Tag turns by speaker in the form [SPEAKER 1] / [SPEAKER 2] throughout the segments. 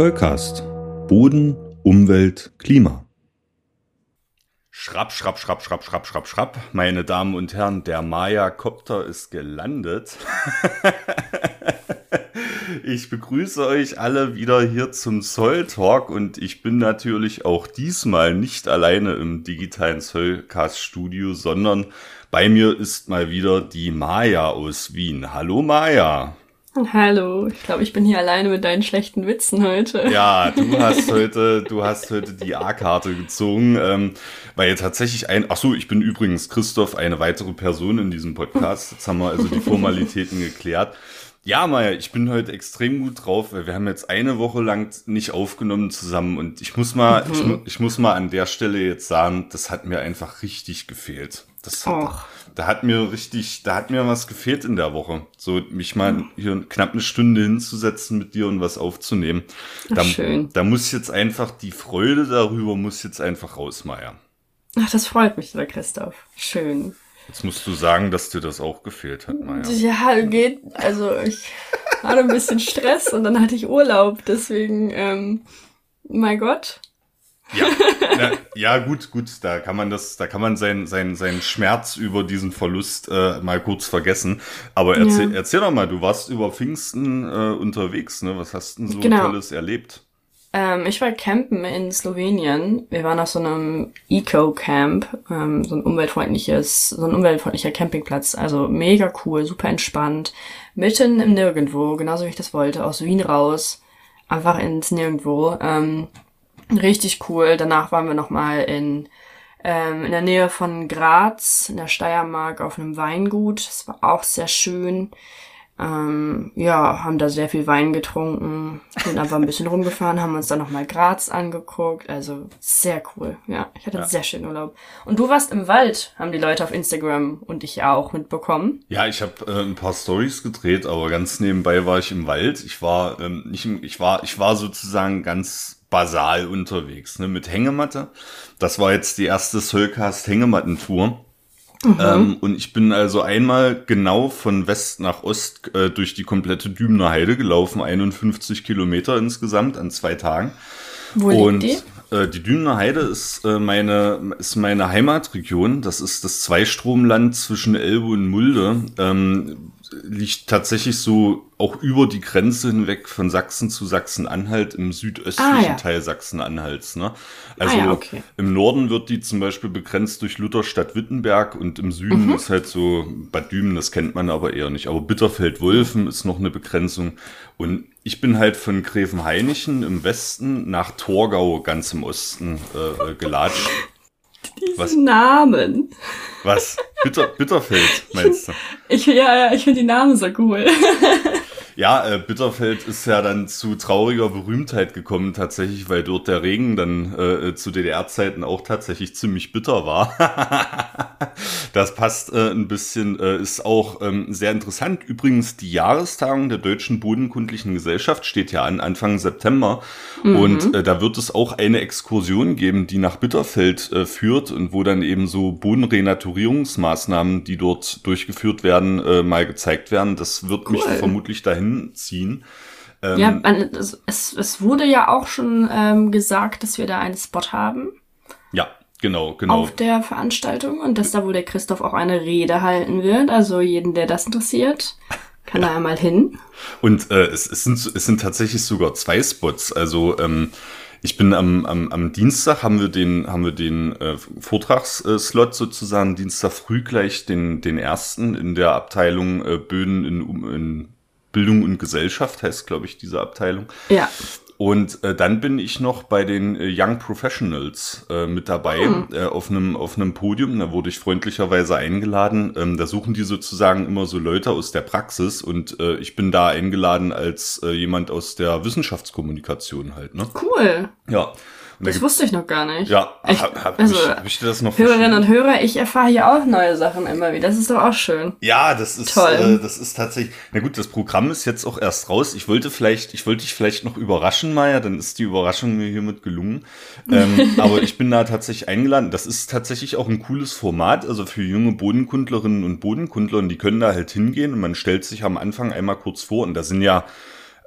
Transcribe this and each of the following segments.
[SPEAKER 1] Zollcast. Boden, Umwelt, Klima.
[SPEAKER 2] Schrapp, schrapp, schrapp, schrapp, schrapp, schrapp, schrapp. Meine Damen und Herren, der Maya-Kopter ist gelandet. ich begrüße euch alle wieder hier zum Zoll Talk und ich bin natürlich auch diesmal nicht alleine im digitalen Zollcast Studio, sondern bei mir ist mal wieder die Maya aus Wien. Hallo Maya.
[SPEAKER 3] Hallo, ich glaube, ich bin hier alleine mit deinen schlechten Witzen heute.
[SPEAKER 2] Ja, du hast heute, du hast heute die A-Karte gezogen, ähm, weil tatsächlich ein, ach so, ich bin übrigens Christoph, eine weitere Person in diesem Podcast. Jetzt haben wir also die Formalitäten geklärt. Ja, Maya, ich bin heute extrem gut drauf, weil wir haben jetzt eine Woche lang nicht aufgenommen zusammen und ich muss mal, mhm. ich, ich, muss mal an der Stelle jetzt sagen, das hat mir einfach richtig gefehlt. Das hat, da hat mir richtig, da hat mir was gefehlt in der Woche. So, mich mal hier knapp eine Stunde hinzusetzen mit dir und was aufzunehmen. Ach, da, schön. da muss jetzt einfach die Freude darüber muss jetzt einfach raus, Maya.
[SPEAKER 3] Ach, das freut mich, der Christoph. Schön.
[SPEAKER 2] Jetzt musst du sagen, dass dir das auch gefehlt hat, Maya.
[SPEAKER 3] Ja, geht. Also ich hatte ein bisschen Stress und dann hatte ich Urlaub. Deswegen, ähm, mein Gott,
[SPEAKER 2] ja, na, ja, gut, gut, da kann man das, da kann man seinen sein, sein Schmerz über diesen Verlust äh, mal kurz vergessen. Aber erzähl, ja. erzähl doch mal, du warst über Pfingsten äh, unterwegs, ne? Was hast denn so genau. Tolles erlebt?
[SPEAKER 3] Ähm, ich war campen in Slowenien. Wir waren auf so einem Eco-Camp, ähm, so ein umweltfreundliches, so ein umweltfreundlicher Campingplatz. Also mega cool, super entspannt. Mitten im Nirgendwo, genauso wie ich das wollte, aus Wien raus. Einfach ins Nirgendwo. Ähm, Richtig cool. Danach waren wir nochmal in, ähm, in der Nähe von Graz, in der Steiermark, auf einem Weingut. Das war auch sehr schön. Ähm, ja, haben da sehr viel Wein getrunken, sind einfach ein bisschen rumgefahren, haben uns dann nochmal Graz angeguckt. Also sehr cool. Ja, ich hatte ja. einen sehr schönen Urlaub. Und du warst im Wald, haben die Leute auf Instagram und ich auch mitbekommen.
[SPEAKER 2] Ja, ich habe äh, ein paar Stories gedreht, aber ganz nebenbei war ich im Wald. Ich war ähm, nicht, im, ich war, ich war sozusagen ganz basal unterwegs, ne, mit Hängematte. Das war jetzt die erste Soulcast Hängematten-Tour. Mhm. Ähm, und ich bin also einmal genau von West nach Ost äh, durch die komplette Dübener Heide gelaufen, 51 Kilometer insgesamt an zwei Tagen. Wo und liegt die? Äh, die Dübener Heide ist äh, meine ist meine Heimatregion. Das ist das Zweistromland zwischen Elbe und Mulde. Ähm, liegt tatsächlich so auch über die Grenze hinweg von Sachsen zu Sachsen-Anhalt im südöstlichen ah, ja. Teil Sachsen-Anhalts. Ne? Also ah, ja, okay. im Norden wird die zum Beispiel begrenzt durch Lutherstadt-Wittenberg und im Süden mhm. ist halt so Bad Dümen, das kennt man aber eher nicht. Aber Bitterfeld-Wolfen ist noch eine Begrenzung. Und ich bin halt von Gräfenhainichen im Westen nach Torgau ganz im Osten äh, gelatscht.
[SPEAKER 3] Diesen Was? Namen.
[SPEAKER 2] Was? Bitter, Bitterfeld, meinst du?
[SPEAKER 3] Ich, ja, ja, ich finde die Namen so cool.
[SPEAKER 2] Ja, äh, Bitterfeld ist ja dann zu trauriger Berühmtheit gekommen tatsächlich, weil dort der Regen dann äh, zu DDR-Zeiten auch tatsächlich ziemlich bitter war. das passt äh, ein bisschen, äh, ist auch ähm, sehr interessant. Übrigens, die Jahrestagung der Deutschen Bodenkundlichen Gesellschaft steht ja an Anfang September mhm. und äh, da wird es auch eine Exkursion geben, die nach Bitterfeld äh, führt und wo dann eben so Bodenrenaturierungsmaßnahmen, die dort durchgeführt werden, äh, mal gezeigt werden. Das wird cool. mich vermutlich dahin hinziehen.
[SPEAKER 3] Ähm, ja, es, es wurde ja auch schon ähm, gesagt, dass wir da einen Spot haben.
[SPEAKER 2] Ja, genau, genau.
[SPEAKER 3] Auf der Veranstaltung und dass da wohl der Christoph auch eine Rede halten wird. Also jeden, der das interessiert, kann da einmal hin.
[SPEAKER 2] Und äh, es, es, sind, es sind tatsächlich sogar zwei Spots. Also ähm, ich bin am, am, am Dienstag haben wir den, haben wir den äh, Vortragsslot sozusagen, Dienstag früh gleich den, den ersten in der Abteilung äh, Böden in, in Bildung und Gesellschaft heißt, glaube ich, diese Abteilung.
[SPEAKER 3] Ja.
[SPEAKER 2] Und äh, dann bin ich noch bei den äh, Young Professionals äh, mit dabei hm. äh, auf einem auf einem Podium. Da wurde ich freundlicherweise eingeladen. Ähm, da suchen die sozusagen immer so Leute aus der Praxis und äh, ich bin da eingeladen als äh, jemand aus der Wissenschaftskommunikation halt. Ne?
[SPEAKER 3] Cool.
[SPEAKER 2] Ja.
[SPEAKER 3] Das da wusste ich noch gar nicht.
[SPEAKER 2] Ja, ich, hab, hab,
[SPEAKER 3] also, hab ich dir das noch Hörerinnen und Hörer, ich erfahre hier auch neue Sachen immer wieder. Das ist doch auch schön.
[SPEAKER 2] Ja, das ist toll. Äh, das ist tatsächlich. Na gut, das Programm ist jetzt auch erst raus. Ich wollte vielleicht, ich wollte dich vielleicht noch überraschen, Maya. Dann ist die Überraschung mir hiermit gelungen. Ähm, aber ich bin da tatsächlich eingeladen. Das ist tatsächlich auch ein cooles Format. Also für junge Bodenkundlerinnen und Bodenkundler, und die können da halt hingehen und man stellt sich am Anfang einmal kurz vor und da sind ja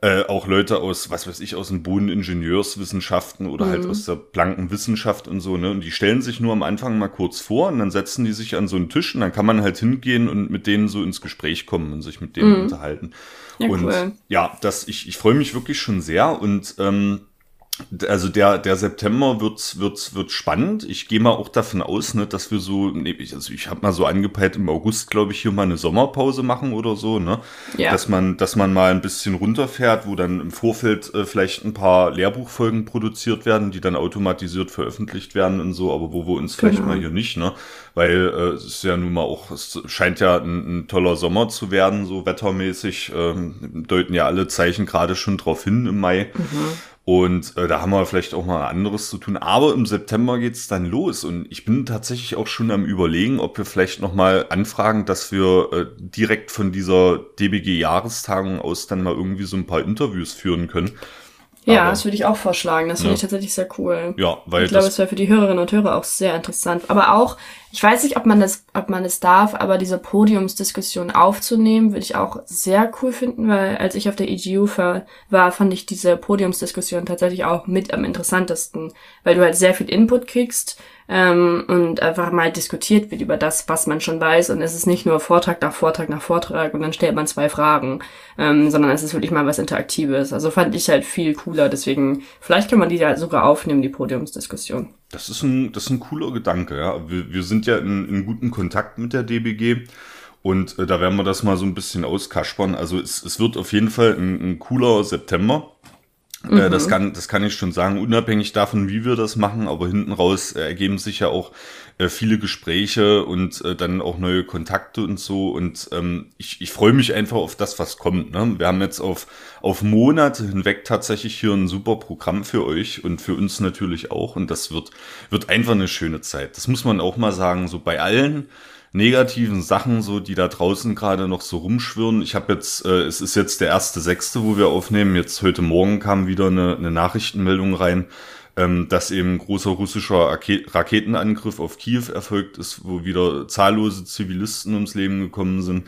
[SPEAKER 2] äh, auch Leute aus, was weiß ich, aus den Bodeningenieurswissenschaften oder halt aus der blanken Wissenschaft und so, ne? Und die stellen sich nur am Anfang mal kurz vor und dann setzen die sich an so einen Tisch und dann kann man halt hingehen und mit denen so ins Gespräch kommen und sich mit denen unterhalten.
[SPEAKER 3] Ja,
[SPEAKER 2] und
[SPEAKER 3] cool.
[SPEAKER 2] ja, das, ich, ich freue mich wirklich schon sehr und ähm, also der, der September wird, wird, wird spannend. Ich gehe mal auch davon aus, ne, dass wir so, nee, ich- also ich habe mal so angepeilt, im August, glaube ich, hier mal eine Sommerpause machen oder so, ne?
[SPEAKER 3] Ja.
[SPEAKER 2] Dass man, dass man mal ein bisschen runterfährt, wo dann im Vorfeld äh, vielleicht ein paar Lehrbuchfolgen produziert werden, die dann automatisiert veröffentlicht werden und so, aber wo wir uns vielleicht
[SPEAKER 3] Genau.
[SPEAKER 2] mal hier nicht, ne? Weil äh, es ist ja nun mal auch, es scheint ja ein, ein toller Sommer zu werden, so wettermäßig. Ähm, deuten ja alle Zeichen gerade schon drauf hin im Mai. Und äh, da haben wir vielleicht auch mal anderes zu tun. Aber im September geht's dann los. Und ich bin tatsächlich auch schon am überlegen, ob wir vielleicht noch mal anfragen, dass wir äh, direkt von dieser DBG-Jahrestagung aus dann mal irgendwie so ein paar Interviews führen können.
[SPEAKER 3] Ja,
[SPEAKER 2] Aber-
[SPEAKER 3] das würde ich auch vorschlagen. Das finde
[SPEAKER 2] Ja.
[SPEAKER 3] ich tatsächlich sehr cool.
[SPEAKER 2] Ja, weil
[SPEAKER 3] ich glaube,
[SPEAKER 2] das
[SPEAKER 3] es wäre für die Hörerinnen und Hörer auch sehr interessant. Aber auch, ich weiß nicht, ob man das, ob man es darf, aber diese Podiumsdiskussion aufzunehmen, würde ich auch sehr cool finden, weil als ich auf der EGU war, fand ich diese Podiumsdiskussion tatsächlich auch mit am interessantesten, weil du halt sehr viel Input kriegst ähm, und einfach mal diskutiert wird über das, was man schon weiß. Und es ist nicht nur Vortrag nach Vortrag nach Vortrag und dann stellt man zwei Fragen, ähm, sondern es ist wirklich mal was Interaktives. Also fand ich halt viel cooler. Deswegen, vielleicht kann man die ja sogar aufnehmen, die Podiumsdiskussion.
[SPEAKER 2] Das ist ein, das ist ein cooler Gedanke, ja. Wir, wir sind ja in, in guten Kontakt mit der DBG und äh, da werden wir das mal so ein bisschen auskaspern. Also es, es wird auf jeden Fall ein, ein cooler September. Äh, das, kann, das kann ich schon sagen, unabhängig davon, wie wir das machen, aber hinten raus äh, ergeben sich ja auch äh, viele Gespräche und äh, dann auch neue Kontakte und so. Und ähm, ich, ich freue mich einfach auf das, was kommt. Ne? Wir haben jetzt auf, auf Monate hinweg tatsächlich hier ein super Programm für euch und für uns natürlich auch. Und das wird, wird einfach eine schöne Zeit. Das muss man auch mal sagen, so bei allen negativen Sachen, so die da draußen gerade noch so rumschwirren. Ich habe jetzt, äh, es ist jetzt der erste sechste, wo wir aufnehmen. Jetzt heute Morgen kam wieder eine, eine Nachrichtenmeldung rein, ähm, dass eben großer russischer Rake- Raketenangriff auf Kiew erfolgt ist, wo wieder zahllose Zivilisten ums Leben gekommen sind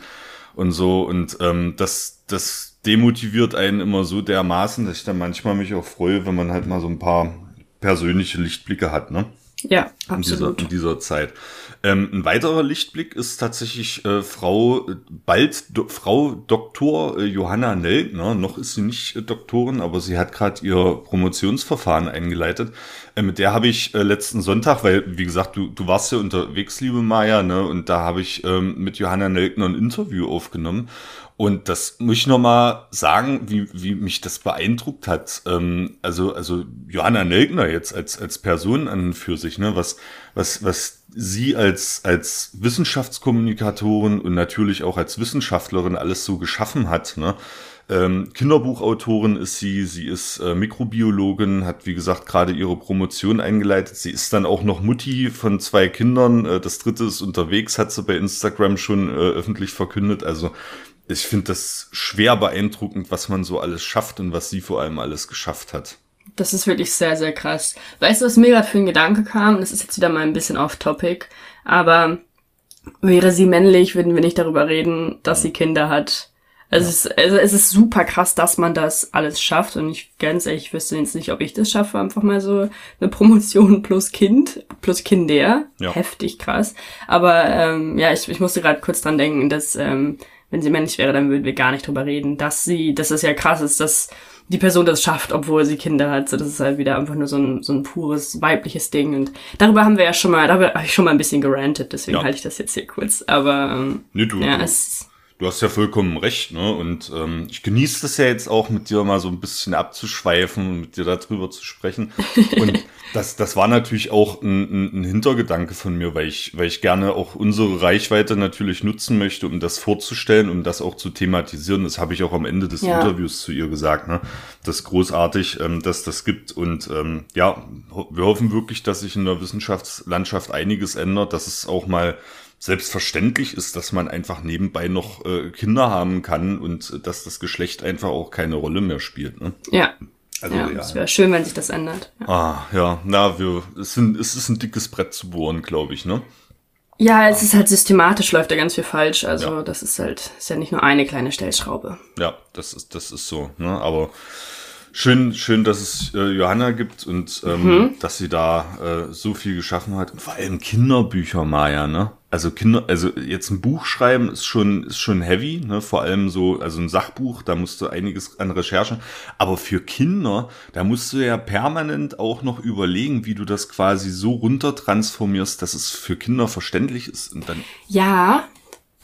[SPEAKER 2] und so. Und ähm, das, das demotiviert einen immer so dermaßen, dass ich dann manchmal mich auch freue, wenn man halt mal so ein paar persönliche Lichtblicke hat, ne?
[SPEAKER 3] Ja,
[SPEAKER 2] in dieser,
[SPEAKER 3] absolut.
[SPEAKER 2] in dieser Zeit. Ähm, ein weiterer Lichtblick ist tatsächlich äh, Frau, bald do, Frau Doktor äh, Johanna Nelkner. Noch ist sie nicht äh, Doktorin, aber sie hat gerade ihr Promotionsverfahren eingeleitet. Äh, mit der habe ich äh, letzten Sonntag, weil, wie gesagt, du, du warst ja unterwegs, liebe Maja, ne? Und da habe ich ähm, mit Johanna Nelkner ein Interview aufgenommen. Und das muss ich noch mal sagen, wie, wie mich das beeindruckt hat. Ähm, also, also Johanna Nelkner jetzt als, als Person an und für sich, ne, was, was, was sie als, als Wissenschaftskommunikatorin und natürlich auch als Wissenschaftlerin alles so geschaffen hat, ne. Ähm, Kinderbuchautorin ist sie, sie ist äh, Mikrobiologin, hat wie gesagt gerade ihre Promotion eingeleitet. Sie ist dann auch noch Mutti von zwei Kindern. Äh, das dritte ist unterwegs, hat sie bei Instagram schon äh, öffentlich verkündet. Also ich finde das schwer beeindruckend, was man so alles schafft und was sie vor allem alles geschafft hat.
[SPEAKER 3] Das ist wirklich sehr, sehr krass. Weißt du, was mir gerade für ein Gedanke kam? Das ist jetzt wieder mal ein bisschen off-topic, aber wäre sie männlich, würden wir nicht darüber reden, dass sie Kinder hat. Also, es, ist, also es ist super krass, dass man das alles schafft und ich ganz ehrlich wüsste jetzt nicht, ob ich das schaffe, einfach mal so eine Promotion plus Kind, plus Kinder.
[SPEAKER 2] Ja.
[SPEAKER 3] Heftig krass. Aber ähm, ja, ich, ich musste gerade kurz dran denken, dass ähm, wenn sie männlich wäre, dann würden wir gar nicht drüber reden, dass sie, dass es ja krass ist, dass die Person das schafft, obwohl sie Kinder hat. So, das ist halt wieder einfach nur so ein, so ein pures weibliches Ding. Und darüber haben wir ja schon mal, darüber habe ich schon mal ein bisschen gerantet, deswegen
[SPEAKER 2] Ja.
[SPEAKER 3] halte ich das jetzt hier kurz. Aber ähm,
[SPEAKER 2] Nee, du,
[SPEAKER 3] ja,
[SPEAKER 2] du,
[SPEAKER 3] es
[SPEAKER 2] du hast ja vollkommen recht, ne? Und ähm, ich genieße das ja jetzt auch, mit dir mal so ein bisschen abzuschweifen und mit dir darüber zu sprechen. Und das, das war natürlich auch ein, ein, ein Hintergedanke von mir, weil ich, weil ich gerne auch unsere Reichweite natürlich nutzen möchte, um das vorzustellen, um das auch zu thematisieren. Das habe ich auch am Ende des
[SPEAKER 3] Ja.
[SPEAKER 2] Interviews zu ihr gesagt, ne? Das ist großartig, ähm, dass das gibt. Und ähm, ja, wir hoffen wirklich, dass sich in der Wissenschaftslandschaft einiges ändert, dass es auch mal selbstverständlich ist, dass man einfach nebenbei noch äh, Kinder haben kann und äh, dass das Geschlecht einfach auch keine Rolle mehr spielt. Ne?
[SPEAKER 3] ja.
[SPEAKER 2] Also
[SPEAKER 3] ja,
[SPEAKER 2] ja.
[SPEAKER 3] es wäre schön, wenn sich das ändert. Ja.
[SPEAKER 2] Ah, ja, na, wir, es, sind, es ist ein dickes Brett zu bohren, glaube ich, ne?
[SPEAKER 3] Ja, es ist halt systematisch, läuft da ganz viel falsch. Also das ist halt, ist ja nicht nur eine kleine Stellschraube.
[SPEAKER 2] Ja, das ist, das ist so. Ne? Aber schön, schön, dass es äh, Johanna gibt und ähm, dass sie da äh, so viel geschaffen hat. Und vor allem Kinderbücher, Maya, ne? Also Kinder, also jetzt ein Buch schreiben ist schon, ist schon heavy, ne? Vor allem so, also ein Sachbuch, da musst du einiges an Recherchen. Aber für Kinder, da musst du ja permanent auch noch überlegen, wie du das quasi so runtertransformierst, dass es für Kinder verständlich ist. Und dann
[SPEAKER 3] Ja,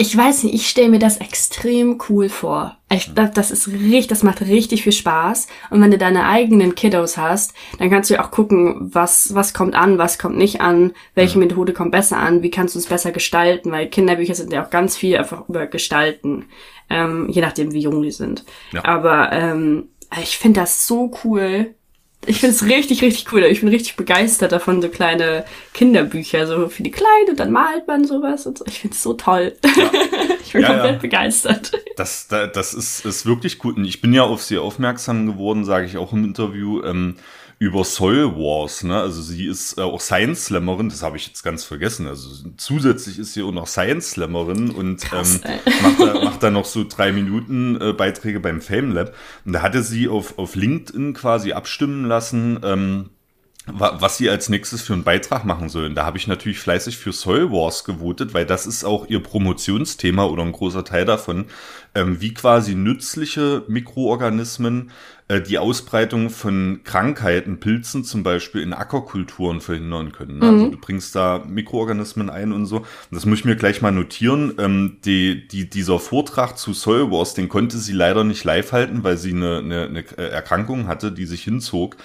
[SPEAKER 3] ich weiß nicht, ich stelle mir das extrem cool vor. Ich glaube, das ist richtig, das macht richtig viel Spaß. Und wenn du deine eigenen Kiddos hast, dann kannst du ja auch gucken, was, was kommt an, was kommt nicht an, welche Methode kommt besser an, wie kannst du es besser gestalten, weil Kinderbücher sind ja auch ganz viel einfach über Gestalten, ähm, je nachdem, wie jung die sind.
[SPEAKER 2] Ja.
[SPEAKER 3] Aber ähm, ich finde das so cool. Ich finde es richtig, richtig cool. Ich bin richtig begeistert davon, so kleine Kinderbücher, so für die Kleine, dann malt man sowas und so. Ich finde es so toll. ich bin
[SPEAKER 2] Ja,
[SPEAKER 3] komplett
[SPEAKER 2] ja.
[SPEAKER 3] begeistert.
[SPEAKER 2] Das, da- das ist, ist wirklich gut. Und ich bin ja auf sie aufmerksam geworden, sage ich auch im Interview, ähm, über Soil Wars. Ne? Also sie ist äh, auch Science Slammerin, das habe ich jetzt ganz vergessen. Also zusätzlich ist sie auch noch Science Slammerin und
[SPEAKER 3] Krass,
[SPEAKER 2] ähm, macht, da, macht da noch so drei Minuten äh, Beiträge beim Fame Lab. Und da hatte sie auf, auf LinkedIn quasi abstimmen lassen, ähm, was sie als nächstes für einen Beitrag machen sollen. Da habe ich natürlich fleißig für Soil Wars gewotet, weil das ist auch ihr Promotionsthema oder ein großer Teil davon, ähm, wie quasi nützliche Mikroorganismen äh, die Ausbreitung von Krankheiten, Pilzen zum Beispiel in Ackerkulturen verhindern können. ne? Also du bringst da Mikroorganismen ein und so. Und das muss ich mir gleich mal notieren. Ähm, die, die, dieser Vortrag zu Soil Wars, den konnte sie leider nicht live halten, weil sie eine, eine, eine Erkrankung hatte, die sich hinzog.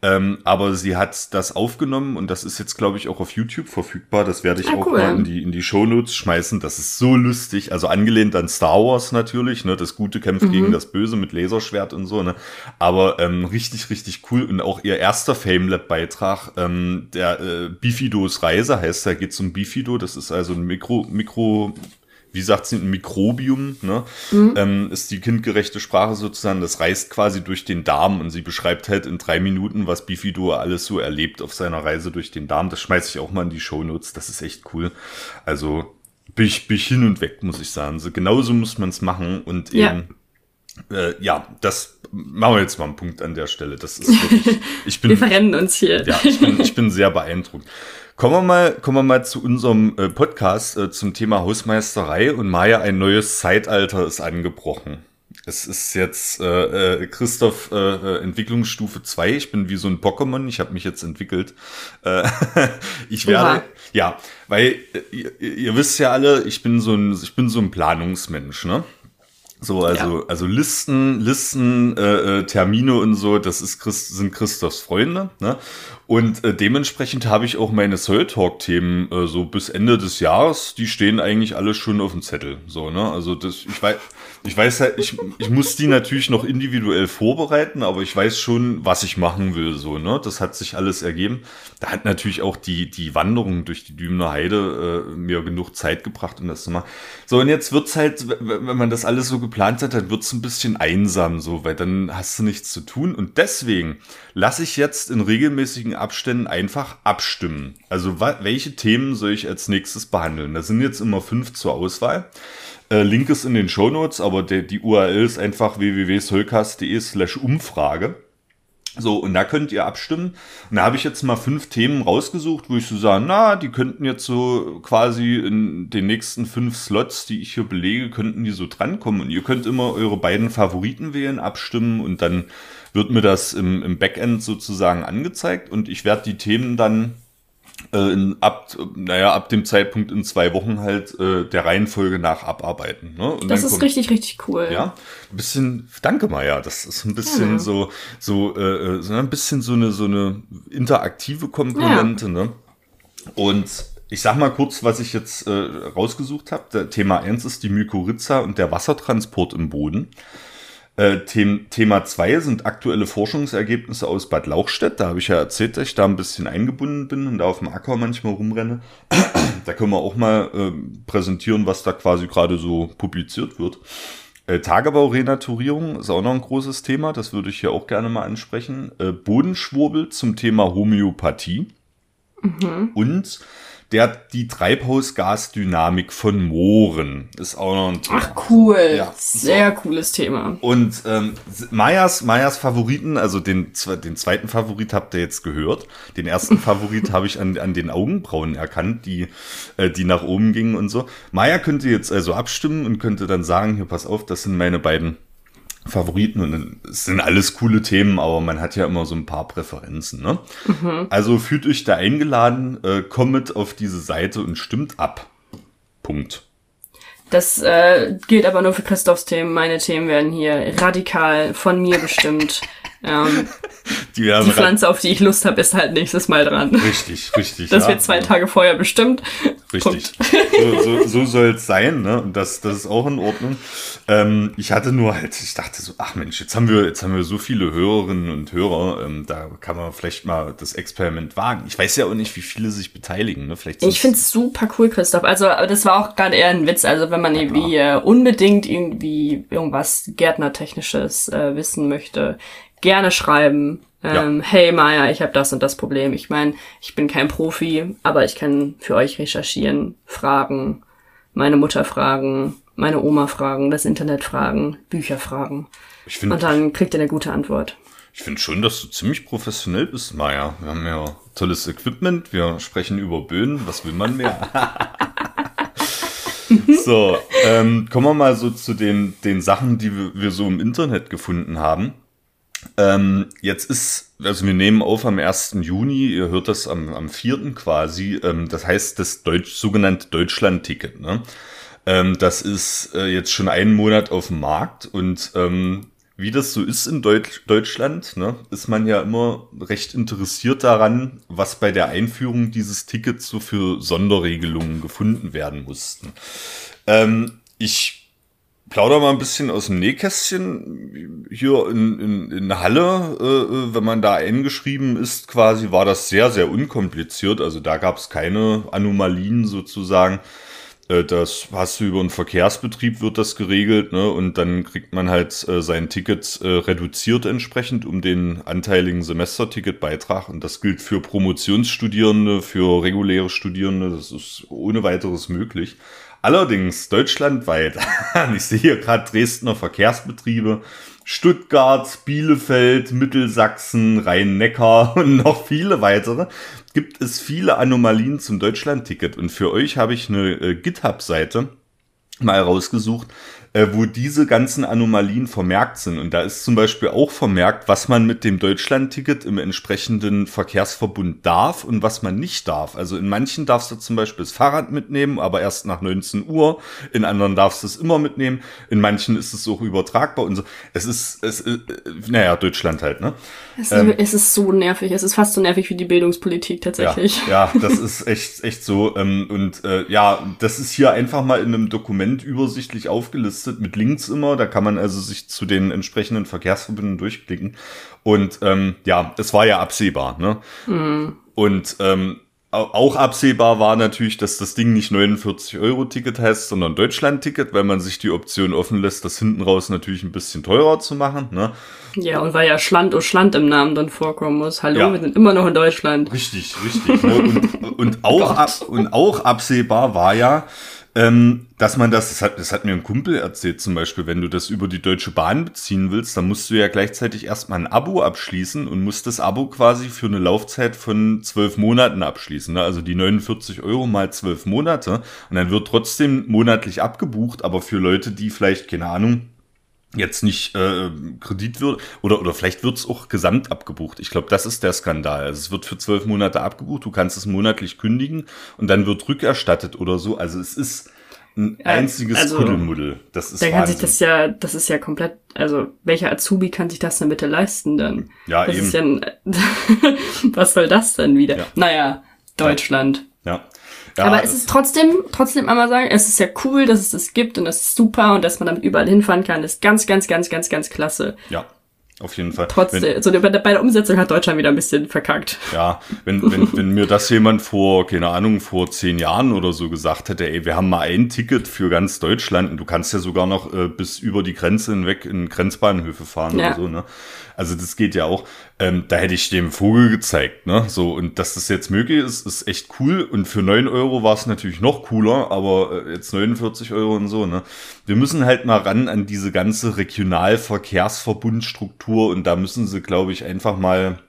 [SPEAKER 2] Ähm, aber sie hat das aufgenommen und das ist jetzt, glaube ich, auch auf YouTube verfügbar. Das werde ich
[SPEAKER 3] Ah,
[SPEAKER 2] auch
[SPEAKER 3] cool.
[SPEAKER 2] mal in die, in die Shownotes schmeißen. Das ist so lustig. Also angelehnt an Star Wars natürlich, ne? Das Gute kämpft
[SPEAKER 3] Mhm.
[SPEAKER 2] gegen das Böse mit Laserschwert und so, ne? Aber ähm, richtig, richtig cool. Und auch ihr erster FameLab-Beitrag, ähm, der äh, Bifidos Reise heißt, da geht es um Bifido. Das ist also ein Mikro, Mikro, wie sagt sie, ein Mikrobium, ne? Ähm, ist die kindgerechte Sprache sozusagen. Das reist quasi durch den Darm und sie beschreibt halt in drei Minuten, was Bifido alles so erlebt auf seiner Reise durch den Darm. Das schmeiße ich auch mal in die Shownotes. Das ist echt cool. Also bin ich, bin ich hin und weg, muss ich sagen. So, genauso muss man es machen und
[SPEAKER 3] Ja.
[SPEAKER 2] eben, äh, ja, das machen wir jetzt mal einen Punkt an der Stelle. Das ist wirklich, ich bin,
[SPEAKER 3] Wir verrennen uns hier.
[SPEAKER 2] ja, ich bin, ich bin sehr beeindruckt. Kommen wir mal, kommen wir mal zu unserem äh, Podcast äh, zum Thema Hausmeisterei und Maya, ein neues Zeitalter ist angebrochen. Es ist jetzt äh, äh, Christoph äh, Entwicklungsstufe 2. Ich bin wie so ein Pokémon. Ich habe mich jetzt entwickelt. Ich werde,
[SPEAKER 3] Oha.
[SPEAKER 2] ja, weil ihr, ihr wisst ja alle, ich bin so ein, ich bin so ein Planungsmensch, ne? So, also, also Listen, Listen, äh, äh, Termine und so, das ist Christ, sind Christophs Freunde, ne? Und äh, dementsprechend habe ich auch meine Soul Talk-Themen äh, so bis Ende des Jahres, die stehen eigentlich alle schon auf dem Zettel. So, ne? Also das, ich weiß, ich weiß halt, ich, ich muss die natürlich noch individuell vorbereiten, aber ich weiß schon, was ich machen will, so, ne? Das hat sich alles ergeben. Da hat natürlich auch die, die Wanderung durch die Dübener Heide äh, mir genug Zeit gebracht, um das zu machen. So, und jetzt wird's halt, wenn man das alles so geplant hat, dann wird's ein bisschen einsam, so, weil dann hast du nichts zu tun. Und deswegen lasse ich jetzt in regelmäßigen Abständen einfach abstimmen. Also, welche Themen soll ich als nächstes behandeln? Da sind jetzt immer fünf zur Auswahl. Äh, Link ist in den Shownotes, aber der, die URL ist einfach www.solcast.de slash Umfrage. So, und da könnt ihr abstimmen. Und da habe ich jetzt mal fünf Themen rausgesucht, wo ich so sage, na, die könnten jetzt so quasi in den nächsten fünf Slots, die ich hier belege, könnten die so drankommen. Und ihr könnt immer eure beiden Favoriten wählen, abstimmen und dann wird mir das im, im Backend sozusagen angezeigt und ich werde die Themen dann äh, in, ab, naja, ab dem Zeitpunkt in zwei Wochen halt äh, der Reihenfolge nach abarbeiten. Ne? Und
[SPEAKER 3] Das ist
[SPEAKER 2] kommt-
[SPEAKER 3] richtig, richtig cool.
[SPEAKER 2] ja, ein bisschen, danke Maja, das ist ein bisschen
[SPEAKER 3] Ja.
[SPEAKER 2] so, so, äh, äh, so ein bisschen so eine, so eine interaktive Komponente, ne? Und ich sag mal kurz, was ich jetzt äh, rausgesucht habe. Thema 1 ist die Mykorrhiza und der Wassertransport im Boden. Äh, Them Thema 2 sind aktuelle Forschungsergebnisse aus Bad Lauchstädt. Da habe ich ja erzählt, dass ich da ein bisschen eingebunden bin und da auf dem Acker manchmal rumrenne. da können wir auch mal äh, präsentieren, was da quasi gerade so publiziert wird. Äh, Tagebaurenaturierung ist auch noch ein großes Thema, das würde ich hier auch gerne mal ansprechen. Äh, Bodenschwurbel zum Thema Homöopathie. Und Der hat die Treibhausgasdynamik von Mooren. Ist auch noch ein
[SPEAKER 3] Thema. Ach cool, ja. sehr cooles Thema.
[SPEAKER 2] Und ähm, Mayas, Mayas Favoriten, also den, den zweiten Favorit habt ihr jetzt gehört. Den ersten Favorit habe ich an, an den Augenbrauen erkannt, die, äh, die nach oben gingen und so. Maya könnte jetzt also abstimmen und könnte dann sagen, hier pass auf, das sind meine beiden Favoriten und es sind alles coole Themen, aber man hat ja immer so ein paar Präferenzen. Ne? Mhm. Also fühlt euch da eingeladen, äh, kommt auf diese Seite und stimmt ab. Punkt.
[SPEAKER 3] Das äh, gilt aber nur für Christophs Themen. Meine Themen werden hier radikal von mir bestimmt. Ähm, die, die Pflanze, auf die ich Lust habe, ist halt nächstes Mal dran.
[SPEAKER 2] Richtig, richtig.
[SPEAKER 3] Das ja. wird zwei Tage vorher bestimmt.
[SPEAKER 2] Richtig. So, so, so soll es sein, ne? Und das, das ist auch in Ordnung. Ähm, ich hatte nur halt, ich dachte so, ach Mensch, jetzt haben wir, jetzt haben wir so viele Hörerinnen und Hörer, ähm, da kann man vielleicht mal das Experiment wagen. Ich weiß ja auch nicht, wie viele sich beteiligen, ne? Vielleicht
[SPEAKER 3] ich finde es super cool, Christoph. Also, das war auch gerade eher ein Witz. Also, wenn man irgendwie äh, unbedingt irgendwie irgendwas Gärtnertechnisches äh, wissen möchte, gerne schreiben. Ähm, ja. Hey Maya, ich habe das und das Problem. Ich meine, ich bin kein Profi, aber ich kann für euch recherchieren, fragen, meine Mutter fragen, meine Oma fragen, das Internet fragen, Bücher fragen. Ich find, und dann kriegt ihr eine gute Antwort.
[SPEAKER 2] Ich finde schon, dass du ziemlich professionell bist, Maya. Wir haben ja tolles Equipment, wir sprechen über Böen, was will man mehr? so, ähm, kommen wir mal so zu den, den Sachen, die wir, wir so im Internet gefunden haben. Ähm, jetzt ist, also wir nehmen auf am 1. Juni, ihr hört das am, am 4. quasi, ähm, das heißt das Deutsch, sogenannte Deutschland-Ticket. Ne? Ähm, das ist äh, jetzt schon einen Monat auf dem Markt und ähm, wie das so ist in Deutsch, Deutschland, ne, ist man ja immer recht interessiert daran, was bei der Einführung dieses Tickets so für Sonderregelungen gefunden werden mussten. Ähm, ich plauder mal ein bisschen aus dem Nähkästchen. Hier in, in, in Halle, äh, wenn man da eingeschrieben ist, quasi, war das sehr, sehr unkompliziert. Also da gab es keine Anomalien sozusagen. Äh, das hast du über einen Verkehrsbetrieb wird das geregelt, ne? Und dann kriegt man halt äh, sein Ticket äh, reduziert entsprechend um den anteiligen Semesterticketbeitrag. Und das gilt für Promotionsstudierende, für reguläre Studierende. Das ist ohne weiteres möglich. Allerdings deutschlandweit, ich sehe hier gerade Dresdner Verkehrsbetriebe, Stuttgart, Bielefeld, Mittelsachsen, Rhein-Neckar und noch viele weitere, gibt es viele Anomalien zum Deutschland-Ticket. Und für euch habe ich eine äh, GitHub-Seite mal rausgesucht, äh, wo diese ganzen Anomalien vermerkt sind. Und da ist zum Beispiel auch vermerkt, was man mit dem Deutschland-Ticket im entsprechenden Verkehrsverbund darf und was man nicht darf. Also in manchen darfst du zum Beispiel das Fahrrad mitnehmen, aber erst nach 19 Uhr. In anderen darfst du es immer mitnehmen. In manchen ist es auch übertragbar und so. Es ist, es, äh, naja, Deutschland halt, ne?
[SPEAKER 3] Es, ähm, es ist so nervig. Es ist fast so nervig wie die Bildungspolitik tatsächlich.
[SPEAKER 2] Ja, ja das ist echt, echt so. Ähm, und äh, ja, das ist hier einfach mal in einem Dokument übersichtlich aufgelistet aufgelistet mit Links immer. Da kann man also sich zu den entsprechenden Verkehrsverbünden durchklicken. Und ähm, ja, es war ja absehbar. Ne? Mhm. Und ähm, auch absehbar war natürlich, dass das Ding nicht 49 Euro Ticket heißt, sondern Deutschland Ticket, weil man sich die Option offen lässt, das hinten raus natürlich ein bisschen teurer zu machen. Ne?
[SPEAKER 3] Ja, und weil ja Schland und Schland im Namen dann vorkommen muss. Hallo, ja. wir sind immer noch in Deutschland.
[SPEAKER 2] Richtig, richtig. Ne? Und, und, auch, ab, und auch absehbar war ja, ähm, dass man das, das hat, das hat mir ein Kumpel erzählt zum Beispiel, wenn du das über die Deutsche Bahn beziehen willst, dann musst du ja gleichzeitig erstmal ein Abo abschließen und musst das Abo quasi für eine Laufzeit von zwölf Monaten abschließen. Ne? Also die 49 Euro mal zwölf Monate und dann wird trotzdem monatlich abgebucht, aber für Leute, die vielleicht, keine Ahnung, jetzt nicht äh, Kredit wird oder oder vielleicht wird es auch gesamt abgebucht. Ich glaube, das ist der Skandal. Also es wird für zwölf Monate abgebucht, du kannst es monatlich kündigen und dann wird rückerstattet oder so. Also es ist ein einziges also, Kuddelmuddel. Das ist
[SPEAKER 3] da kann sich das ja, das ist ja komplett, also welcher Azubi kann sich das denn bitte leisten dann?
[SPEAKER 2] Ja,
[SPEAKER 3] das
[SPEAKER 2] eben.
[SPEAKER 3] Ist ja ein, was soll das denn wieder? Ja. Naja, Deutschland.
[SPEAKER 2] Ja.
[SPEAKER 3] Ja, aber es ist trotzdem, trotzdem einmal sagen, es ist ja cool, dass es das gibt und das ist super und dass man damit überall hinfahren kann, ist ganz, ganz, ganz, ganz, ganz klasse.
[SPEAKER 2] Ja. auf jeden Fall.
[SPEAKER 3] Trotzdem,
[SPEAKER 2] Wenn,
[SPEAKER 3] so bei der, bei der Umsetzung hat Deutschland wieder ein bisschen verkackt.
[SPEAKER 2] ja, wenn, wenn, wenn mir das jemand vor, keine Ahnung, vor zehn Jahren oder so gesagt hätte, ey, wir haben mal ein Ticket für ganz Deutschland und du kannst ja sogar noch äh, bis über die Grenze hinweg in Grenzbahnhöfe fahren
[SPEAKER 3] Ja.
[SPEAKER 2] oder so, ne? Also das geht ja auch. Ähm, da hätte ich dem Vogel gezeigt, ne? So, und dass das jetzt möglich ist, ist echt cool. Und für neun Euro war es natürlich noch cooler, aber äh, jetzt 49 Euro und so, ne? Wir müssen halt mal ran an diese ganze Regionalverkehrsverbundstruktur und da müssen sie, glaube ich, einfach mal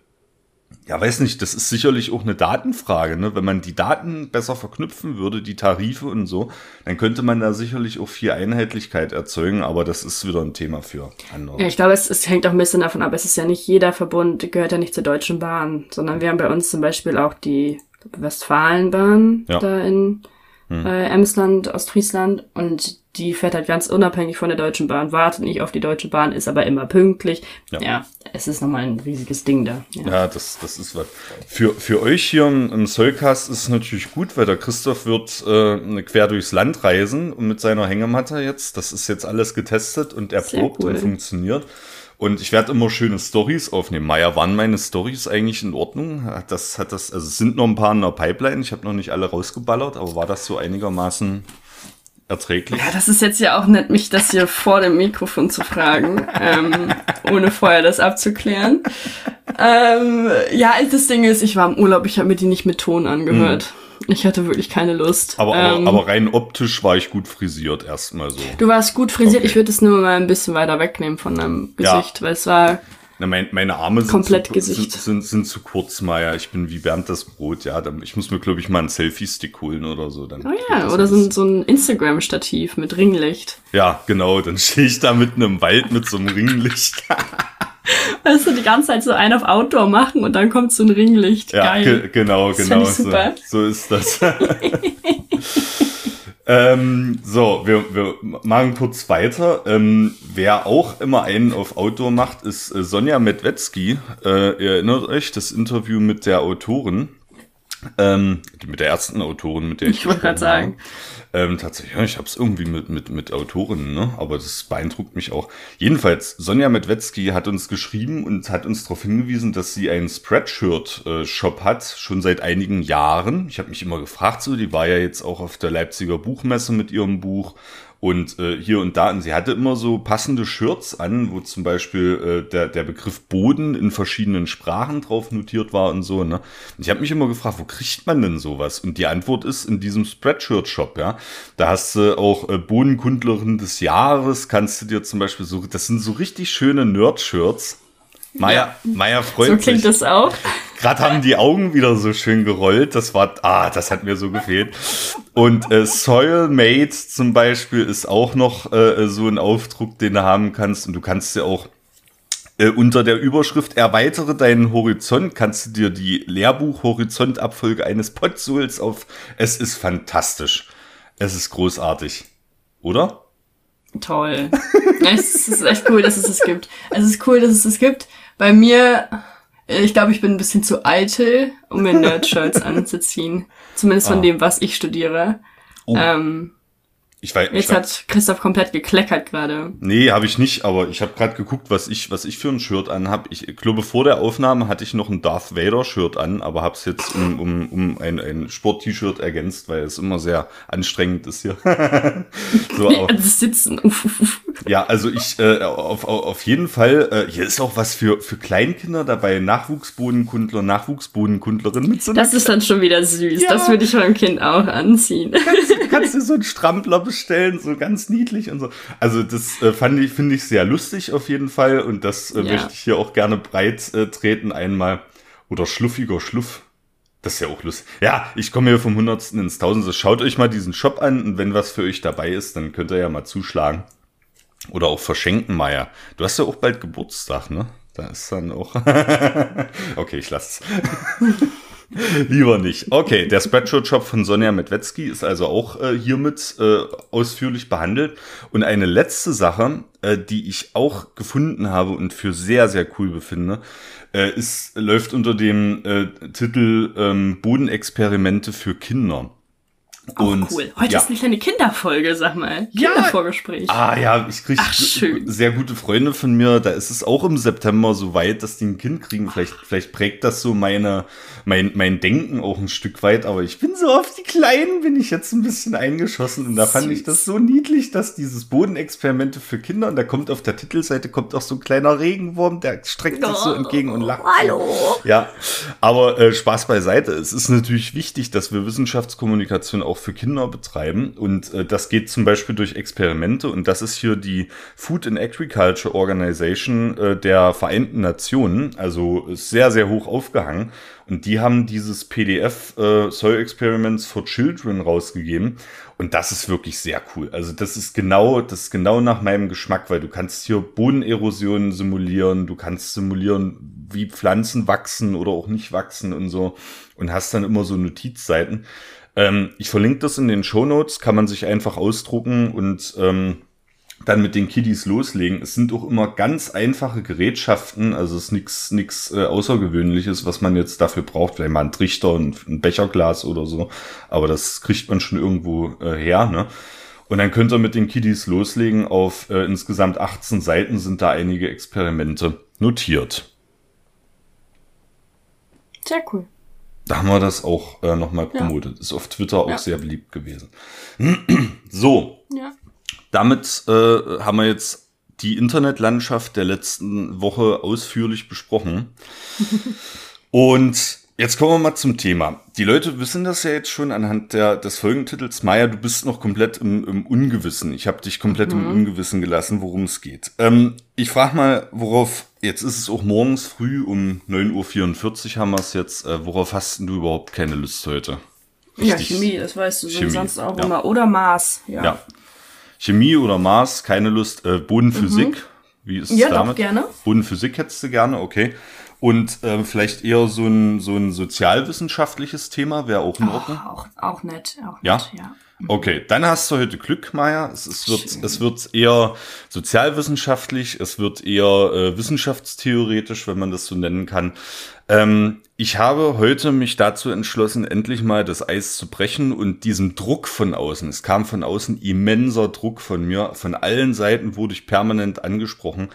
[SPEAKER 2] ja, weiß nicht, das ist sicherlich auch eine Datenfrage, ne? Wenn man die Daten besser verknüpfen würde, die Tarife und so, dann könnte man da sicherlich auch viel Einheitlichkeit erzeugen, aber das ist wieder ein Thema für andere.
[SPEAKER 3] Ja, ich glaube, es, es hängt auch ein bisschen davon ab, es ist ja nicht jeder Verbund, gehört ja nicht zur Deutschen Bahn, sondern wir haben bei uns zum Beispiel auch die Westfalenbahn
[SPEAKER 2] Ja.
[SPEAKER 3] da in äh, Emsland, Ostfriesland und die fährt halt ganz unabhängig von der Deutschen Bahn, wartet nicht auf die Deutsche Bahn, ist aber immer pünktlich.
[SPEAKER 2] Ja.
[SPEAKER 3] Ja, es ist nochmal ein riesiges Ding da. Ja.
[SPEAKER 2] Ja, das, das ist was. Für, für euch hier im, im Soulcast ist es natürlich gut, weil der Christoph wird äh, quer durchs Land reisen und mit seiner Hängematte jetzt. Das ist jetzt alles getestet und erprobt
[SPEAKER 3] cool.
[SPEAKER 2] und funktioniert. Und ich werde immer schöne Stories aufnehmen. Maya, waren meine Stories eigentlich in Ordnung? Hat das, hat das, also es sind noch ein paar in der Pipeline. Ich habe noch nicht alle rausgeballert, aber war das so einigermaßen erträglich?
[SPEAKER 3] Ja, das ist jetzt ja auch nett, mich das hier vor dem Mikrofon zu fragen, ähm, ohne vorher das abzuklären. Ähm, ja, das Ding ist, ich war im Urlaub, ich habe mir die nicht mit Ton angehört. Ich hatte wirklich keine Lust.
[SPEAKER 2] Aber,
[SPEAKER 3] ähm,
[SPEAKER 2] aber, aber rein optisch war ich gut frisiert erstmal so.
[SPEAKER 3] du warst gut frisiert,
[SPEAKER 2] Okay.
[SPEAKER 3] ich würde es nur mal ein bisschen weiter wegnehmen von deinem
[SPEAKER 2] Ja.
[SPEAKER 3] Gesicht, weil es war,
[SPEAKER 2] Na, mein, meine Arme sind,
[SPEAKER 3] Komplett
[SPEAKER 2] zu,
[SPEAKER 3] Gesicht.
[SPEAKER 2] Sind, sind, sind zu kurz, Maya. Ich bin wie Bernd das Brot, ja. Ich muss mir, glaube ich, mal einen Selfie-Stick holen oder so. Dann
[SPEAKER 3] oh ja, oder so so ein Instagram-Stativ mit Ringlicht.
[SPEAKER 2] Ja, genau. Dann stehe ich da mitten im Wald mit so einem Ringlicht.
[SPEAKER 3] Weißt du, die ganze Zeit so einen auf Outdoor machen und dann kommt so ein Ringlicht.
[SPEAKER 2] Ja, ge
[SPEAKER 3] Geil.
[SPEAKER 2] genau,
[SPEAKER 3] Das
[SPEAKER 2] genau. So, so ist das. ähm, so, wir, wir machen kurz weiter. Ähm, wer auch immer einen auf Outdoor macht, ist äh, Sonja Medwetzki. Äh, ihr erinnert euch, das Interview mit der Autorin. Ähm, die- mit der ersten Autorin, mit der ich
[SPEAKER 3] Ich wollte gerade sagen.
[SPEAKER 2] Ähm, tatsächlich, ja, ich habe es irgendwie mit, mit, mit Autorinnen, ne? aber das beeindruckt mich auch. Jedenfalls, Sonja Medwetzki hat uns geschrieben und hat uns darauf hingewiesen, dass sie einen Spreadshirt-Shop hat, schon seit einigen Jahren. Ich habe mich immer gefragt, so, die war ja jetzt auch auf der Leipziger Buchmesse mit ihrem Buch und äh, hier und da. Und sie hatte immer so passende Shirts an, wo zum Beispiel äh, der, der Begriff Boden in verschiedenen Sprachen drauf notiert war und so. Ne? Und ich habe mich immer gefragt, wo kriegt man denn sowas? Und die Antwort ist in diesem Spreadshirt-Shop. Ja, da hast du auch äh, Bodenkundlerin des Jahres. Kannst du dir zum Beispiel so, das sind so richtig schöne Nerd-Shirts. Maya, Maya freut
[SPEAKER 3] So
[SPEAKER 2] sich.
[SPEAKER 3] klingt das auch.
[SPEAKER 2] Gerade haben die Augen wieder so schön gerollt. Das war, ah, das hat mir so gefehlt. Und äh, Soilmate zum Beispiel ist auch noch äh, so ein Aufdruck, den du haben kannst. Und du kannst ja auch äh, unter der Überschrift Erweitere deinen Horizont kannst du dir die Lehrbuch-Horizontabfolge eines Potzuls auf. Es ist fantastisch. Es ist großartig. Oder?
[SPEAKER 3] Toll. es ist echt cool, dass es es gibt. Es ist cool, dass es es gibt. Bei mir, äh, ich glaube, ich bin ein bisschen zu eitel, um mir Nerd-Shirts anzuziehen. Zumindest von
[SPEAKER 2] Ah.
[SPEAKER 3] dem, was ich studiere.
[SPEAKER 2] Oh,
[SPEAKER 3] Ähm,
[SPEAKER 2] ich weiß
[SPEAKER 3] jetzt
[SPEAKER 2] ich
[SPEAKER 3] hat Christoph komplett gekleckert gerade.
[SPEAKER 2] Nee, habe ich nicht, aber ich habe gerade geguckt, was ich, was ich für ein Shirt anhab. Ich glaube, vor der Aufnahme hatte ich noch ein Darth Vader Shirt an, aber habe es jetzt um, um, um ein, ein Sport-T-Shirt ergänzt, weil es immer sehr anstrengend ist hier. so, aber,
[SPEAKER 3] Das Sitzen.
[SPEAKER 2] Ja, also ich äh, auf, auf, auf jeden Fall, äh, hier ist auch was für, für Kleinkinder dabei, Nachwuchsbodenkundler, Nachwuchsbodenkundlerin mit so
[SPEAKER 3] Das ist dann schon wieder süß.
[SPEAKER 2] Ja.
[SPEAKER 3] Das würde ich meinem Kind auch anziehen.
[SPEAKER 2] kannst du so einen Strampler bestellen, so ganz niedlich und so. Also das äh, fand ich, finde ich sehr lustig auf jeden Fall und das äh,
[SPEAKER 3] Ja.
[SPEAKER 2] möchte ich hier auch gerne breit äh, treten einmal. Oder schluffiger Schluff. Das ist ja auch lustig. Ja, ich komme hier vom Hundertsten ins Tausendste. Schaut euch mal diesen Shop an und wenn was für euch dabei ist, dann könnt ihr ja mal zuschlagen. Oder auch verschenken, Meier. Du hast ja auch bald Geburtstag, ne? Da ist dann auch. okay, ich lasse es. Lieber nicht. Okay, der Spreadshirt-Shop von Sonja Medwetzki ist also auch äh, hiermit äh, ausführlich behandelt. Und eine letzte Sache, äh, die ich auch gefunden habe und für sehr, sehr cool befinde, äh, ist, läuft unter dem äh, Titel ähm, Bodenexperimente für Kinder.
[SPEAKER 3] Oh, und, cool. Heute ja. ist eine kleine Kinderfolge, sag mal. Kindervorgespräch.
[SPEAKER 2] Ja. Ah ja, ich kriege sehr gute Freunde von mir. Da ist es auch im September so weit, dass die ein Kind kriegen. Vielleicht, vielleicht prägt das so meine, mein, mein Denken auch ein Stück weit. Aber ich bin so auf die Kleinen, bin ich jetzt ein bisschen eingeschossen. Und da Süß. fand ich das so niedlich, dass dieses Bodenexperimente für Kinder, und da kommt auf der Titelseite kommt auch so ein kleiner Regenwurm, der streckt sich so entgegen und lacht.
[SPEAKER 3] Hallo.
[SPEAKER 2] Ja, aber äh, Spaß beiseite. Es ist natürlich wichtig, dass wir Wissenschaftskommunikation auch für Kinder betreiben. Und äh, das geht zum Beispiel durch Experimente. Und das ist hier die Food and Agriculture Organization äh, der Vereinten Nationen. Also sehr, sehr hoch aufgehangen. Und die haben dieses PDF äh, Soil Experiments for Children rausgegeben. Und das ist wirklich sehr cool. Also das ist genau, das ist genau nach meinem Geschmack, weil du kannst hier Bodenerosion simulieren, du kannst simulieren, wie Pflanzen wachsen oder auch nicht wachsen und so. Und hast dann immer so Notizseiten. Ähm, ich verlinke das in den Show Notes, kann man sich einfach ausdrucken und ähm, dann mit den Kiddies loslegen. Es sind auch immer ganz einfache Gerätschaften, also es ist nichts nix, äh, Außergewöhnliches, was man jetzt dafür braucht, vielleicht mal ein Trichter und ein Becherglas oder so, aber das kriegt man schon irgendwo äh, her, ne? Und dann könnt ihr mit den Kiddies loslegen. Auf äh, insgesamt 18 Seiten sind da einige Experimente notiert.
[SPEAKER 3] Sehr cool.
[SPEAKER 2] Da haben wir das auch äh, nochmal promotet. Ja. Ist auf Twitter auch ja. sehr beliebt gewesen. so. Ja. Damit äh, haben wir jetzt die Internetlandschaft der letzten Woche ausführlich besprochen. Und Jetzt kommen wir mal zum Thema. Die Leute wissen das ja jetzt schon anhand der, des Folgentitels. Maya, du bist noch komplett im, im Ungewissen. Ich habe dich komplett mhm. im Ungewissen gelassen, worum es geht. Ähm, ich frage mal, worauf, jetzt ist es auch morgens früh um 9.44 Uhr haben wir es jetzt, äh, worauf hast du überhaupt keine Lust heute?
[SPEAKER 3] Richtig. Ja, Chemie, das weißt du Chemie, sonst auch ja. immer. Oder Maß, ja. ja.
[SPEAKER 2] Chemie oder Maß, keine Lust. Äh, Bodenphysik, mhm. wie ist es ja, damit?
[SPEAKER 3] Ja, gerne.
[SPEAKER 2] Bodenphysik hättest du gerne, okay. Und äh, vielleicht eher so ein, so ein sozialwissenschaftliches Thema wäre auch in Ordnung.
[SPEAKER 3] Auch, auch nett. Auch
[SPEAKER 2] ja?
[SPEAKER 3] Nett, ja.
[SPEAKER 2] Mhm. Okay, dann hast du heute Glück, Maya. Es, es, wird, es wird eher sozialwissenschaftlich, es wird eher äh, wissenschaftstheoretisch, wenn man das so nennen kann. Ähm, ich habe heute mich dazu entschlossen, endlich mal das Eis zu brechen und diesem Druck von außen, es kam von außen immenser Druck von mir, von allen Seiten wurde ich permanent angesprochen.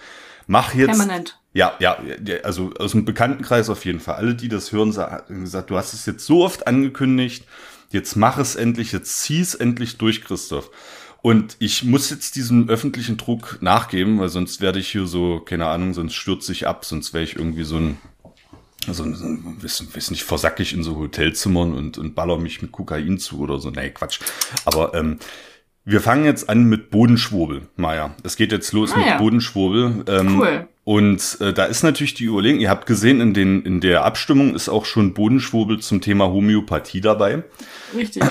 [SPEAKER 2] Mach jetzt.
[SPEAKER 3] Permanent.
[SPEAKER 2] Ja, ja, also aus dem Bekanntenkreis auf jeden Fall. Alle, die das hören, sagen gesagt, du hast es jetzt so oft angekündigt, jetzt mach es endlich, jetzt zieh es endlich durch, Christoph. Und ich muss jetzt diesem öffentlichen Druck nachgeben, weil sonst werde ich hier so, keine Ahnung, sonst stürze ich ab, sonst wäre ich irgendwie so ein, so ein, so ein wissen, wissen nicht, versacke ich in so Hotelzimmern und, und baller mich mit Kokain zu oder so. Nee, Quatsch. Aber ähm, wir fangen jetzt an mit Bodenschwurbel, Maja. Es geht jetzt los ah, mit ja. Bodenschwurbel. Ähm, cool. Und äh, da ist natürlich die Überlegung, ihr habt gesehen, in, den, in der Abstimmung ist auch schon Bodenschwurbel zum Thema Homöopathie dabei.
[SPEAKER 3] Richtig.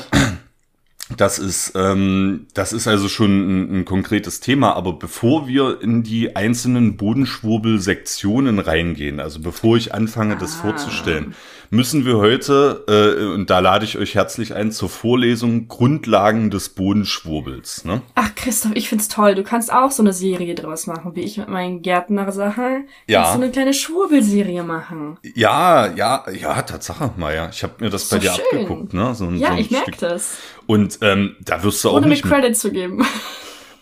[SPEAKER 2] Das ist, ähm, das ist also schon ein, ein, konkretes Thema. Aber bevor wir in die einzelnen Bodenschwurbel-Sektionen reingehen, also bevor ich anfange, das ah. vorzustellen, müssen wir heute, äh, und da lade ich euch herzlich ein, zur Vorlesung Grundlagen des Bodenschwurbels. Ne?
[SPEAKER 3] Ach, Christoph, ich find's toll. Du kannst auch so eine Serie draus machen, wie ich mit meinen Gärtner-Sachen. Ja. Kannst so eine kleine Schwurbelserie machen.
[SPEAKER 2] Ja, ja, ja, Tatsache, Maja. Ich habe mir das so bei dir schön. abgeguckt, ne?
[SPEAKER 3] So, ja, so ich merke das.
[SPEAKER 2] Und ähm, da wirst du
[SPEAKER 3] Ohne
[SPEAKER 2] auch nicht...
[SPEAKER 3] Ohne mir Credit zu geben.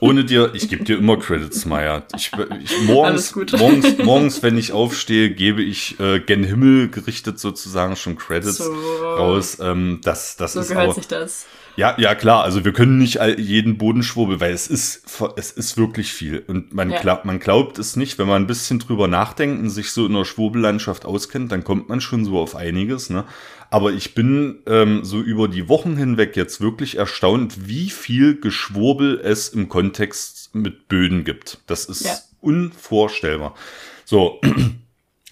[SPEAKER 2] Ohne dir, ich gebe dir immer Credits, Maya. Ich, ich, morgens, morgens, morgens, wenn ich aufstehe, gebe ich äh, gen Himmel gerichtet sozusagen schon Credits so. raus. Ähm, das, das
[SPEAKER 3] so
[SPEAKER 2] ist
[SPEAKER 3] gehört
[SPEAKER 2] auch,
[SPEAKER 3] sich das.
[SPEAKER 2] Ja, ja klar. Also wir können nicht all, jeden Boden schwurbeln, weil es ist, es ist wirklich viel. Und man, ja. glaubt, man glaubt es nicht, wenn man ein bisschen drüber nachdenkt und sich so in der Schwurbellandschaft auskennt, dann kommt man schon so auf einiges. Ne? Aber ich bin ähm, so über die Wochen hinweg jetzt wirklich erstaunt, wie viel Geschwurbel es im Kontext mit Böden gibt. Das ist ja. unvorstellbar. So.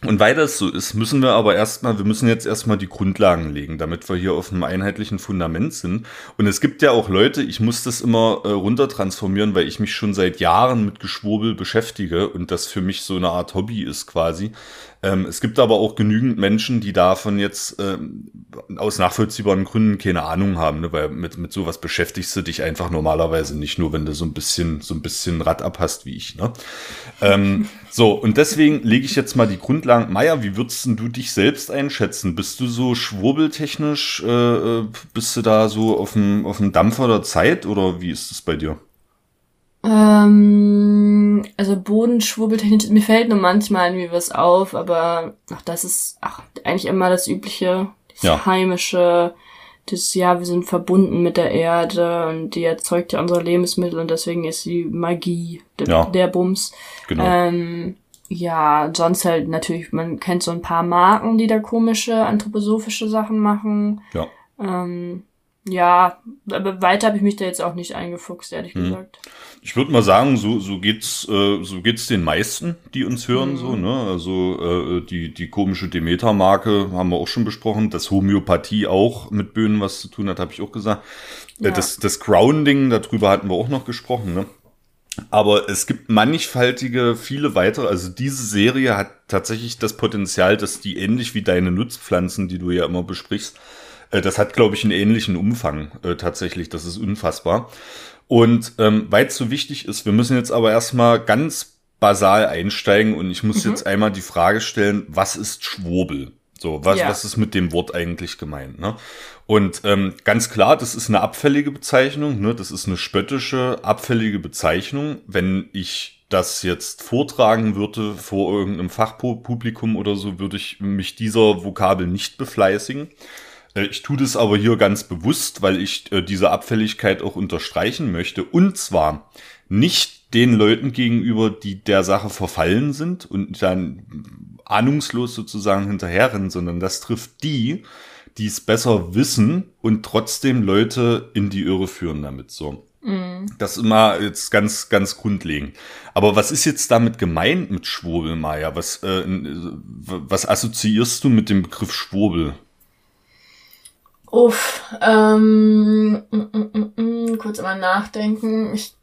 [SPEAKER 2] Und weil das so ist, müssen wir aber erstmal, wir müssen jetzt erstmal die Grundlagen legen, damit wir hier auf einem einheitlichen Fundament sind. Und es gibt ja auch Leute, ich muss das immer äh, runtertransformieren, weil ich mich schon seit Jahren mit Geschwurbel beschäftige und das für mich so eine Art Hobby ist quasi. Ähm, es gibt aber auch genügend Menschen, die davon jetzt ähm, aus nachvollziehbaren Gründen keine Ahnung haben, ne? weil mit, mit sowas beschäftigst du dich einfach normalerweise nicht nur, wenn du so ein bisschen, so ein bisschen Rad abhast wie ich. Ne? Ähm, so, und deswegen lege ich jetzt mal die Grundlagen. Meier, wie würdest du dich selbst einschätzen? Bist du so schwurbeltechnisch, äh, äh bist du da so auf dem, auf dem Dampfer der Zeit oder wie ist es bei dir?
[SPEAKER 3] Ähm, also Bodenschwurbeltechnisch, mir fällt nur manchmal irgendwie was auf, aber ach, das ist ach, eigentlich immer das übliche, das ja. heimische, das ja, wir sind verbunden mit der Erde und die erzeugt ja unsere Lebensmittel und deswegen ist die Magie der, ja. der Bums. Genau. Ähm, ja, sonst halt natürlich, man kennt so ein paar Marken, die da komische anthroposophische Sachen machen. Ja. Ähm, ja, aber weiter habe ich mich da jetzt auch nicht eingefuchst, ehrlich hm. gesagt.
[SPEAKER 2] Ich würde mal sagen, so, so geht's, äh, so geht's den meisten, die uns hören, mhm. so, ne? Also äh, die, die komische Demeter-Marke haben wir auch schon besprochen, dass Homöopathie auch mit Böhnen was zu tun hat, habe ich auch gesagt. Äh, ja. Das, das Grounding, darüber hatten wir auch noch gesprochen, ne? Aber es gibt mannigfaltige, viele weitere. Also diese Serie hat tatsächlich das Potenzial, dass die ähnlich wie deine Nutzpflanzen, die du ja immer besprichst, das hat, glaube ich, einen ähnlichen Umfang äh, tatsächlich. Das ist unfassbar. Und ähm, weil es so wichtig ist, wir müssen jetzt aber erstmal ganz basal einsteigen und ich muss mhm. jetzt einmal die Frage stellen, was ist Schwurbel? So, was, ja. was ist mit dem Wort eigentlich gemeint? Ne? Und ähm, ganz klar, das ist eine abfällige Bezeichnung, ne? das ist eine spöttische, abfällige Bezeichnung. Wenn ich das jetzt vortragen würde vor irgendeinem Fachpublikum oder so, würde ich mich dieser Vokabel nicht befleißigen. Äh, ich tue das aber hier ganz bewusst, weil ich äh, diese Abfälligkeit auch unterstreichen möchte. Und zwar nicht den Leuten gegenüber, die der Sache verfallen sind und dann ahnungslos sozusagen hinterherrennen, sondern das trifft die, die es besser wissen und trotzdem Leute in die Irre führen damit so. Mm. Das ist immer jetzt ganz, ganz grundlegend. Aber was ist jetzt damit gemeint mit Schwurbel, Maya? Was, äh, was assoziierst du mit dem Begriff Schwurbel?
[SPEAKER 3] Uff, ähm, mm, mm, mm, kurz mal nachdenken. Ich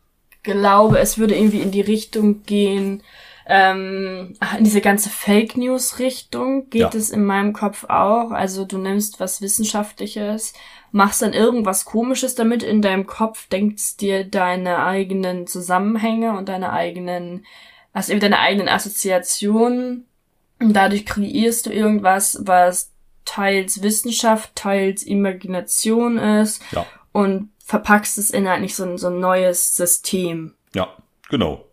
[SPEAKER 3] glaube, es würde irgendwie in die Richtung gehen, ähm, in diese ganze Fake News Richtung geht ja. es in meinem Kopf auch. Also du nimmst was Wissenschaftliches, machst dann irgendwas Komisches damit in deinem Kopf, denkst dir deine eigenen Zusammenhänge und deine eigenen, also eben deine eigenen Assoziationen und dadurch kreierst du irgendwas, was teils Wissenschaft, teils Imagination ist ja. und verpackst es in eigentlich so ein, so ein neues System.
[SPEAKER 2] Ja, genau.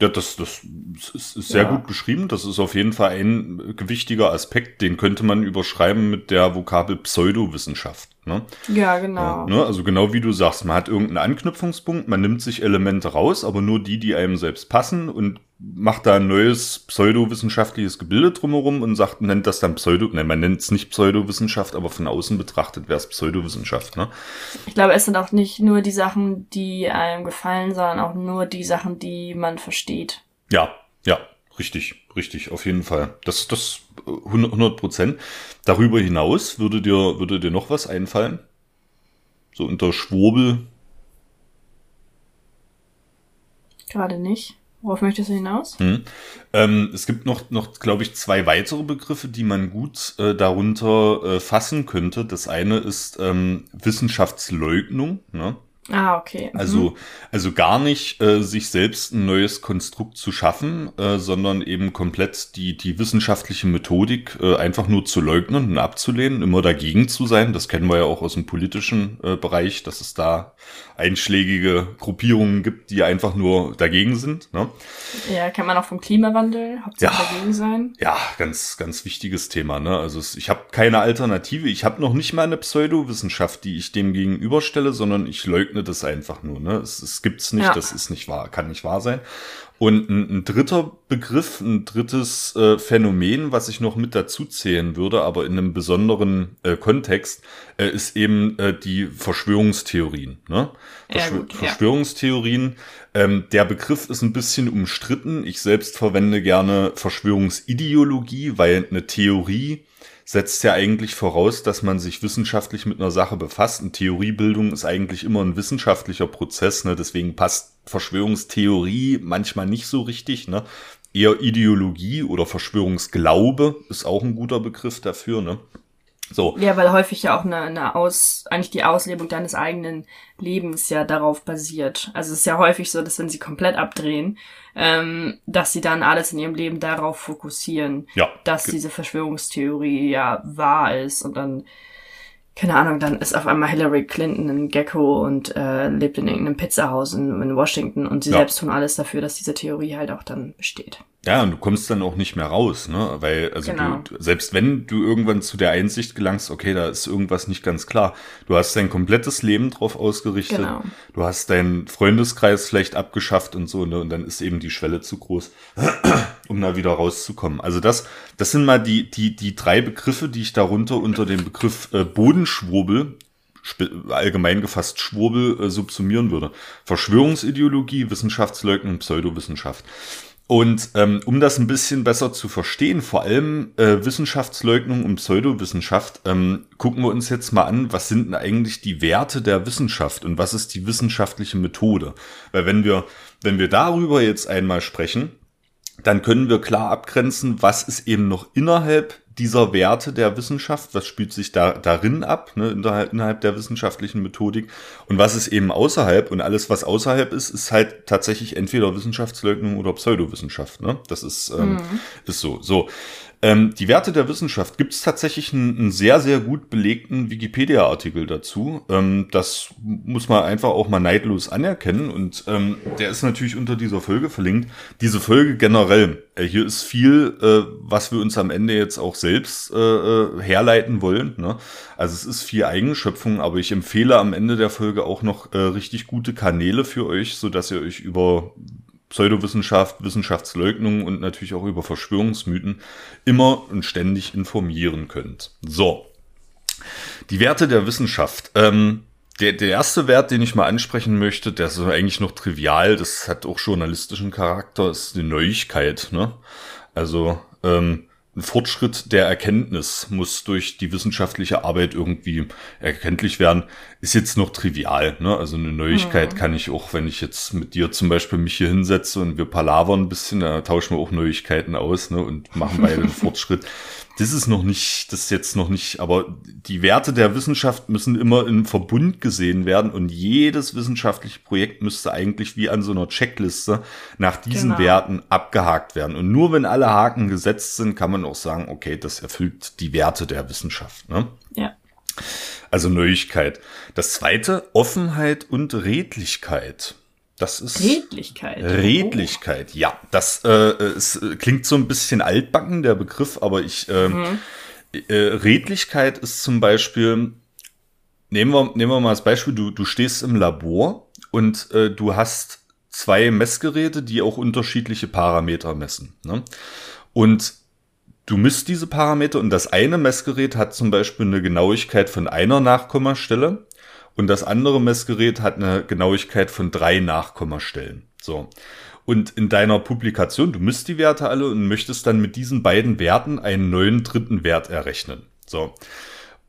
[SPEAKER 2] Ja, das, das ist sehr ja. gut beschrieben. Das ist auf jeden Fall ein gewichtiger Aspekt, den könnte man überschreiben mit der Vokabel Pseudowissenschaft. Ne?
[SPEAKER 3] Ja, genau.
[SPEAKER 2] Ja, ne? Also genau wie du sagst, man hat irgendeinen Anknüpfungspunkt, man nimmt sich Elemente raus, aber nur die, die einem selbst passen und macht da ein neues pseudowissenschaftliches Gebilde drumherum und sagt, nennt das dann Pseudo, nein, man nennt es nicht Pseudowissenschaft, aber von außen betrachtet wäre es Pseudowissenschaft, ne?
[SPEAKER 3] Ich glaube, es sind auch nicht nur die Sachen, die einem gefallen, sondern auch nur die Sachen, die man versteht.
[SPEAKER 2] Ja, ja, richtig, richtig, auf jeden Fall. Das, das 100 Prozent. Darüber hinaus würde dir, würde dir noch was einfallen? So unter Schwurbel?
[SPEAKER 3] Gerade nicht. Worauf möchtest du hinaus?
[SPEAKER 2] Hm. Ähm, es gibt noch, noch glaube ich, zwei weitere Begriffe, die man gut äh, darunter äh, fassen könnte. Das eine ist ähm, Wissenschaftsleugnung. Ne?
[SPEAKER 3] Ah, okay.
[SPEAKER 2] Mhm. Also, also gar nicht äh, sich selbst ein neues Konstrukt zu schaffen, äh, sondern eben komplett die, die wissenschaftliche Methodik äh, einfach nur zu leugnen und abzulehnen, immer dagegen zu sein. Das kennen wir ja auch aus dem politischen äh, Bereich, dass es da einschlägige Gruppierungen gibt, die einfach nur dagegen sind. Ne?
[SPEAKER 3] Ja, kann man auch vom Klimawandel hauptsächlich ja, dagegen sein.
[SPEAKER 2] Ja, ganz, ganz wichtiges Thema. Ne? Also es, ich habe keine Alternative. Ich habe noch nicht mal eine Pseudowissenschaft, die ich dem gegenüberstelle, sondern ich leugne das einfach nur. Ne? Es, es gibt's nicht, ja. das ist nicht wahr, kann nicht wahr sein. Und ein, ein dritter Begriff, ein drittes äh, Phänomen, was ich noch mit dazu zählen würde, aber in einem besonderen äh, Kontext, äh, ist eben äh, die Verschwörungstheorien. Ne? Verschw gut, Verschwörungstheorien. Ja. Ähm, der Begriff ist ein bisschen umstritten. Ich selbst verwende gerne Verschwörungsideologie, weil eine Theorie setzt ja eigentlich voraus, dass man sich wissenschaftlich mit einer Sache befasst. Und Theoriebildung ist eigentlich immer ein wissenschaftlicher Prozess, ne? deswegen passt Verschwörungstheorie manchmal nicht so richtig. Ne? Eher Ideologie oder Verschwörungsglaube ist auch ein guter Begriff dafür. Ne?
[SPEAKER 3] So. Ja, weil häufig ja auch eine, eine Aus, eigentlich die Auslebung deines eigenen Lebens ja darauf basiert. Also es ist ja häufig so, dass wenn sie komplett abdrehen, ähm, dass sie dann alles in ihrem Leben darauf fokussieren, ja. dass diese Verschwörungstheorie ja wahr ist und dann keine Ahnung, dann ist auf einmal Hillary Clinton ein Gecko und äh, lebt in irgendeinem Pizzahaus in, in Washington und sie ja. selbst tun alles dafür, dass diese Theorie halt auch dann besteht.
[SPEAKER 2] Ja, und du kommst dann auch nicht mehr raus, ne? Weil, also genau. du, selbst wenn du irgendwann zu der Einsicht gelangst, okay, da ist irgendwas nicht ganz klar, du hast dein komplettes Leben drauf ausgerichtet, genau. du hast deinen Freundeskreis vielleicht abgeschafft und so, ne? Und dann ist eben die Schwelle zu groß, um da wieder rauszukommen. Also das, das sind mal die, die, die drei Begriffe, die ich darunter unter dem Begriff äh, Bodenschwurbel allgemein gefasst Schwurbel äh, subsumieren würde. Verschwörungsideologie, Wissenschaftsleugnung, Pseudowissenschaft. Und ähm, um das ein bisschen besser zu verstehen, vor allem äh, Wissenschaftsleugnung und Pseudowissenschaft, ähm, gucken wir uns jetzt mal an, was sind denn eigentlich die Werte der Wissenschaft und was ist die wissenschaftliche Methode? Weil wenn wir, wenn wir darüber jetzt einmal sprechen, dann können wir klar abgrenzen, was ist eben noch innerhalb dieser Werte der Wissenschaft, was spielt sich da darin ab, ne, innerhalb, innerhalb der wissenschaftlichen Methodik und was ist eben außerhalb und alles, was außerhalb ist, ist halt tatsächlich entweder Wissenschaftsleugnung oder Pseudowissenschaft. Ne? Das ist, ähm, mhm. ist so. So. Ähm, die Werte der Wissenschaft gibt es tatsächlich einen, einen, sehr, sehr gut belegten Wikipedia-Artikel dazu. Ähm, das muss man einfach auch mal neidlos anerkennen und ähm, der ist natürlich unter dieser Folge verlinkt. Diese Folge generell, äh, hier ist viel, äh, was wir uns am Ende jetzt auch selbst äh, äh herleiten wollen. Ne? Also es ist viel Eigenschöpfung, aber ich empfehle am Ende der Folge auch noch äh, richtig gute Kanäle für euch, so dass ihr euch über Pseudowissenschaft, Wissenschaftsleugnung und natürlich auch über Verschwörungsmythen immer und ständig informieren könnt. So. Die Werte der Wissenschaft. Ähm, der, der erste Wert, den ich mal ansprechen möchte, der ist eigentlich noch trivial, das hat auch journalistischen Charakter, ist die Neuigkeit. Ne? Also ähm, ein Fortschritt der Erkenntnis muss durch die wissenschaftliche Arbeit irgendwie erkenntlich werden. Ist jetzt noch trivial, ne? Also eine Neuigkeit mhm. kann ich auch, wenn ich jetzt mit dir zum Beispiel mich hier hinsetze und wir palavern ein bisschen, da tauschen wir auch Neuigkeiten aus, ne? Und machen beide einen Fortschritt das ist noch nicht, das ist jetzt noch nicht, aber die Werte der Wissenschaft müssen immer im Verbund gesehen werden und jedes wissenschaftliche Projekt müsste eigentlich wie an so einer Checkliste nach diesen genau. Werten abgehakt werden. Und nur wenn alle Haken gesetzt sind, kann man auch sagen, okay, das erfüllt die Werte der Wissenschaft. Ne?
[SPEAKER 3] Ja.
[SPEAKER 2] Also Neuigkeit. Das zweite, Offenheit und Redlichkeit. Das ist
[SPEAKER 3] Redlichkeit.
[SPEAKER 2] Redlichkeit, ja. Das äh, es klingt so ein bisschen altbacken, der Begriff, aber ich äh, mhm. äh, Redlichkeit ist zum Beispiel, nehmen wir, nehmen wir mal als Beispiel, du, du stehst im Labor und äh, du hast zwei Messgeräte, die auch unterschiedliche Parameter messen. Ne? Und du misst diese Parameter und das eine Messgerät hat zum Beispiel eine Genauigkeit von einer Nachkommastelle und das andere Messgerät hat eine Genauigkeit von drei Nachkommastellen. So. Und in deiner Publikation, du misst die Werte alle und möchtest dann mit diesen beiden Werten einen neuen dritten Wert errechnen. So.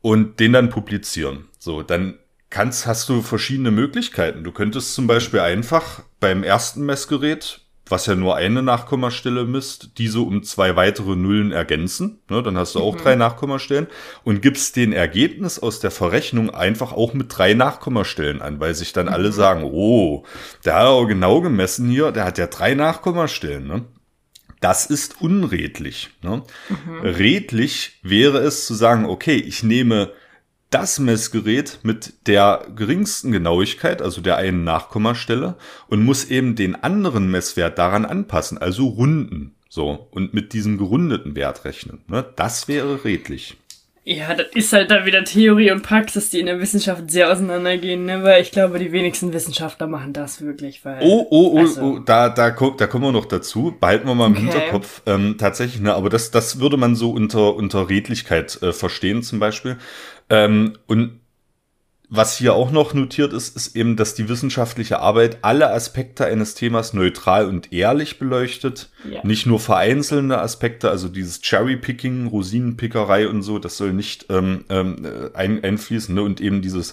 [SPEAKER 2] Und den dann publizieren. So, dann kannst, hast du verschiedene Möglichkeiten. Du könntest zum Beispiel einfach beim ersten Messgerät was ja nur eine Nachkommastelle misst, diese um zwei weitere Nullen ergänzen. Ne, dann hast du auch mhm. drei Nachkommastellen und gibst den Ergebnis aus der Verrechnung einfach auch mit drei Nachkommastellen an, weil sich dann mhm. alle sagen, oh, der hat aber genau gemessen hier, der hat ja drei Nachkommastellen. Ne? Das ist unredlich. Ne? Mhm. Redlich wäre es zu sagen, okay, ich nehme das Messgerät mit der geringsten Genauigkeit, also der einen Nachkommastelle, und muss eben den anderen Messwert daran anpassen, also runden. So, und mit diesem gerundeten Wert rechnen. Ne? Das wäre redlich.
[SPEAKER 3] Ja, das ist halt da wieder Theorie und Praxis, die in der Wissenschaft sehr auseinandergehen, ne? weil ich glaube, die wenigsten Wissenschaftler machen das wirklich. Weil,
[SPEAKER 2] oh, oh, oh, also, oh da, da, da kommen wir noch dazu. Behalten wir mal im okay. Hinterkopf. Ähm, tatsächlich, ne? aber das, das würde man so unter, unter Redlichkeit äh, verstehen zum Beispiel. Ähm, und was hier auch noch notiert ist, ist eben, dass die wissenschaftliche Arbeit alle Aspekte eines Themas neutral und ehrlich beleuchtet.
[SPEAKER 3] Ja.
[SPEAKER 2] Nicht nur vereinzelte Aspekte, also dieses Cherry-Picking, Rosinenpickerei und so, das soll nicht ähm, ähm, ein, einfließen. Ne? Und eben dieses,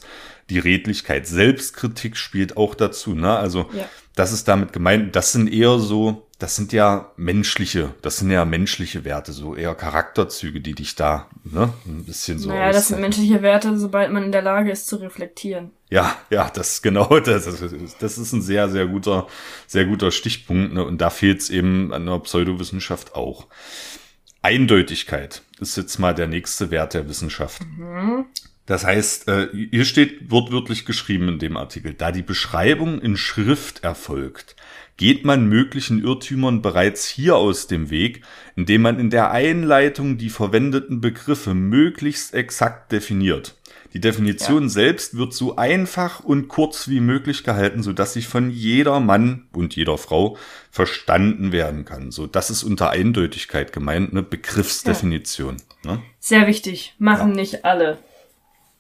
[SPEAKER 2] die Redlichkeit, Selbstkritik spielt auch dazu. Ne? Also
[SPEAKER 3] Ja.
[SPEAKER 2] das ist damit gemeint. Das sind eher so, das sind ja menschliche, das sind ja menschliche Werte, so eher Charakterzüge, die dich da ne, ein bisschen so
[SPEAKER 3] naja, das sind menschliche Werte, sobald man in der Lage ist zu reflektieren.
[SPEAKER 2] Ja, ja, das ist genau, das das ist ein sehr, sehr guter, sehr guter Stichpunkt. Ne? Und da fehlt es eben an der Pseudowissenschaft auch. Eindeutigkeit ist jetzt mal der nächste Wert der Wissenschaft. Das heißt, äh, hier steht wortwörtlich geschrieben in dem Artikel, da die Beschreibung in Schrift erfolgt, geht man möglichen Irrtümern bereits hier aus dem Weg, indem man in der Einleitung die verwendeten Begriffe möglichst exakt definiert. Die Definition selbst wird so einfach und kurz wie möglich gehalten, so dass sie von jeder Mann und jeder Frau verstanden werden kann. So, das ist unter Eindeutigkeit gemeint, eine Begriffsdefinition. Ne?
[SPEAKER 3] Sehr wichtig. Machen nicht alle.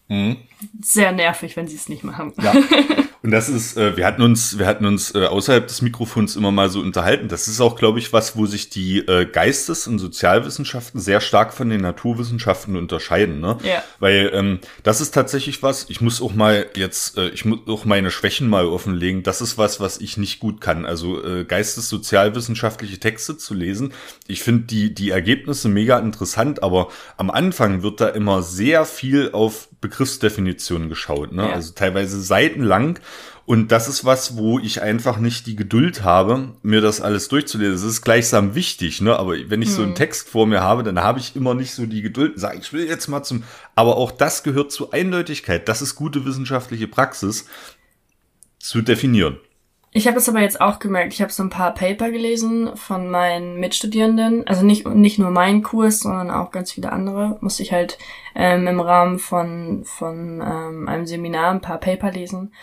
[SPEAKER 2] Mhm.
[SPEAKER 3] Sehr nervig, wenn sie es nicht machen.
[SPEAKER 2] Ja. Und das ist, äh, wir hatten uns, wir hatten uns äh, außerhalb des Mikrofons immer mal so unterhalten. Das ist auch, glaube ich, was, wo sich die äh, Geistes- und Sozialwissenschaften sehr stark von den Naturwissenschaften unterscheiden. Ne?
[SPEAKER 3] Ja.
[SPEAKER 2] Weil ähm, das ist tatsächlich was. Ich muss auch mal jetzt, äh, ich muss auch meine Schwächen mal offenlegen. Das ist was, was ich nicht gut kann. Also äh, geistes-sozialwissenschaftliche Texte zu lesen. Ich finde die die Ergebnisse mega interessant, aber am Anfang wird da immer sehr viel auf Begriffsdefinitionen geschaut. Ne?
[SPEAKER 3] Ja.
[SPEAKER 2] Also teilweise seitenlang. Und das ist was, wo ich einfach nicht die Geduld habe, mir das alles durchzulesen. Es ist gleichsam wichtig, ne? Aber wenn ich so einen Text vor mir habe, dann habe ich immer nicht so die Geduld, sage ich will jetzt mal zum. Aber auch das gehört zur Eindeutigkeit. Das ist gute wissenschaftliche Praxis zu definieren.
[SPEAKER 3] Ich habe das aber jetzt auch gemerkt. Ich habe so ein paar Paper gelesen von meinen Mitstudierenden. Also nicht, nicht nur meinen Kurs, sondern auch ganz viele andere. Musste ich halt ähm, im Rahmen von, von ähm, einem Seminar ein paar Paper lesen.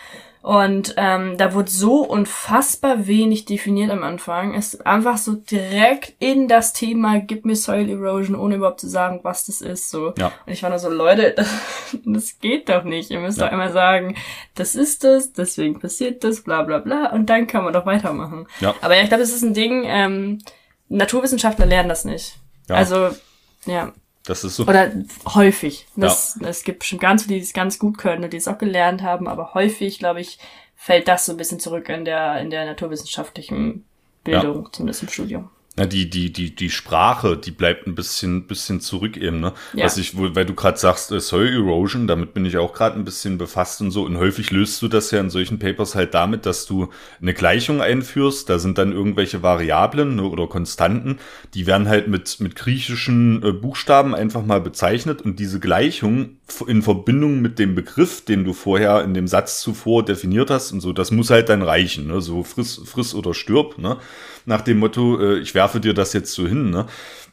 [SPEAKER 3] Und ähm, da wurde so unfassbar wenig definiert am Anfang. Es ist einfach so direkt in das Thema, gib mir Soil Erosion, ohne überhaupt zu sagen, was das ist. So.
[SPEAKER 2] Ja.
[SPEAKER 3] Und ich war nur so, Leute, das, das geht doch nicht. Ihr müsst
[SPEAKER 2] Ja.
[SPEAKER 3] doch immer sagen, das ist das, deswegen passiert das, bla bla bla. Und dann kann man doch weitermachen.
[SPEAKER 2] Ja.
[SPEAKER 3] Aber ja, ich glaube, das ist ein Ding, ähm, Naturwissenschaftler lernen das nicht.
[SPEAKER 2] Ja.
[SPEAKER 3] Also, ja.
[SPEAKER 2] Das ist so.
[SPEAKER 3] Oder häufig. Das, Es gibt schon ganz viele, die es ganz gut können und die es auch gelernt haben, aber häufig, glaube ich, fällt das so ein bisschen zurück in der, in der naturwissenschaftlichen Bildung, zumindest im Studium.
[SPEAKER 2] Na, die, die, die, die Sprache, die bleibt ein bisschen, bisschen zurück eben, ne?
[SPEAKER 3] Ja.
[SPEAKER 2] Was ich, weil du gerade sagst, äh, Soil Erosion, damit bin ich auch gerade ein bisschen befasst und so. Und häufig löst du das ja in solchen Papers halt damit, dass du eine Gleichung einführst. Da sind dann irgendwelche Variablen ne, oder Konstanten, die werden halt mit, mit griechischen äh, Buchstaben einfach mal bezeichnet und diese Gleichung in Verbindung mit dem Begriff, den du vorher in dem Satz zuvor definiert hast und so, das muss halt dann reichen, ne? So friss, friss oder stirb, ne? Nach dem Motto, äh, ich werfe dir das jetzt so hin, ne?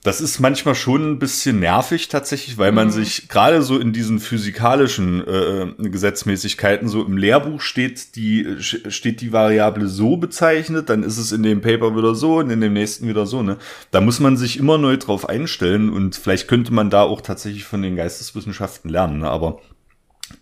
[SPEAKER 2] Das ist manchmal schon ein bisschen nervig tatsächlich, weil man sich gerade so in diesen physikalischen äh, Gesetzmäßigkeiten so im Lehrbuch steht die steht die Variable so bezeichnet, dann ist es in dem Paper wieder so und in dem nächsten wieder so, ne? Da muss man sich immer neu drauf einstellen und vielleicht könnte man da auch tatsächlich von den Geisteswissenschaften lernen, ne? aber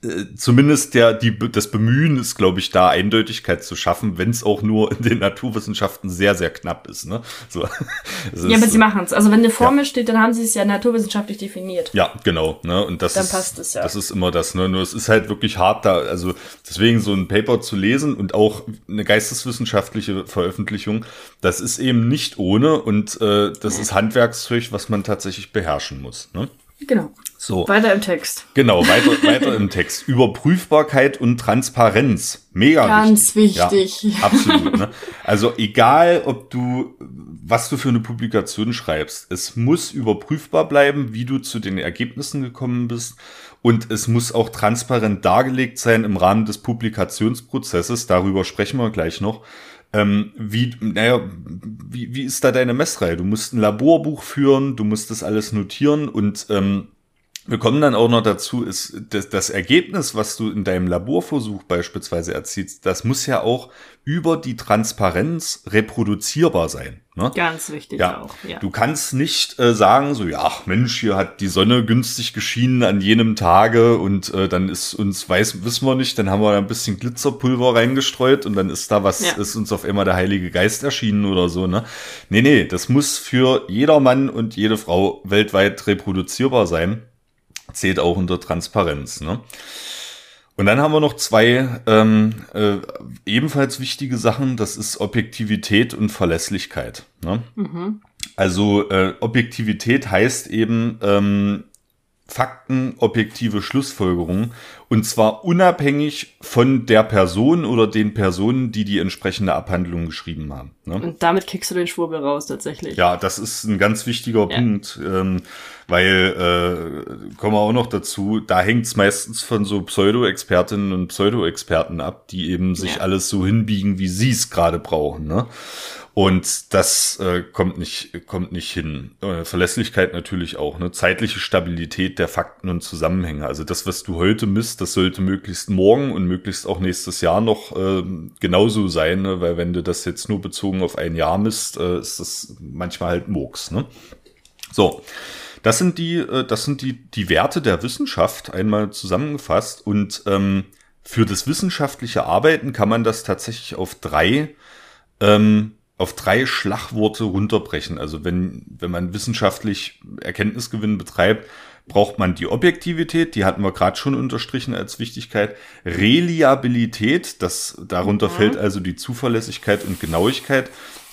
[SPEAKER 2] äh, zumindest der, die, das Bemühen ist, glaube ich, da Eindeutigkeit zu schaffen, wenn es auch nur in den Naturwissenschaften sehr, sehr knapp ist. Ne? So, es
[SPEAKER 3] Ja,
[SPEAKER 2] ist,
[SPEAKER 3] aber sie machen es. Also wenn eine Formel steht, dann haben sie es ja naturwissenschaftlich definiert.
[SPEAKER 2] ja, genau. Ne? Und das
[SPEAKER 3] Dann
[SPEAKER 2] ist,
[SPEAKER 3] passt es ja.
[SPEAKER 2] Das ist immer das. Ne? Nur es ist halt wirklich hart da. Also deswegen so ein Paper zu lesen und auch eine geisteswissenschaftliche Veröffentlichung, das ist eben nicht ohne und äh, das ist Handwerkszeug, was man tatsächlich beherrschen muss. Ne?
[SPEAKER 3] Genau.
[SPEAKER 2] So.
[SPEAKER 3] Weiter im Text.
[SPEAKER 2] Genau, weiter, weiter im Text. Überprüfbarkeit und Transparenz. Mega
[SPEAKER 3] Ganz
[SPEAKER 2] wichtig.
[SPEAKER 3] wichtig.
[SPEAKER 2] Ja, absolut. Ne? Also egal, ob du, was du für eine Publikation schreibst, es muss überprüfbar bleiben, wie du zu den Ergebnissen gekommen bist. Und es muss auch transparent dargelegt sein im Rahmen des Publikationsprozesses. Darüber sprechen wir gleich noch. Ähm, wie, naja, wie, wie ist da deine Messreihe? Du musst ein Laborbuch führen, du musst das alles notieren und ähm, wir kommen dann auch noch dazu, ist das, das Ergebnis, was du in deinem Laborversuch beispielsweise erzielst, das muss ja auch über die Transparenz reproduzierbar sein.
[SPEAKER 3] Ne? Ganz wichtig
[SPEAKER 2] ja. auch. Ja. Du kannst nicht äh, sagen, so, ja, Mensch, hier hat die Sonne günstig geschienen an jenem Tage und äh, dann ist uns, weiß, wissen wir nicht, dann haben wir ein bisschen Glitzerpulver reingestreut und dann ist da was, ja. ist uns auf einmal der Heilige Geist erschienen oder so, ne? Nee, nee, das muss für jeder Mann und jede Frau weltweit reproduzierbar sein. Zählt auch unter Transparenz, ne? Und dann haben wir noch zwei ähm, äh, ebenfalls wichtige Sachen. Das ist Objektivität und Verlässlichkeit. Ne? Mhm. Also äh, Objektivität heißt eben ähm, Fakten, objektive Schlussfolgerungen und zwar unabhängig von der Person oder den Personen, die die entsprechende Abhandlung geschrieben haben.
[SPEAKER 3] Ne? Und damit kickst du den Schwurbel raus tatsächlich.
[SPEAKER 2] Ja, das ist ein ganz wichtiger ja. Punkt, ähm, weil, äh, kommen wir auch noch dazu, da hängt es meistens von so Pseudo-Expertinnen und Pseudo-Experten ab, die eben sich ja. alles so hinbiegen, wie sie es gerade brauchen. Ne? Und das äh, kommt nicht kommt nicht hin. Äh, Verlässlichkeit natürlich auch, ne? Zeitliche Stabilität der Fakten und Zusammenhänge. Also das, was du heute misst, das sollte möglichst morgen und möglichst auch nächstes Jahr noch äh, genauso sein, ne? weil wenn du das jetzt nur bezogen auf ein Jahr misst, äh, ist das manchmal halt Murks. Ne? So. Das sind die, äh, das sind die, die Werte der Wissenschaft einmal zusammengefasst und ähm, für das wissenschaftliche Arbeiten kann man das tatsächlich auf drei ähm, auf drei Schlagworte runterbrechen. Also wenn, wenn man wissenschaftlich Erkenntnisgewinn betreibt, braucht man die Objektivität, die hatten wir gerade schon unterstrichen als Wichtigkeit, Reliabilität, das darunter mhm. fällt also die Zuverlässigkeit und Genauigkeit.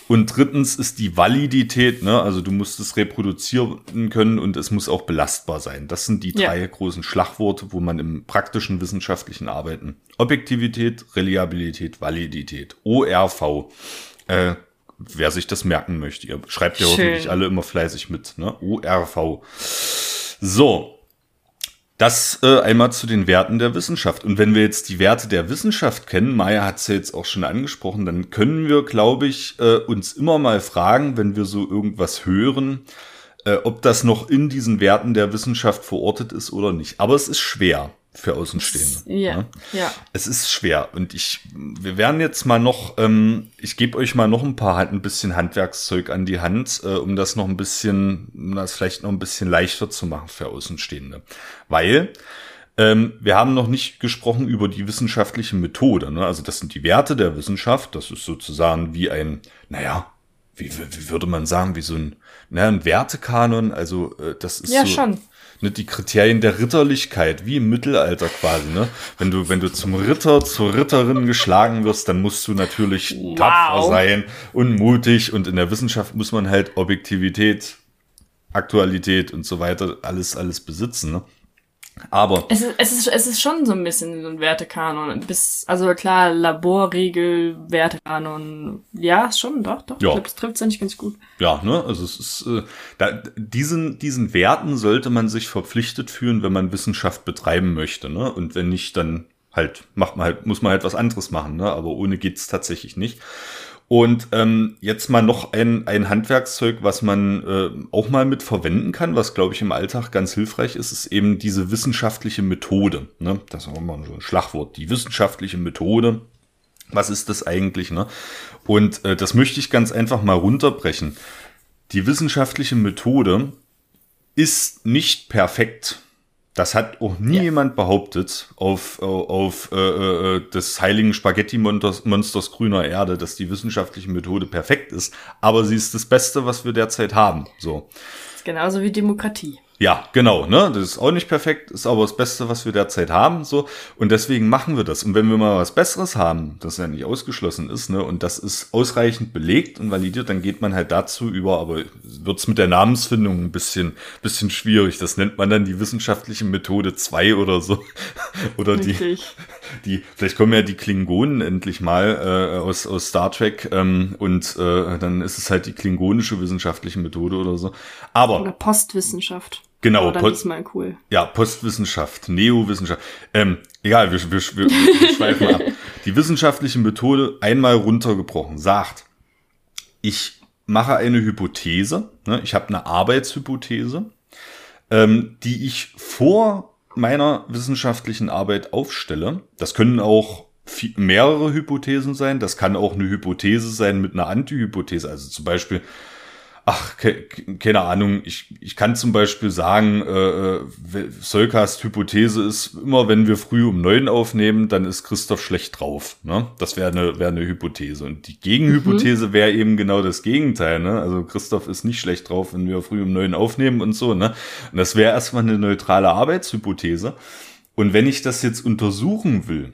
[SPEAKER 2] Und drittens ist die Validität, ne? also du musst es reproduzieren können und es muss auch belastbar sein. Das sind die drei ja. großen Schlagworte, wo man im praktischen wissenschaftlichen Arbeiten Objektivität, Reliabilität, Validität, ORV, äh, wer sich das merken möchte. Ihr schreibt ja Schön. hoffentlich alle immer fleißig mit, ne? URV. So. Das äh, einmal zu den Werten der Wissenschaft. Und wenn wir jetzt die Werte der Wissenschaft kennen, Maya hat es ja jetzt auch schon angesprochen, dann können wir, glaube ich, äh, uns immer mal fragen, wenn wir so irgendwas hören, äh, ob das noch in diesen Werten der Wissenschaft verortet ist oder nicht. Aber es ist schwer für Außenstehende.
[SPEAKER 3] Ja, ne? ja.
[SPEAKER 2] Es ist schwer und ich, wir werden jetzt mal noch, ähm, ich gebe euch mal noch ein paar halt ein bisschen Handwerkszeug an die Hand, äh, um das noch ein bisschen, um das vielleicht noch ein bisschen leichter zu machen für Außenstehende, weil ähm, wir haben noch nicht gesprochen über die wissenschaftliche Methode. Ne? Also das sind die Werte der Wissenschaft. Das ist sozusagen wie ein, naja, wie, wie würde man sagen, wie so ein, naja, ein Wertekanon. Also äh, das ist
[SPEAKER 3] ja,
[SPEAKER 2] so,
[SPEAKER 3] schon
[SPEAKER 2] ne, die Kriterien der Ritterlichkeit, wie im Mittelalter quasi, ne? Wenn du, wenn du zum Ritter, zur Ritterin geschlagen wirst, dann musst du natürlich wow. tapfer sein und mutig und in der Wissenschaft muss man halt Objektivität, Aktualität und so weiter alles, alles besitzen, ne? Aber.
[SPEAKER 3] Es ist, es, ist, es ist schon so ein bisschen so ein Wertekanon. Bis, also klar, Laborregel, Wertekanon. Ja, schon, doch, doch. Ja. Ich glaube, es trifft es eigentlich ganz gut.
[SPEAKER 2] Ja, ne? Also es ist, äh, da, diesen, diesen Werten sollte man sich verpflichtet fühlen, wenn man Wissenschaft betreiben möchte, ne? Und wenn nicht, dann halt, macht man halt, muss man halt was anderes machen, ne? Aber ohne geht's tatsächlich nicht. Und ähm, jetzt mal noch ein, ein Handwerkszeug, was man äh, auch mal mit verwenden kann, was glaube ich im Alltag ganz hilfreich ist, ist eben diese wissenschaftliche Methode. Ne? Das ist auch mal so ein Schlagwort, die wissenschaftliche Methode. Was ist das eigentlich? Ne? Und äh, das möchte ich ganz einfach mal runterbrechen. Die wissenschaftliche Methode ist nicht perfekt. Das hat auch nie ja. jemand behauptet auf, auf äh, äh, des heiligen Spaghetti-Monsters grüner Erde, dass die wissenschaftliche Methode perfekt ist, aber sie ist das Beste, was wir derzeit haben. So.
[SPEAKER 3] Genauso wie Demokratie.
[SPEAKER 2] Ja, genau, ne? Das ist auch nicht perfekt, ist aber das Beste, was wir derzeit haben, so. Und deswegen machen wir das. Und wenn wir mal was Besseres haben, das ja nicht ausgeschlossen ist, ne? Und das ist ausreichend belegt und validiert, dann geht man halt dazu über, aber wird's mit der Namensfindung ein bisschen, bisschen schwierig. Das nennt man dann die wissenschaftliche Methode 2 oder so. oder die, die, vielleicht kommen ja die Klingonen endlich mal äh, aus, aus Star Trek ähm, und äh, dann ist es halt die klingonische wissenschaftliche Methode oder so. Aber.
[SPEAKER 3] Oder Postwissenschaft.
[SPEAKER 2] Genau.
[SPEAKER 3] Oder diesmal cool.
[SPEAKER 2] Ja, Postwissenschaft, Neowissenschaft. Ähm, egal, wir, wir, wir, wir schweifen ab. Die wissenschaftliche Methode einmal runtergebrochen sagt, ich mache eine Hypothese, ne, ich habe eine Arbeitshypothese, ähm, die ich vor meiner wissenschaftlichen Arbeit aufstelle. Das können auch mehrere Hypothesen sein. Das kann auch eine Hypothese sein mit einer Antihypothese. Also zum Beispiel, ach, ke keine Ahnung, ich, ich kann zum Beispiel sagen, äh, äh Solkast Hypothese ist, immer wenn wir früh um neun aufnehmen, dann ist Christoph schlecht drauf. Ne? Das wäre eine, wäre eine Hypothese. Und die Gegenhypothese mhm. wäre eben genau das Gegenteil. Ne? Also Christoph ist nicht schlecht drauf, wenn wir früh um neun aufnehmen und so. Ne? Und das wäre erstmal eine neutrale Arbeitshypothese. Und wenn ich das jetzt untersuchen will,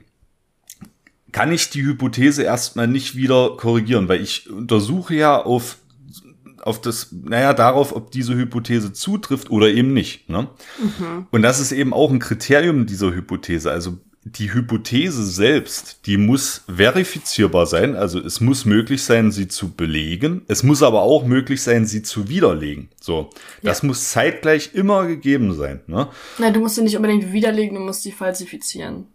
[SPEAKER 2] kann ich die Hypothese erstmal nicht wieder korrigieren, weil ich untersuche ja auf auf das, naja, darauf, ob diese Hypothese zutrifft oder eben nicht. Ne? Mhm. Und das ist eben auch ein Kriterium dieser Hypothese. Also die Hypothese selbst, die muss verifizierbar sein, also es muss möglich sein, sie zu belegen. Es muss aber auch möglich sein, sie zu widerlegen. So, das ja. muss zeitgleich immer gegeben sein. Ne?
[SPEAKER 3] Na, du musst sie nicht unbedingt widerlegen, du musst sie falsifizieren.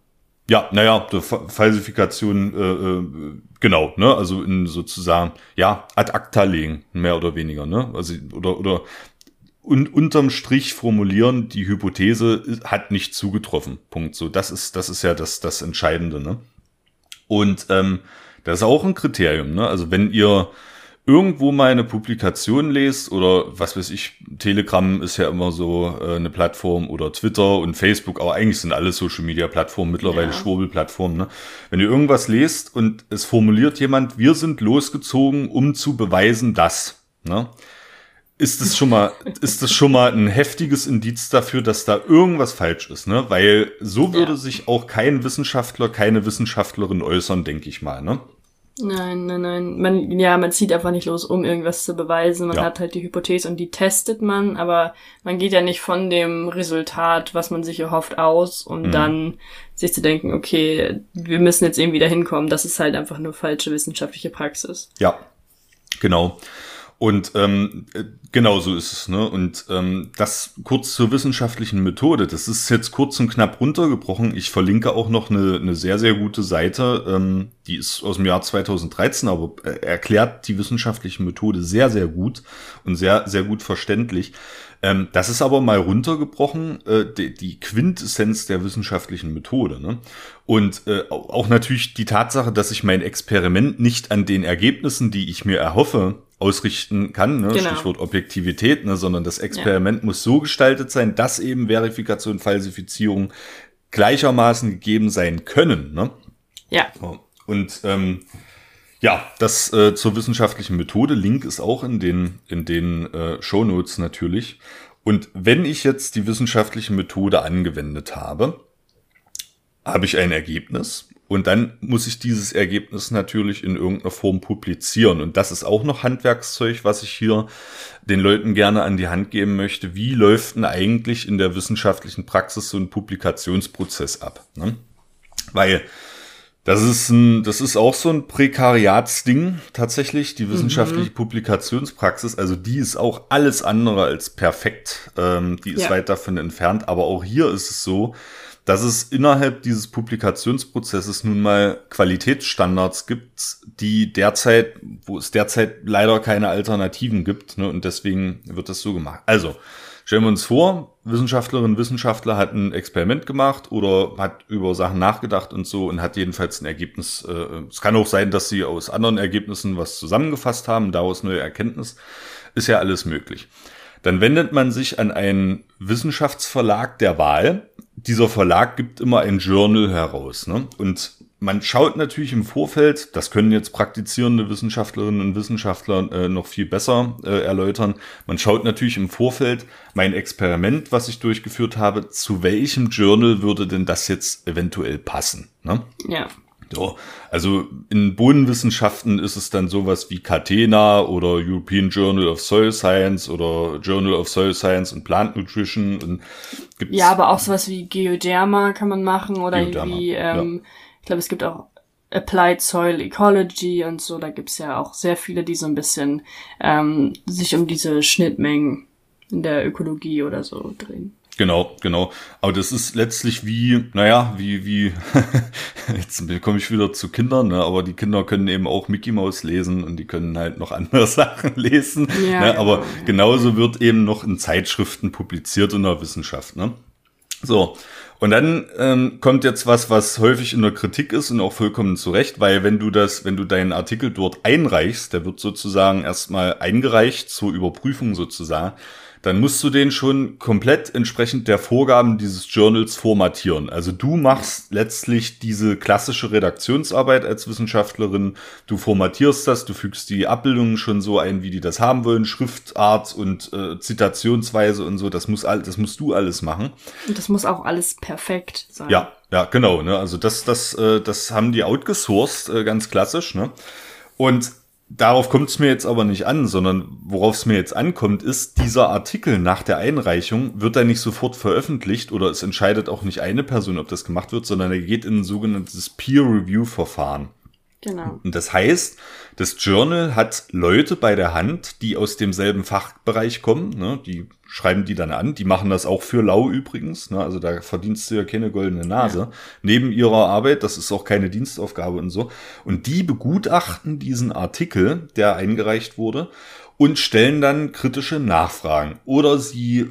[SPEAKER 2] Ja, naja, Falsifikation, äh, äh, genau, ne, also in sozusagen, ja, ad acta legen, mehr oder weniger, ne, also, oder, oder, und unterm Strich formulieren, die Hypothese hat nicht zugetroffen, Punkt, so, das ist, das ist ja das, das Entscheidende, ne, und, ähm, das ist auch ein Kriterium, ne, also wenn ihr, irgendwo mal eine Publikation lest oder was weiß ich, Telegram ist ja immer so äh, eine Plattform oder Twitter und Facebook, aber eigentlich sind alle Social Media Plattformen mittlerweile ja. Schwurbelplattformen. Ne? Wenn ihr irgendwas lest und es formuliert jemand, wir sind losgezogen, um zu beweisen, dass, ne? ist das schon mal, ist das schon mal ein heftiges Indiz dafür, dass da irgendwas falsch ist, ne? Weil so würde ja. sich auch kein Wissenschaftler, keine Wissenschaftlerin äußern, denke ich mal, ne?
[SPEAKER 3] Nein, nein, nein. Man, ja, man zieht einfach nicht los, um irgendwas zu beweisen. Man ja. hat halt die Hypothese und die testet man, aber man geht ja nicht von dem Resultat, was man sich erhofft, aus und mhm. dann sich zu denken, okay, wir müssen jetzt irgendwie dahin kommen. Das ist halt einfach nur falsche wissenschaftliche Praxis.
[SPEAKER 2] Ja, genau. Und ähm, genau so ist es. Ne? Und ähm, das kurz zur wissenschaftlichen Methode. Das ist jetzt kurz und knapp runtergebrochen. Ich verlinke auch noch eine, eine sehr, sehr gute Seite. Ähm, die ist aus dem Jahr 2013, aber äh, erklärt die wissenschaftliche Methode sehr, sehr gut und sehr, sehr gut verständlich. Ähm, das ist aber mal runtergebrochen, äh, die, die Quintessenz der wissenschaftlichen Methode. Ne? Und äh, auch natürlich die Tatsache, dass ich mein Experiment nicht an den Ergebnissen, die ich mir erhoffe, ausrichten kann, ne? genau. Stichwort Objektivität, ne? sondern das Experiment ja. muss so gestaltet sein, dass eben Verifikation, Falsifizierung gleichermaßen gegeben sein können. Ne?
[SPEAKER 3] Ja.
[SPEAKER 2] Und ähm, ja, das äh, zur wissenschaftlichen Methode. Link ist auch in den in den äh, Show Notes natürlich. Und wenn ich jetzt die wissenschaftliche Methode angewendet habe, habe ich ein Ergebnis und dann muss ich dieses Ergebnis natürlich in irgendeiner Form publizieren. Und das ist auch noch Handwerkszeug, was ich hier den Leuten gerne an die Hand geben möchte. Wie läuft denn eigentlich in der wissenschaftlichen Praxis so ein Publikationsprozess ab? Ne? Weil das ist ein, das ist auch so ein Prekariatsding tatsächlich, die wissenschaftliche mhm. Publikationspraxis. Also die ist auch alles andere als perfekt. Ähm, die ist ja. weit davon entfernt. Aber auch hier ist es so, dass es innerhalb dieses Publikationsprozesses nun mal Qualitätsstandards gibt, die derzeit, wo es derzeit leider keine Alternativen gibt, ne, und deswegen wird das so gemacht. Also, stellen wir uns vor, Wissenschaftlerin, Wissenschaftler hat ein Experiment gemacht oder hat über Sachen nachgedacht und so und hat jedenfalls ein Ergebnis. Äh, es kann auch sein, dass sie aus anderen Ergebnissen was zusammengefasst haben, daraus neue Erkenntnis. Ist ja alles möglich. Dann wendet man sich an einen Wissenschaftsverlag der Wahl. Dieser Verlag gibt immer ein Journal heraus. Ne? Und man schaut natürlich im Vorfeld, das können jetzt praktizierende Wissenschaftlerinnen und Wissenschaftler äh, noch viel besser äh, erläutern, man schaut natürlich im Vorfeld mein Experiment, was ich durchgeführt habe, zu welchem Journal würde denn das jetzt eventuell passen. Ne?
[SPEAKER 3] Ja.
[SPEAKER 2] So, also in Bodenwissenschaften ist es dann sowas wie Catena oder European Journal of Soil Science oder Journal of Soil Science und Plant Nutrition. Und
[SPEAKER 3] gibt's ja, aber auch sowas wie Geoderma kann man machen oder Geoderma, wie, ähm, ja. ich glaube, es gibt auch Applied Soil Ecology und so. Da gibt's ja auch sehr viele, die so ein bisschen ähm, sich um diese Schnittmengen in der Ökologie oder so drehen.
[SPEAKER 2] Genau, genau. Aber das ist letztlich wie, naja, wie, wie, jetzt komme ich wieder zu Kindern, ne? aber die Kinder können eben auch Mickey Mouse lesen und die können halt noch andere Sachen lesen. Ja, ne? Aber genau. genauso wird eben noch in Zeitschriften publiziert in der Wissenschaft. Ne? So. Und dann ähm, kommt jetzt was, was häufig in der Kritik ist und auch vollkommen zu Recht, weil wenn du das, wenn du deinen Artikel dort einreichst, der wird sozusagen erstmal eingereicht zur Überprüfung sozusagen, dann musst du den schon komplett entsprechend der Vorgaben dieses Journals formatieren. Also du machst letztlich diese klassische Redaktionsarbeit als Wissenschaftlerin. Du formatierst das, du fügst die Abbildungen schon so ein, wie die das haben wollen, Schriftart und äh, Zitationsweise und so. Das muss all, das musst du alles machen.
[SPEAKER 3] Und das muss auch alles perfekt sein.
[SPEAKER 2] Ja, ja, genau. Ne? Also das, das, äh, das haben die outgesourced, äh, ganz klassisch. Ne? Und Darauf kommt es mir jetzt aber nicht an, sondern worauf es mir jetzt ankommt, ist, dieser Artikel nach der Einreichung wird er nicht sofort veröffentlicht oder es entscheidet auch nicht eine Person, ob das gemacht wird, sondern er geht in ein sogenanntes Peer-Review-Verfahren. Genau. Und das heißt, das Journal hat Leute bei der Hand, die aus demselben Fachbereich kommen, ne, die schreiben die dann an, die machen das auch für lau übrigens, ne, also da verdienst du ja keine goldene Nase, ja. neben ihrer Arbeit, das ist auch keine Dienstaufgabe und so, und die begutachten diesen Artikel, der eingereicht wurde, und stellen dann kritische Nachfragen. Oder sie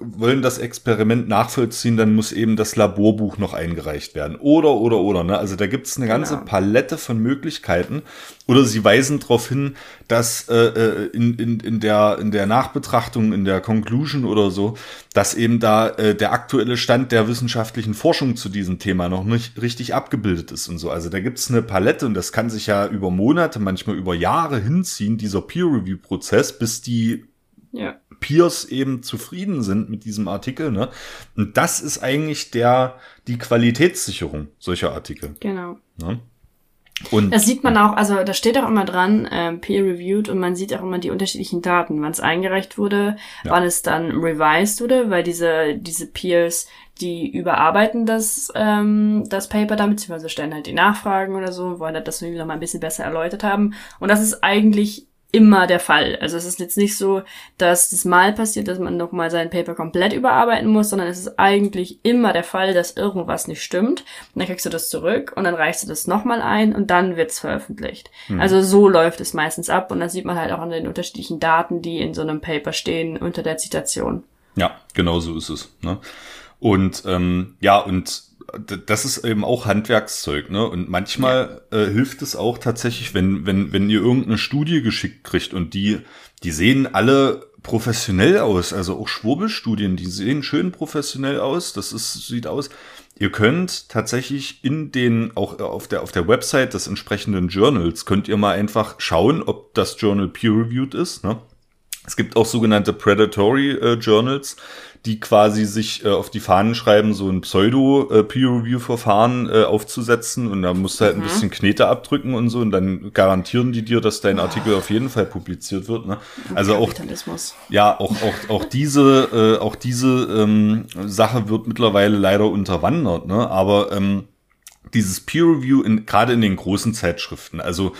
[SPEAKER 2] wollen das Experiment nachvollziehen, dann muss eben das Laborbuch noch eingereicht werden. Oder, oder, oder. Ne? Also da gibt es eine ganze genau. Palette von Möglichkeiten. Oder sie weisen darauf hin, dass äh, äh, in, in, in, der, in der Nachbetrachtung, in der Conclusion oder so, dass eben da äh, der aktuelle Stand der wissenschaftlichen Forschung zu diesem Thema noch nicht richtig abgebildet ist und so. Also da gibt es eine Palette und das kann sich ja über Monate, manchmal über Jahre hinziehen, dieser Peer-Review-Prozess, bis die ja. Peers eben zufrieden sind mit diesem Artikel. Ne? Und das ist eigentlich der, die Qualitätssicherung solcher Artikel.
[SPEAKER 3] Genau. Ne? Und das sieht man auch, also da steht auch immer dran, äh, peer-reviewed und man sieht auch immer die unterschiedlichen Daten, wann es eingereicht wurde, ja. wann es dann revised wurde, weil diese, diese Peers, die überarbeiten das, ähm, das Paper dann, beziehungsweise stellen halt die Nachfragen oder so, wollen halt das irgendwie noch mal ein bisschen besser erläutert haben. Und das ist eigentlich immer der Fall. Also es ist jetzt nicht so, dass das mal passiert, dass man nochmal sein Paper komplett überarbeiten muss, sondern es ist eigentlich immer der Fall, dass irgendwas nicht stimmt. Und dann kriegst du das zurück und dann reichst du das nochmal ein und dann wird's veröffentlicht. Mhm. Also so läuft es meistens ab und das sieht man halt auch an den unterschiedlichen Daten, die in so einem Paper stehen unter der Zitation.
[SPEAKER 2] Ja, genau so ist es. Ne? Und ähm, ja, und das ist eben auch Handwerkszeug, ne? Und manchmal ja. äh, hilft es auch tatsächlich, wenn, wenn, wenn ihr irgendeine Studie geschickt kriegt und die, die sehen alle professionell aus, also auch Schwurbelstudien, die sehen schön professionell aus, das ist, sieht aus. Ihr könnt tatsächlich in den, auch auf der, auf der Website des entsprechenden Journals, könnt ihr mal einfach schauen, ob das Journal peer-reviewed ist, ne? Es gibt auch sogenannte Predatory äh, Journals, die quasi sich äh, auf die Fahnen schreiben, so ein Pseudo-Peer-Review-Verfahren äh, aufzusetzen und da musst du halt mhm. ein bisschen Knete abdrücken und so und dann garantieren die dir, dass dein Artikel auf jeden Fall publiziert wird. Ne? Also auch ja auch auch auch diese äh, auch diese ähm, Sache wird mittlerweile leider unterwandert. Ne? Aber ähm, dieses Peer Review in, gerade in den großen Zeitschriften, also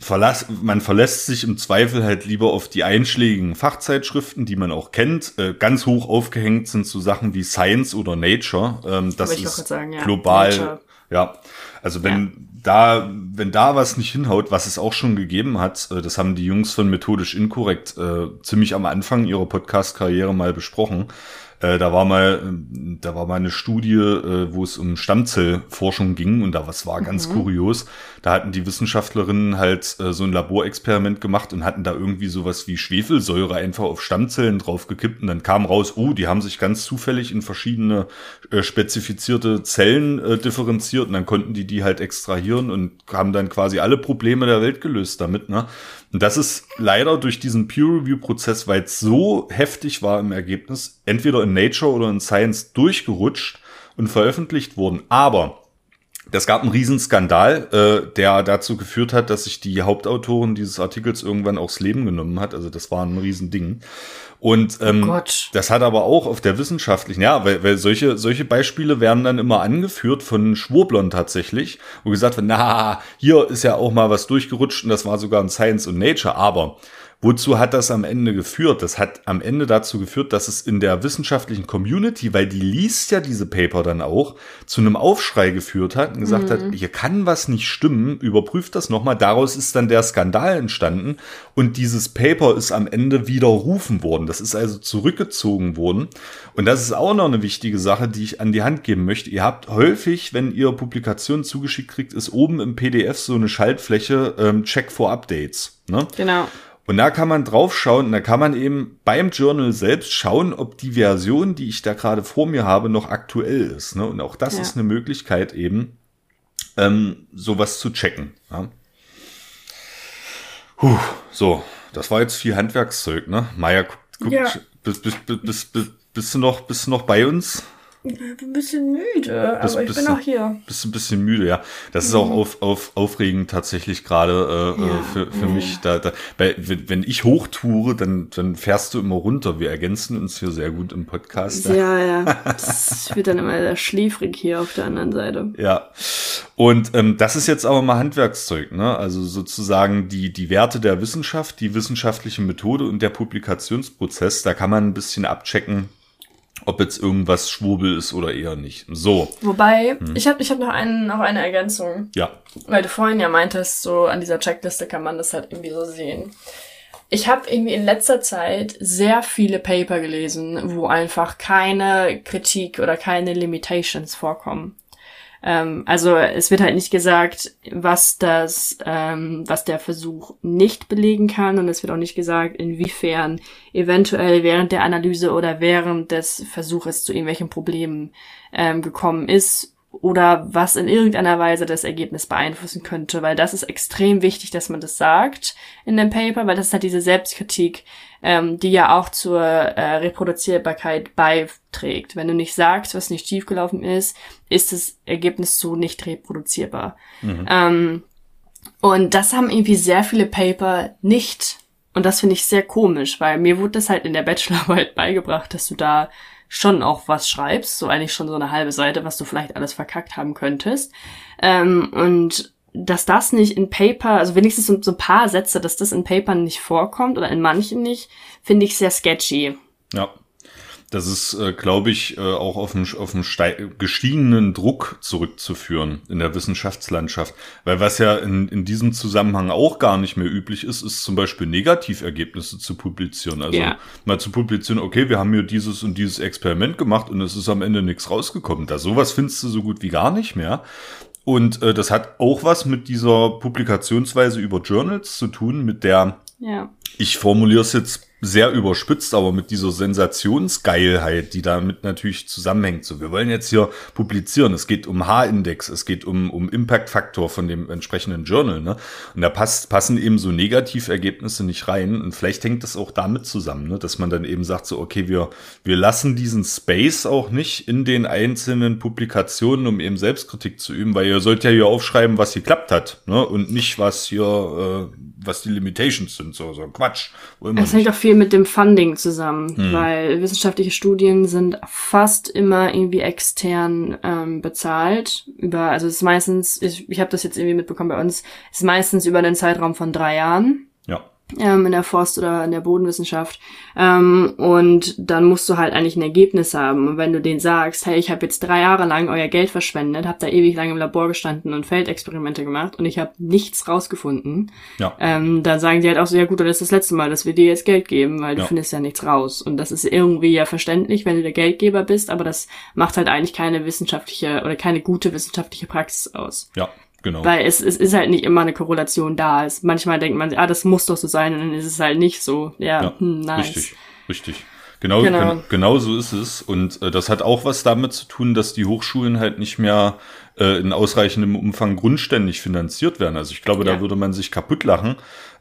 [SPEAKER 2] verlass, man verlässt sich im Zweifel halt lieber auf die einschlägigen Fachzeitschriften, die man auch kennt. Äh, ganz hoch aufgehängt sind so Sachen wie Science oder Nature. Ähm, das ist sagen, ja. global. Nature. Ja, also wenn ja. da, wenn da was nicht hinhaut, was es auch schon gegeben hat, äh, das haben die Jungs von Methodisch Inkorrekt äh, ziemlich am Anfang ihrer Podcast-Karriere mal besprochen. Äh, da war mal, da war mal eine Studie, äh, wo es um Stammzellforschung ging und da was war ganz mhm. kurios. Da hatten die Wissenschaftlerinnen halt äh, so ein Laborexperiment gemacht und hatten da irgendwie sowas wie Schwefelsäure einfach auf Stammzellen draufgekippt und dann kam raus, oh, die haben sich ganz zufällig in verschiedene äh, spezifizierte Zellen äh, differenziert und dann konnten die die halt extrahieren und haben dann quasi alle Probleme der Welt gelöst damit, ne? Und das ist leider durch diesen Peer-Review-Prozess, weil es so heftig war im Ergebnis, entweder in Nature oder in Science durchgerutscht und veröffentlicht worden. Aber das gab einen Riesenskandal, äh, der dazu geführt hat, dass sich die Hauptautorin dieses Artikels irgendwann aufs Leben genommen hat. Also das war ein Riesending. Und ähm, oh das hat aber auch auf der wissenschaftlichen, ja, weil, weil solche, solche Beispiele werden dann immer angeführt von Schwurblern tatsächlich, wo gesagt wird, na, hier ist ja auch mal was durchgerutscht und das war sogar in Science und Nature, aber Wozu hat das am Ende geführt? Das hat am Ende dazu geführt, dass es in der wissenschaftlichen Community, weil die liest ja diese Paper dann auch, zu einem Aufschrei geführt hat und gesagt mhm. hat, hier kann was nicht stimmen, überprüft das nochmal. Daraus ist dann der Skandal entstanden und dieses Paper ist am Ende widerrufen worden. Das ist also zurückgezogen worden. Und das ist auch noch eine wichtige Sache, die ich an die Hand geben möchte. Ihr habt häufig, wenn ihr Publikationen zugeschickt kriegt, ist oben im PDF so eine Schaltfläche ähm, Check for Updates. Ne?
[SPEAKER 3] Genau.
[SPEAKER 2] Und da kann man drauf schauen, und da kann man eben beim Journal selbst schauen, ob die Version, die ich da gerade vor mir habe, noch aktuell ist. Ne? Und auch das ja. ist eine Möglichkeit eben, ähm, sowas zu checken. Ja? Puh, so, das war jetzt viel Handwerkszeug, ne? Maya, guck, guck ja. bist, bist, bist, bist, bist, du noch, bist du noch bei uns?
[SPEAKER 3] Ein bisschen müde, bist, aber ich bin auch hier.
[SPEAKER 2] Bist ein bisschen müde, ja. Das ist auch mhm. auf, auf, aufregend tatsächlich gerade äh, äh, ja, für, für ja. mich. Da, da, weil, wenn ich hochtoure, dann, dann fährst du immer runter. Wir ergänzen uns hier sehr gut im Podcast.
[SPEAKER 3] Ja, ja. Das wird dann immer sehr schläfrig hier auf der anderen Seite.
[SPEAKER 2] Ja. Und ähm, das ist jetzt aber mal Handwerkszeug, ne? Also sozusagen die, die Werte der Wissenschaft, die wissenschaftliche Methode und der Publikationsprozess, da kann man ein bisschen abchecken, ob jetzt irgendwas Schwurbel ist oder eher nicht. So.
[SPEAKER 3] Wobei, hm. ich habe ich hab noch, einen, noch eine Ergänzung.
[SPEAKER 2] Ja.
[SPEAKER 3] Weil du vorhin ja meintest, so an dieser Checkliste kann man das halt irgendwie so sehen. Ich habe irgendwie in letzter Zeit sehr viele Paper gelesen, wo einfach keine Kritik oder keine Limitations vorkommen. Ähm, also es wird halt nicht gesagt, was das, ähm, was der Versuch nicht belegen kann. Und es wird auch nicht gesagt, inwiefern eventuell während der Analyse oder während des Versuches zu irgendwelchen Problemen ähm, gekommen ist oder was in irgendeiner Weise das Ergebnis beeinflussen könnte, weil das ist extrem wichtig, dass man das sagt in dem Paper, weil das ist halt diese Selbstkritik, ähm, die ja auch zur äh, Reproduzierbarkeit beiträgt. Wenn du nicht sagst, was nicht schiefgelaufen ist, ist das Ergebnis so nicht reproduzierbar. Mhm. Ähm, und das haben irgendwie sehr viele Paper nicht. Und das finde ich sehr komisch, weil mir wurde das halt in der Bachelorarbeit beigebracht, dass du da schon auch was schreibst, so eigentlich schon so eine halbe Seite, was du vielleicht alles verkackt haben könntest. Ähm, und dass das nicht in Paper, also wenigstens so, so ein paar Sätze, dass das in Papern nicht vorkommt oder in manchen nicht, finde ich sehr sketchy.
[SPEAKER 2] Ja. Das ist, äh, glaube ich, äh, auch auf einen, auf einen gestiegenen Druck zurückzuführen in der Wissenschaftslandschaft. Weil was ja in, in diesem Zusammenhang auch gar nicht mehr üblich ist, ist zum Beispiel Negativergebnisse zu publizieren. Also yeah. mal zu publizieren, okay, wir haben hier dieses und dieses Experiment gemacht und es ist am Ende nichts rausgekommen. Da sowas findest du so gut wie gar nicht mehr. Und äh, das hat auch was mit dieser Publikationsweise über Journals zu tun, mit der,
[SPEAKER 3] ja.
[SPEAKER 2] ich formuliere es jetzt sehr überspitzt, aber mit dieser Sensationsgeilheit, die damit natürlich zusammenhängt. So, wir wollen jetzt hier publizieren. Es geht um H-Index, es geht um, um Impact-Faktor von dem entsprechenden Journal. Ne? Und da passt, passen eben so Negativergebnisse nicht rein. Und vielleicht hängt das auch damit zusammen, ne? dass man dann eben sagt, so, okay, wir, wir lassen diesen Space auch nicht in den einzelnen Publikationen, um eben Selbstkritik zu üben, weil ihr sollt ja hier aufschreiben, was geklappt hat, ne? Und nicht, was hier, äh, was die Limitations sind, so, so Quatsch.
[SPEAKER 3] Hängt auch viel mit dem Funding zusammen, hm. weil wissenschaftliche Studien sind fast immer irgendwie extern ähm, bezahlt. Über, also es ist meistens, ich, ich habe das jetzt irgendwie mitbekommen bei uns, ist meistens über einen Zeitraum von drei Jahren ähm, in der Forst- oder in der Bodenwissenschaft. Ähm, und dann musst du halt eigentlich ein Ergebnis haben. Und wenn du denen sagst, hey, ich habe jetzt drei Jahre lang euer Geld verschwendet, hab da ewig lang im Labor gestanden und Feldexperimente gemacht und ich habe nichts rausgefunden,
[SPEAKER 2] ja.
[SPEAKER 3] ähm, dann sagen die halt auch so, ja gut, das ist das letzte Mal, dass wir dir jetzt Geld geben, weil du ja. findest ja nichts raus. Und das ist irgendwie ja verständlich, wenn du der Geldgeber bist, aber das macht halt eigentlich keine wissenschaftliche oder keine gute wissenschaftliche Praxis aus.
[SPEAKER 2] Ja. Genau.
[SPEAKER 3] Weil es, es ist halt nicht immer eine Korrelation da. Es, manchmal denkt man, ah, das muss doch so sein, und dann ist es halt nicht so. Ja, ja hm, nice.
[SPEAKER 2] Richtig, richtig. Genau, genau. genau so ist es. Und äh, das hat auch was damit zu tun, dass die Hochschulen halt nicht mehr äh, in ausreichendem Umfang grundständig finanziert werden. Also ich glaube, ja. da würde man sich kaputt lachen.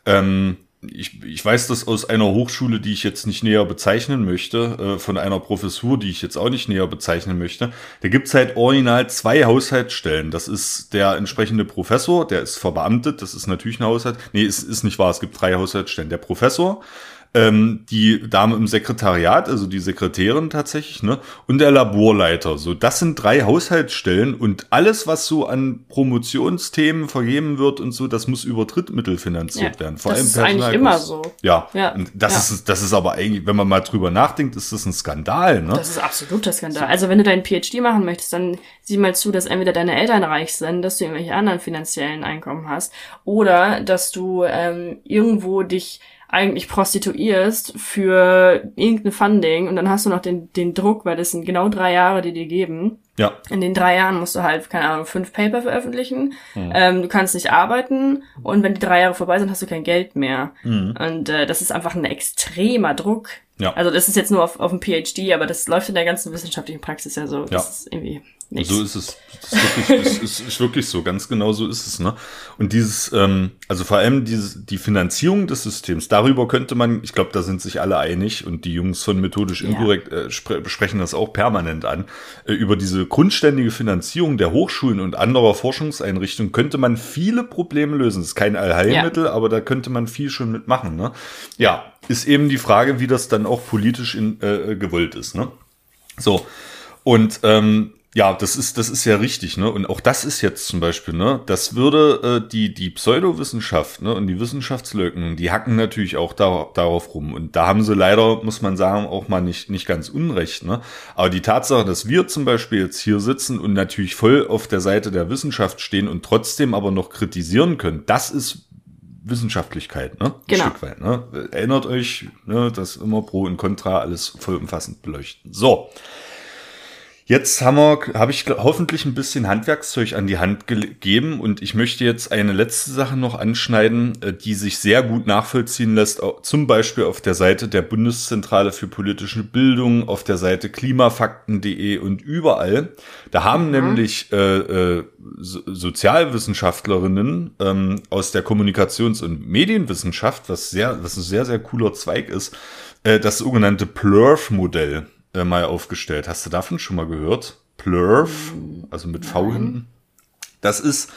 [SPEAKER 2] Ähm, ich, ich weiß das aus einer Hochschule, die ich jetzt nicht näher bezeichnen möchte, äh, von einer Professur, die ich jetzt auch nicht näher bezeichnen möchte. Da gibt's halt original zwei Haushaltsstellen. Das ist der entsprechende Professor, der ist verbeamtet, das ist natürlich ein Haushalt. Nee, ist, ist nicht wahr, es gibt drei Haushaltsstellen. Der Professor, ähm, die Dame im Sekretariat, also die Sekretärin tatsächlich, ne, und der Laborleiter. So, das sind drei Haushaltsstellen und alles, was so an Promotionsthemen vergeben wird und so, das muss über Drittmittel finanziert
[SPEAKER 3] Ja,
[SPEAKER 2] werden. Vor
[SPEAKER 3] das
[SPEAKER 2] allem
[SPEAKER 3] ist eigentlich immer so.
[SPEAKER 2] Ja,
[SPEAKER 3] Ja,
[SPEAKER 2] und das
[SPEAKER 3] ja.
[SPEAKER 2] ist das ist aber eigentlich, wenn man mal drüber nachdenkt, ist das ein Skandal, ne?
[SPEAKER 3] Das ist absoluter Skandal. Also wenn du deinen PhD machen möchtest, dann sieh mal zu, dass entweder deine Eltern reich sind, dass du irgendwelche anderen finanziellen Einkommen hast, oder dass du ähm, irgendwo dich eigentlich prostituierst für irgendein Funding und dann hast du noch den, den Druck, weil das sind genau drei Jahre, die dir geben.
[SPEAKER 2] ja,
[SPEAKER 3] In den drei Jahren musst du halt, keine Ahnung, fünf Paper veröffentlichen. Ähm, du kannst nicht arbeiten und wenn die drei Jahre vorbei sind, hast du kein Geld mehr. Und äh, das ist einfach ein extremer Druck.
[SPEAKER 2] Ja.
[SPEAKER 3] Also das ist jetzt nur auf, auf dem PhD, aber das läuft in der ganzen wissenschaftlichen Praxis ja so. Das
[SPEAKER 2] Ja.
[SPEAKER 3] ist irgendwie nichts.
[SPEAKER 2] So ist es. Das ist wirklich, ist, ist, wirklich so, ganz genau so ist es. Ne? Und dieses, ähm, also vor allem diese, die Finanzierung des Systems, darüber könnte man, ich glaube, da sind sich alle einig und die Jungs von Methodisch
[SPEAKER 3] Ja.
[SPEAKER 2] Inkorrekt äh, spre besprechen das auch permanent an, äh, über diese grundständige Finanzierung der Hochschulen und anderer Forschungseinrichtungen könnte man viele Probleme lösen. Das ist kein Allheilmittel, aber da könnte man viel schon mitmachen. Ne? Ja, ist eben die Frage, wie das dann auch politisch in, äh, gewollt ist. Ne? So. Und ähm, ja, das ist, das ist ja richtig, ne? Und auch das ist jetzt zum Beispiel, ne? Das würde äh, die, die Pseudowissenschaft, ne? Und die Wissenschaftsleugnung, die hacken natürlich auch da, darauf rum. Und da haben sie leider, muss man sagen, auch mal nicht, nicht ganz unrecht, ne? Aber die Tatsache, dass wir zum Beispiel jetzt hier sitzen und natürlich voll auf der Seite der Wissenschaft stehen und trotzdem aber noch kritisieren können, das ist Wissenschaftlichkeit, ne? Ein
[SPEAKER 3] Genau.
[SPEAKER 2] Stück weit, ne? Erinnert euch, ne, dass immer Pro und Contra alles vollumfassend beleuchten. So. Jetzt haben wir, habe ich hoffentlich ein bisschen Handwerkszeug an die Hand gegeben und ich möchte jetzt eine letzte Sache noch anschneiden, äh, die sich sehr gut nachvollziehen lässt, zum Beispiel auf der Seite der Bundeszentrale für politische Bildung, auf der Seite klimafakten.de und überall. Da haben nämlich äh, äh, so Sozialwissenschaftlerinnen ähm, aus der Kommunikations- und Medienwissenschaft, was sehr, was ein sehr, sehr cooler Zweig ist, äh, das sogenannte Plurf-Modell äh, mal aufgestellt. Hast du davon schon mal gehört? Plurf, also mit V hinten. Das ist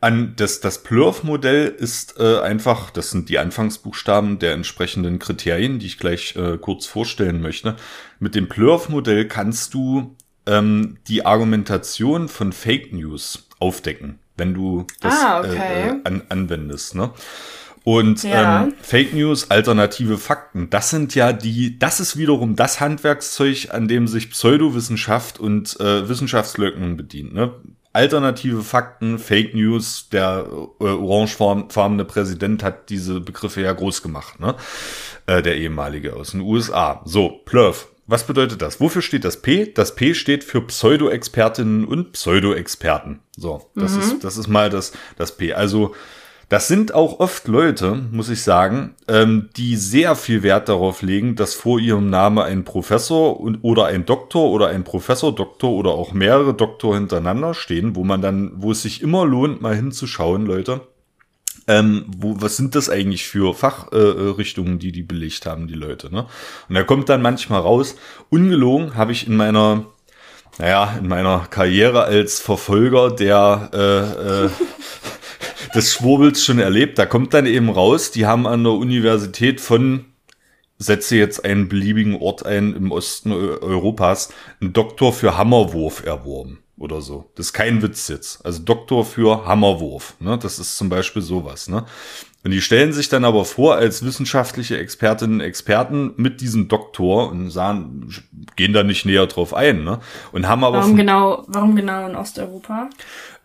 [SPEAKER 2] an das, das Plurf-Modell ist äh, einfach, das sind die Anfangsbuchstaben der entsprechenden Kriterien, die ich gleich äh, kurz vorstellen möchte. Mit dem Plurf-Modell kannst du ähm, die Argumentation von Fake News aufdecken, wenn du das
[SPEAKER 3] Ah, okay.
[SPEAKER 2] äh, äh, an, anwendest. Ne? Und
[SPEAKER 3] Ja.
[SPEAKER 2] ähm, Fake News, alternative Fakten, das sind ja die, das ist wiederum das Handwerkszeug, an dem sich Pseudowissenschaft und äh, Wissenschaftsleugnung bedient. Ne? Alternative Fakten, Fake News, der äh, orangefarbene Präsident hat diese Begriffe ja groß gemacht, ne? Äh, der ehemalige aus den USA. So, Plurf. Was bedeutet das? Wofür steht das P? Das P steht für Pseudo-Expertinnen und Pseudo-Experten. So, das ist, das ist mal das, das P. Also, das sind auch oft Leute, muss ich sagen, ähm, die sehr viel Wert darauf legen, dass vor ihrem Namen ein Professor und, oder ein Doktor oder ein Professor, Doktor oder auch mehrere Doktor hintereinander stehen, wo man dann, wo es sich immer lohnt, mal hinzuschauen, Leute. Ähm, wo, was sind das eigentlich für Fachrichtungen, äh, die die belegt haben, die Leute, ne? Und da kommt dann manchmal raus, ungelogen habe ich in meiner, naja, in meiner Karriere als Verfolger der, äh, äh, des Schwurbels schon erlebt. Da kommt dann eben raus, die haben an der Universität von, setze jetzt einen beliebigen Ort ein im Osten Eu- Europas, einen Doktor für Hammerwurf erworben oder so. Das ist kein Witz jetzt. Also Doktor für Hammerwurf. Ne? Das ist zum Beispiel sowas. Ne? Und die stellen sich dann aber vor als wissenschaftliche Expertinnen und Experten mit diesem Doktor und sagen, gehen da nicht näher drauf ein. Ne? Und haben aber
[SPEAKER 3] Warum genau, warum genau in Osteuropa?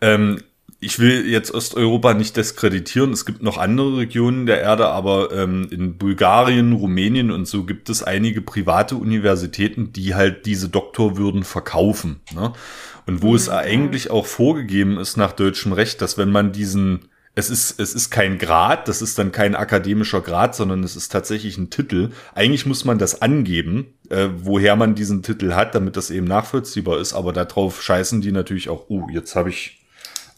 [SPEAKER 2] ähm, ich will jetzt Osteuropa nicht diskreditieren. Es gibt noch andere Regionen der Erde, aber ähm, in Bulgarien, Rumänien und so gibt es einige private Universitäten, die halt diese Doktorwürden verkaufen. Ne? Und wo es eigentlich auch vorgegeben ist nach deutschem Recht, dass wenn man diesen es ist, es ist kein Grad, das ist dann kein akademischer Grad, sondern es ist tatsächlich ein Titel. Eigentlich muss man das angeben, äh, woher man diesen Titel hat, damit das eben nachvollziehbar ist. Aber darauf scheißen die natürlich auch, uh, jetzt habe ich,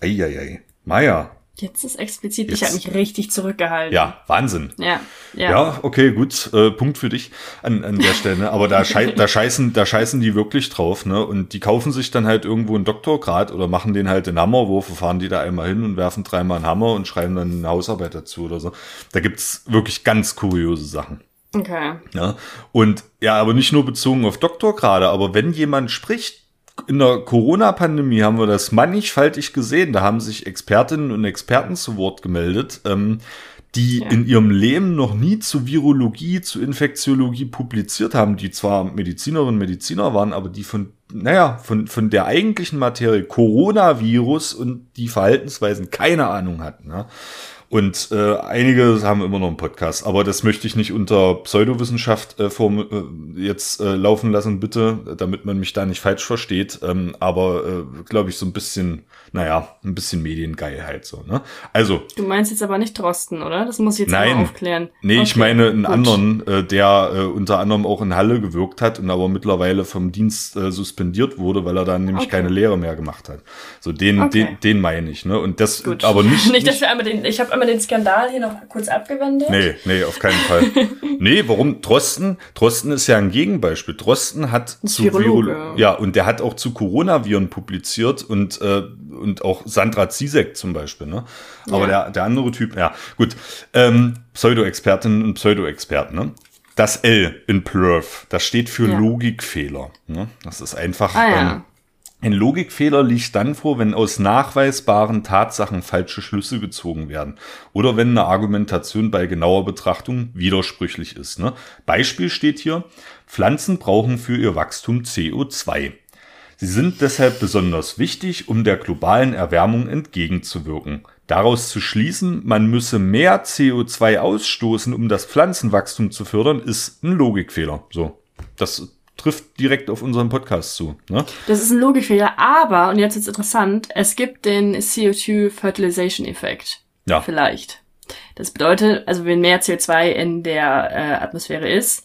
[SPEAKER 2] eieiei, Meier.
[SPEAKER 3] Jetzt ist explizit, ich
[SPEAKER 2] Jetzt-
[SPEAKER 3] habe mich richtig zurückgehalten.
[SPEAKER 2] Ja, Wahnsinn.
[SPEAKER 3] Ja, ja.
[SPEAKER 2] Ja, okay, gut, äh, Punkt für dich an, an der Stelle. ne? Aber da, schei da, scheißen, da scheißen die wirklich drauf, ne? Und die kaufen sich dann halt irgendwo einen Doktorgrad oder machen den halt den Hammerwurf, fahren die da einmal hin und werfen dreimal einen Hammer und schreiben dann eine Hausarbeit dazu oder so. Da gibt's wirklich ganz kuriose Sachen.
[SPEAKER 3] Okay.
[SPEAKER 2] Ja, und ja, aber nicht nur bezogen auf Doktorgrade, aber wenn jemand spricht, in der Corona-Pandemie haben wir das mannigfaltig gesehen. Da haben sich Expertinnen und Experten zu Wort gemeldet, ähm, die
[SPEAKER 3] Ja.
[SPEAKER 2] in ihrem Leben noch nie zu Virologie, zu Infektiologie publiziert haben, die zwar Medizinerinnen und Mediziner waren, aber die von, naja, von, von der eigentlichen Materie Coronavirus und die Verhaltensweisen keine Ahnung hatten. Ja. Und äh, einige haben immer noch einen Podcast, aber das möchte ich nicht unter Pseudowissenschaft äh, form, äh, jetzt äh, laufen lassen, bitte, damit man mich da nicht falsch versteht. Ähm, aber äh, glaube ich so ein bisschen, naja, ein bisschen Mediengeilheit so. Ne? Also
[SPEAKER 3] Du meinst jetzt aber nicht Drosten, oder? Das muss ich jetzt
[SPEAKER 2] Nein.
[SPEAKER 3] aufklären.
[SPEAKER 2] Nee, ich
[SPEAKER 3] Okay,
[SPEAKER 2] meine einen
[SPEAKER 3] gut.
[SPEAKER 2] anderen, äh, der äh, unter anderem auch in Halle gewirkt hat und aber mittlerweile vom Dienst äh, suspendiert wurde, weil er dann nämlich
[SPEAKER 3] Okay.
[SPEAKER 2] keine Lehre mehr gemacht hat. So den,
[SPEAKER 3] Okay.
[SPEAKER 2] den, den meine ich, ne? Und das,
[SPEAKER 3] Gut.
[SPEAKER 2] aber nicht,
[SPEAKER 3] nicht, dass wir einmal den, ich habe einmal den Skandal hier noch kurz abgewendet.
[SPEAKER 2] Nee, nee, auf keinen Fall. nee, warum? Drosten, Drosten ist ja ein Gegenbeispiel. Drosten hat zu
[SPEAKER 3] Virologe.
[SPEAKER 2] Virolo- ja, und der hat auch zu Coronaviren publiziert und, äh, und auch Sandra Zizek zum Beispiel, ne? Aber
[SPEAKER 3] Ja.
[SPEAKER 2] der, der andere Typ, ja, gut. Ähm, Pseudo-Expertinnen und Pseudo-Experten, ne? Das L in Plurf, das steht für
[SPEAKER 3] Ja.
[SPEAKER 2] Logikfehler. Ne? Das ist einfach.
[SPEAKER 3] Ah ja.
[SPEAKER 2] ähm, ein Logikfehler liegt dann vor, wenn aus nachweisbaren Tatsachen falsche Schlüsse gezogen werden oder wenn eine Argumentation bei genauer Betrachtung widersprüchlich ist. Ne? Beispiel steht hier, Pflanzen brauchen für ihr Wachstum CO2. Sie sind deshalb besonders wichtig, um der globalen Erwärmung entgegenzuwirken. Daraus zu schließen, man müsse mehr CO2 ausstoßen, um das Pflanzenwachstum zu fördern, ist ein Logikfehler. So, das trifft direkt auf unseren Podcast zu. Ne?
[SPEAKER 3] Das ist ein Logikfehler, aber, und jetzt ist interessant, es gibt den CO2-Fertilization-Effekt.
[SPEAKER 2] Ja.
[SPEAKER 3] Vielleicht. Das bedeutet, also wenn mehr CO2 in der äh, Atmosphäre ist,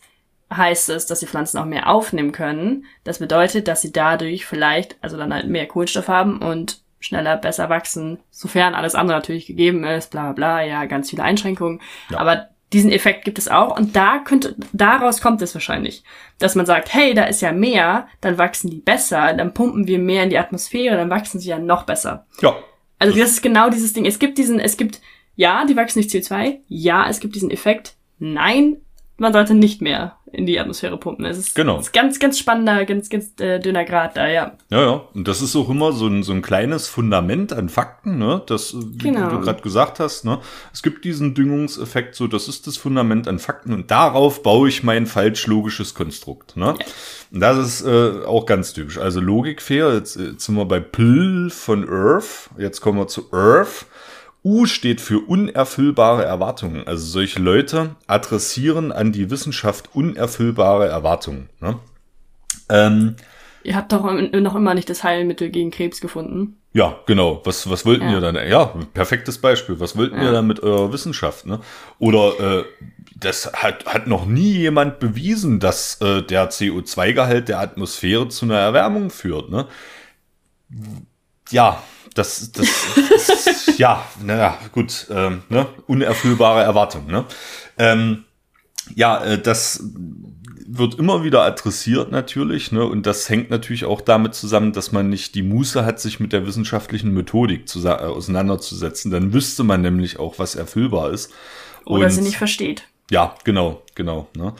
[SPEAKER 3] heißt es, dass die Pflanzen auch mehr aufnehmen können. Das bedeutet, dass sie dadurch vielleicht, also dann halt mehr Kohlenstoff haben und schneller, besser wachsen, sofern alles andere natürlich gegeben ist, bla bla bla, ja, ganz viele Einschränkungen.
[SPEAKER 2] Ja.
[SPEAKER 3] Aber diesen Effekt gibt es auch und da könnte, daraus kommt es wahrscheinlich, dass man sagt, hey, da ist ja mehr, dann wachsen die besser, dann pumpen wir mehr in die Atmosphäre, dann wachsen sie ja noch besser.
[SPEAKER 2] Ja,
[SPEAKER 3] Also das ist genau dieses Ding. Es gibt diesen, es gibt, ja, die wachsen durch CO2, ja, es gibt diesen Effekt, nein, man sollte nicht mehr in die Atmosphäre pumpen. Es ist,
[SPEAKER 2] Genau.
[SPEAKER 3] ist ganz, ganz spannender, ganz, ganz äh, dünner Grad da, ja.
[SPEAKER 2] Ja, ja. Und das ist auch immer so ein, so ein kleines Fundament an Fakten, ne? Das, äh, wie
[SPEAKER 3] Genau.
[SPEAKER 2] du gerade gesagt hast, ne? Es gibt diesen Düngungseffekt, so, das ist das Fundament an Fakten und darauf baue ich mein falsch logisches Konstrukt, ne?
[SPEAKER 3] Ja.
[SPEAKER 2] Und das ist äh, auch ganz typisch. Also Logikfair, jetzt, jetzt sind wir bei Pl von Earth, jetzt kommen wir zu Earth. U steht für unerfüllbare Erwartungen. Also solche Leute adressieren an die Wissenschaft unerfüllbare Erwartungen. Ne? Ähm,
[SPEAKER 3] Ihr habt doch noch immer nicht das Heilmittel gegen Krebs gefunden.
[SPEAKER 2] Ja, genau. Was, was wollten
[SPEAKER 3] Ja.
[SPEAKER 2] ihr dann? Ja, perfektes Beispiel. Was wollten
[SPEAKER 3] Ja.
[SPEAKER 2] ihr dann mit eurer Wissenschaft? Ne? Oder äh, das hat, hat noch nie jemand bewiesen, dass äh, der CO2-Gehalt der Atmosphäre zu einer Erwärmung führt. Ne? Ja, das, das, das ja, naja, gut, ähm, ne? unerfüllbare Erwartung. Ne? Ähm, ja, äh, das wird immer wieder adressiert natürlich, ne? Und das hängt natürlich auch damit zusammen, dass man nicht die Muße hat, sich mit der wissenschaftlichen Methodik zu, äh, auseinanderzusetzen. Dann wüsste man nämlich auch, was erfüllbar ist.
[SPEAKER 3] Oder
[SPEAKER 2] Und-
[SPEAKER 3] sie nicht versteht.
[SPEAKER 2] ja, genau, genau. Ne?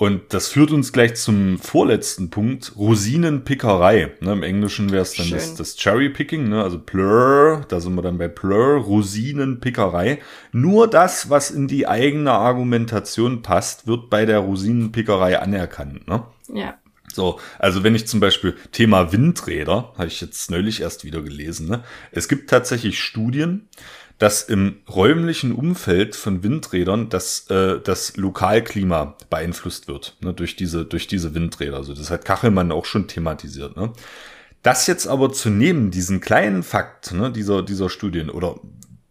[SPEAKER 2] Und das führt uns gleich zum vorletzten Punkt, Rosinenpickerei. Ne, Im Englischen wäre es dann
[SPEAKER 3] Schön.
[SPEAKER 2] das, das Cherry-Picking, ne? also Plur, da sind wir dann bei Plur, Rosinenpickerei. Nur das, was in die eigene Argumentation passt, wird bei der Rosinenpickerei anerkannt. Ne?
[SPEAKER 3] Ja.
[SPEAKER 2] So, also wenn ich zum Beispiel Thema Windräder, habe ich jetzt neulich erst wieder gelesen, ne? es gibt tatsächlich Studien, dass im räumlichen Umfeld von Windrädern das, äh, das Lokalklima beeinflusst wird ne? durch, diese, durch diese Windräder. Also das hat Kachelmann auch schon thematisiert. Ne? Das jetzt aber zu nehmen, diesen kleinen Fakt ne, dieser, dieser Studien oder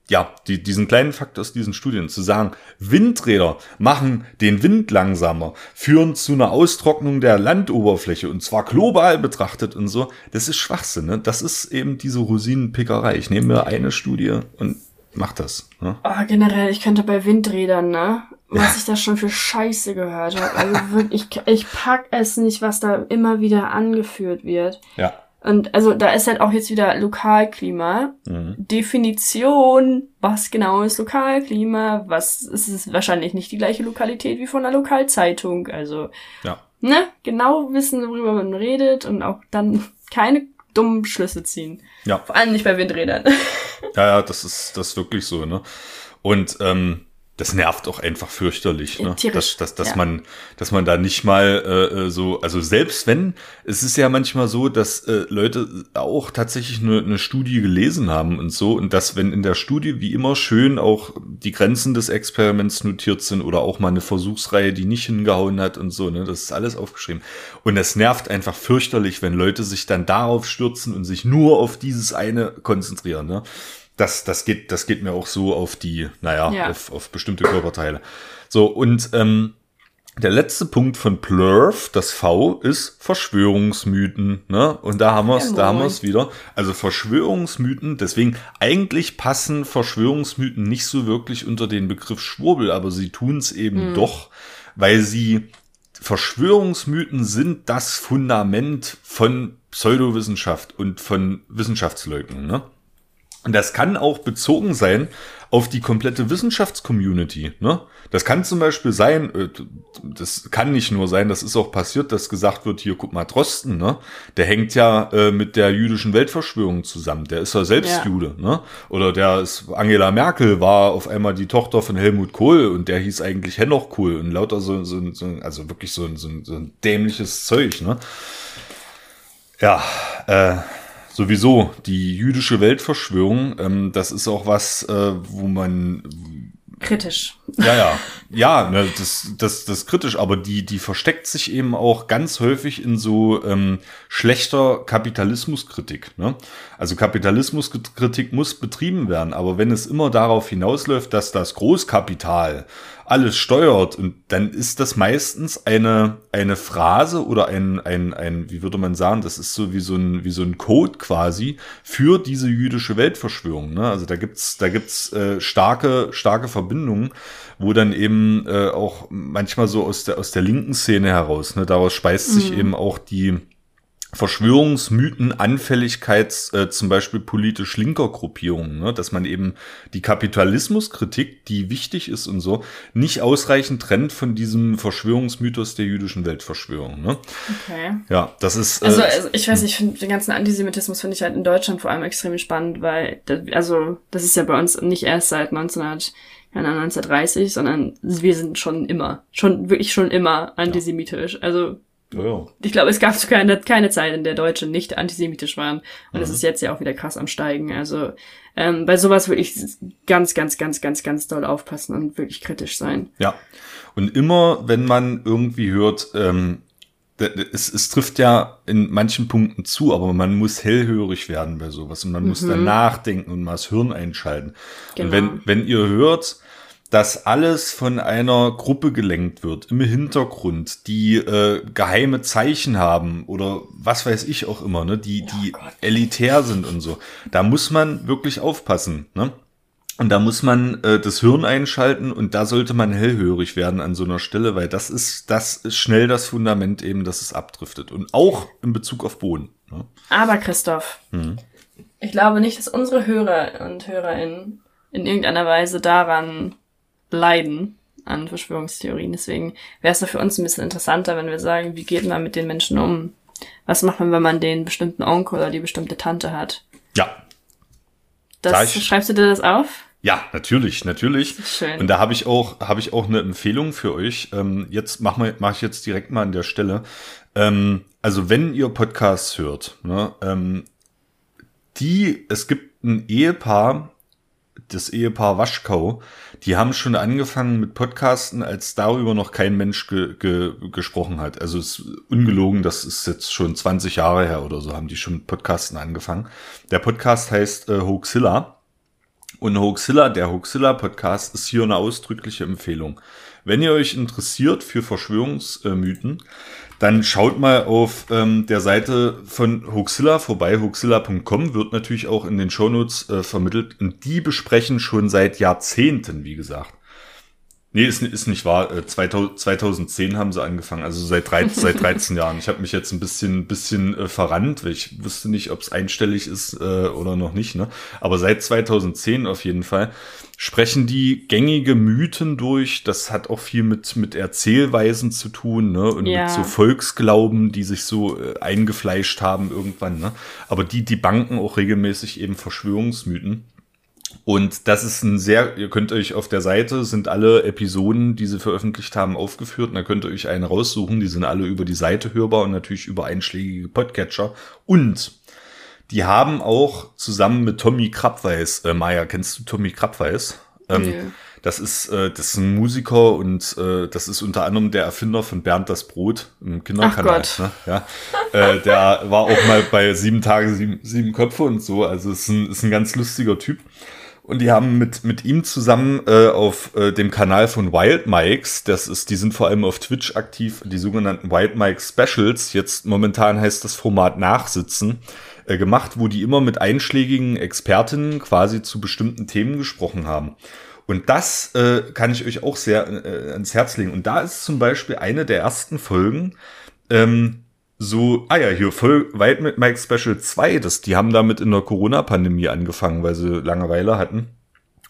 [SPEAKER 2] ja, die, diesen kleinen Fakt aus diesen Studien zu sagen, Windräder machen den Wind langsamer, führen zu einer Austrocknung der Landoberfläche und zwar global betrachtet und so, das ist Schwachsinn. Ne? Das ist eben diese Rosinenpickerei. Ich nehme mir eine Studie und mach das. Ne?
[SPEAKER 3] Oh, generell, ich könnte bei Windrädern, ne? Was ich da schon für Scheiße gehört habe. Also wirklich, ich, ich pack es nicht, was da immer wieder angeführt wird.
[SPEAKER 2] Ja.
[SPEAKER 3] Und also da ist halt auch jetzt wieder Lokalklima.
[SPEAKER 2] Mhm.
[SPEAKER 3] Definition, was genau ist Lokalklima? Was es ist wahrscheinlich nicht die gleiche Lokalität wie von einer Lokalzeitung. Also,
[SPEAKER 2] Ja.
[SPEAKER 3] ne, genau wissen, worüber man redet und auch dann keine dummen Schlüsse ziehen.
[SPEAKER 2] Ja.
[SPEAKER 3] Vor allem nicht bei Windrädern.
[SPEAKER 2] Ja, ja, das ist das ist wirklich so, ne? Und ähm, das nervt auch einfach fürchterlich, ne?
[SPEAKER 3] Tierisch,
[SPEAKER 2] Dass, dass, dass
[SPEAKER 3] ja.
[SPEAKER 2] man, dass man da nicht mal äh, äh, so, also selbst wenn, es ist ja manchmal so, dass äh, Leute auch tatsächlich eine, eine Studie gelesen haben und so, und dass wenn in der Studie wie immer schön auch die Grenzen des Experiments notiert sind oder auch mal eine Versuchsreihe, die nicht hingehauen hat und so, ne? Das ist alles aufgeschrieben. Und es nervt einfach fürchterlich, wenn Leute sich dann darauf stürzen und sich nur auf dieses eine konzentrieren, ne? Das, das geht, das geht mir auch so auf die, naja,
[SPEAKER 3] Ja.
[SPEAKER 2] auf, auf bestimmte Körperteile. So, und ähm, der letzte Punkt von Plurf, das V, ist Verschwörungsmythen. Ne? Und da haben wir es,
[SPEAKER 3] Ja,
[SPEAKER 2] da haben wir es wieder. Also Verschwörungsmythen, deswegen eigentlich passen Verschwörungsmythen nicht so wirklich unter den Begriff Schwurbel, aber sie tun es eben doch, weil sie Verschwörungsmythen sind das Fundament von Pseudowissenschaft und von Wissenschaftsleugnung. Ne? Und das kann auch bezogen sein auf die komplette Wissenschaftscommunity. Ne? Das kann zum Beispiel sein, äh, das kann nicht nur sein, das ist auch passiert, dass gesagt wird, hier, guck mal, Drosten, ne? der hängt ja äh, mit der jüdischen Weltverschwörung zusammen. Der ist ja selbst
[SPEAKER 3] Ja.
[SPEAKER 2] Jude. Ne? Oder der ist, Angela Merkel war auf einmal die Tochter von Helmut Kohl und der hieß eigentlich Henoch Kohl und lauter so, so, so also wirklich so, ein- so, so ein dämliches Zeug. Ne? Ja, äh, sowieso die jüdische Weltverschwörung, ähm, das ist auch was, äh, wo man
[SPEAKER 3] Kritisch.
[SPEAKER 2] Ja, ja, ja, ne, das, das, das ist kritisch, aber die, die versteckt sich eben auch ganz häufig in so ähm, schlechter Kapitalismuskritik. Ne? Also Kapitalismuskritik muss betrieben werden, aber wenn es immer darauf hinausläuft, dass das Großkapital alles steuert und dann ist das meistens eine, eine Phrase oder ein, ein, ein, wie würde man sagen, das ist so wie so ein, wie so ein Code quasi für diese jüdische Weltverschwörung. Ne? Also da gibt's, da gibt's äh, starke, starke Verbindungen, wo dann eben äh, auch manchmal so aus der, aus der linken Szene heraus, ne, daraus speist sich eben auch die Verschwörungsmythen, Anfälligkeit äh, zum Beispiel politisch linker Gruppierungen, ne? dass man eben die Kapitalismuskritik, die wichtig ist und so, nicht ausreichend trennt von diesem Verschwörungsmythos der jüdischen Weltverschwörung. Ne?
[SPEAKER 3] Okay.
[SPEAKER 2] Ja, das ist. Äh,
[SPEAKER 3] Also, also ich weiß nicht, ich finde den ganzen Antisemitismus finde ich halt in Deutschland vor allem extrem spannend, weil das, also das ist ja bei uns nicht erst seit 1900 keine Ahnung, 1930, sondern wir sind schon immer, schon wirklich schon immer antisemitisch. Also
[SPEAKER 2] ja, ja.
[SPEAKER 3] ich glaube, es gab keine, keine Zeit, in der Deutsche nicht antisemitisch waren. Und
[SPEAKER 2] Mhm.
[SPEAKER 3] es ist jetzt ja auch wieder krass am Steigen. Also ähm, bei sowas würde ich ganz, ganz, ganz, ganz, ganz doll aufpassen und wirklich kritisch sein.
[SPEAKER 2] Ja. Und immer, wenn man irgendwie hört, ähm, es, es trifft ja in manchen Punkten zu, aber man muss hellhörig werden bei sowas und man muss dann nachdenken und mal das Hirn einschalten.
[SPEAKER 3] Genau.
[SPEAKER 2] Und wenn, wenn ihr hört, dass alles von einer Gruppe gelenkt wird, im Hintergrund, die äh, geheime Zeichen haben oder was weiß ich auch immer, ne, die, die elitär sind und so, da muss man wirklich aufpassen, ne? Und da muss man äh, das Hirn einschalten und da sollte man hellhörig werden an so einer Stelle, weil das ist, das ist schnell das Fundament eben, dass es abdriftet. Und auch in Bezug auf Boden. Ne?
[SPEAKER 3] Aber Christoph,
[SPEAKER 2] Mhm.
[SPEAKER 3] ich glaube nicht, dass unsere Hörer und Hörerinnen in irgendeiner Weise daran leiden, an Verschwörungstheorien. Deswegen wäre es für uns ein bisschen interessanter, wenn wir sagen, wie geht man mit den Menschen um? Was macht man, wenn man den bestimmten Onkel oder die bestimmte Tante hat?
[SPEAKER 2] Ja,
[SPEAKER 3] Das,
[SPEAKER 2] Gleich.
[SPEAKER 3] schreibst du dir das auf?
[SPEAKER 2] Ja, natürlich, natürlich.
[SPEAKER 3] Schön.
[SPEAKER 2] Und da habe ich auch, habe ich auch eine Empfehlung für euch. Ähm, jetzt mach mal, mach ich jetzt direkt mal an der Stelle. Ähm, also wenn ihr Podcasts hört, ne, ähm, die, es gibt ein Ehepaar, das Ehepaar Waschkau, die haben schon angefangen mit Podcasten, als darüber noch kein Mensch ge ge gesprochen hat. Also es ist ungelogen, das ist jetzt schon 20 Jahre her oder so, haben die schon mit Podcasten angefangen. Der Podcast heißt äh, Hoaxilla. Und Hoaxilla, der Hoaxilla-Podcast ist hier eine ausdrückliche Empfehlung. Wenn ihr euch interessiert für Verschwörungsmythen, dann schaut mal auf ähm, der Seite von Hoaxilla vorbei. Hoaxilla.com wird natürlich auch in den Shownotes äh, vermittelt. Und die besprechen schon seit Jahrzehnten, wie gesagt, Nee, ist, ist nicht wahr. 2010 äh, haben sie angefangen, also seit 13, seit 13 Jahren. Ich habe mich jetzt ein bisschen, bisschen äh, verrannt, weil ich wusste nicht, ob es einstellig ist äh, oder noch nicht. Ne? Aber seit 2010 auf jeden Fall sprechen die gängige Mythen durch. Das hat auch viel mit, mit Erzählweisen zu tun ne? und ja. mit so Volksglauben, die sich so äh, eingefleischt haben irgendwann. Ne? Aber die, die banken auch regelmäßig eben Verschwörungsmythen. Und das ist ein sehr, ihr könnt euch auf der Seite sind alle Episoden, die sie veröffentlicht haben, aufgeführt. Und da könnt ihr euch eine raussuchen. Die sind alle über die Seite hörbar und natürlich über einschlägige Podcatcher. Und die haben auch zusammen mit Tommy Krabweis, äh, Maya, kennst du Tommy Krabweis? Ähm, nee. Das ist, äh, das ist ein Musiker und äh, das ist unter anderem der Erfinder von Bernd das Brot im Kinderkanal. Ne? Ja. äh, der war auch mal bei sieben Tage, sieben, sieben Köpfe und so. Also ist ein, ist ein ganz lustiger Typ. Und die haben mit, mit ihm zusammen äh, auf äh, dem Kanal von Wild Mikes, das ist, die sind vor allem auf Twitch aktiv, die sogenannten Wild Mike Specials, jetzt momentan heißt das Format Nachsitzen, äh, gemacht, wo die immer mit einschlägigen Expertinnen quasi zu bestimmten Themen gesprochen haben. Und das äh, kann ich euch auch sehr äh, ans Herz legen. Und da ist zum Beispiel eine der ersten Folgen, ähm, so, ah ja, hier voll weit mit Mike Special 2, das, die haben damit in der Corona-Pandemie angefangen, weil sie Langeweile hatten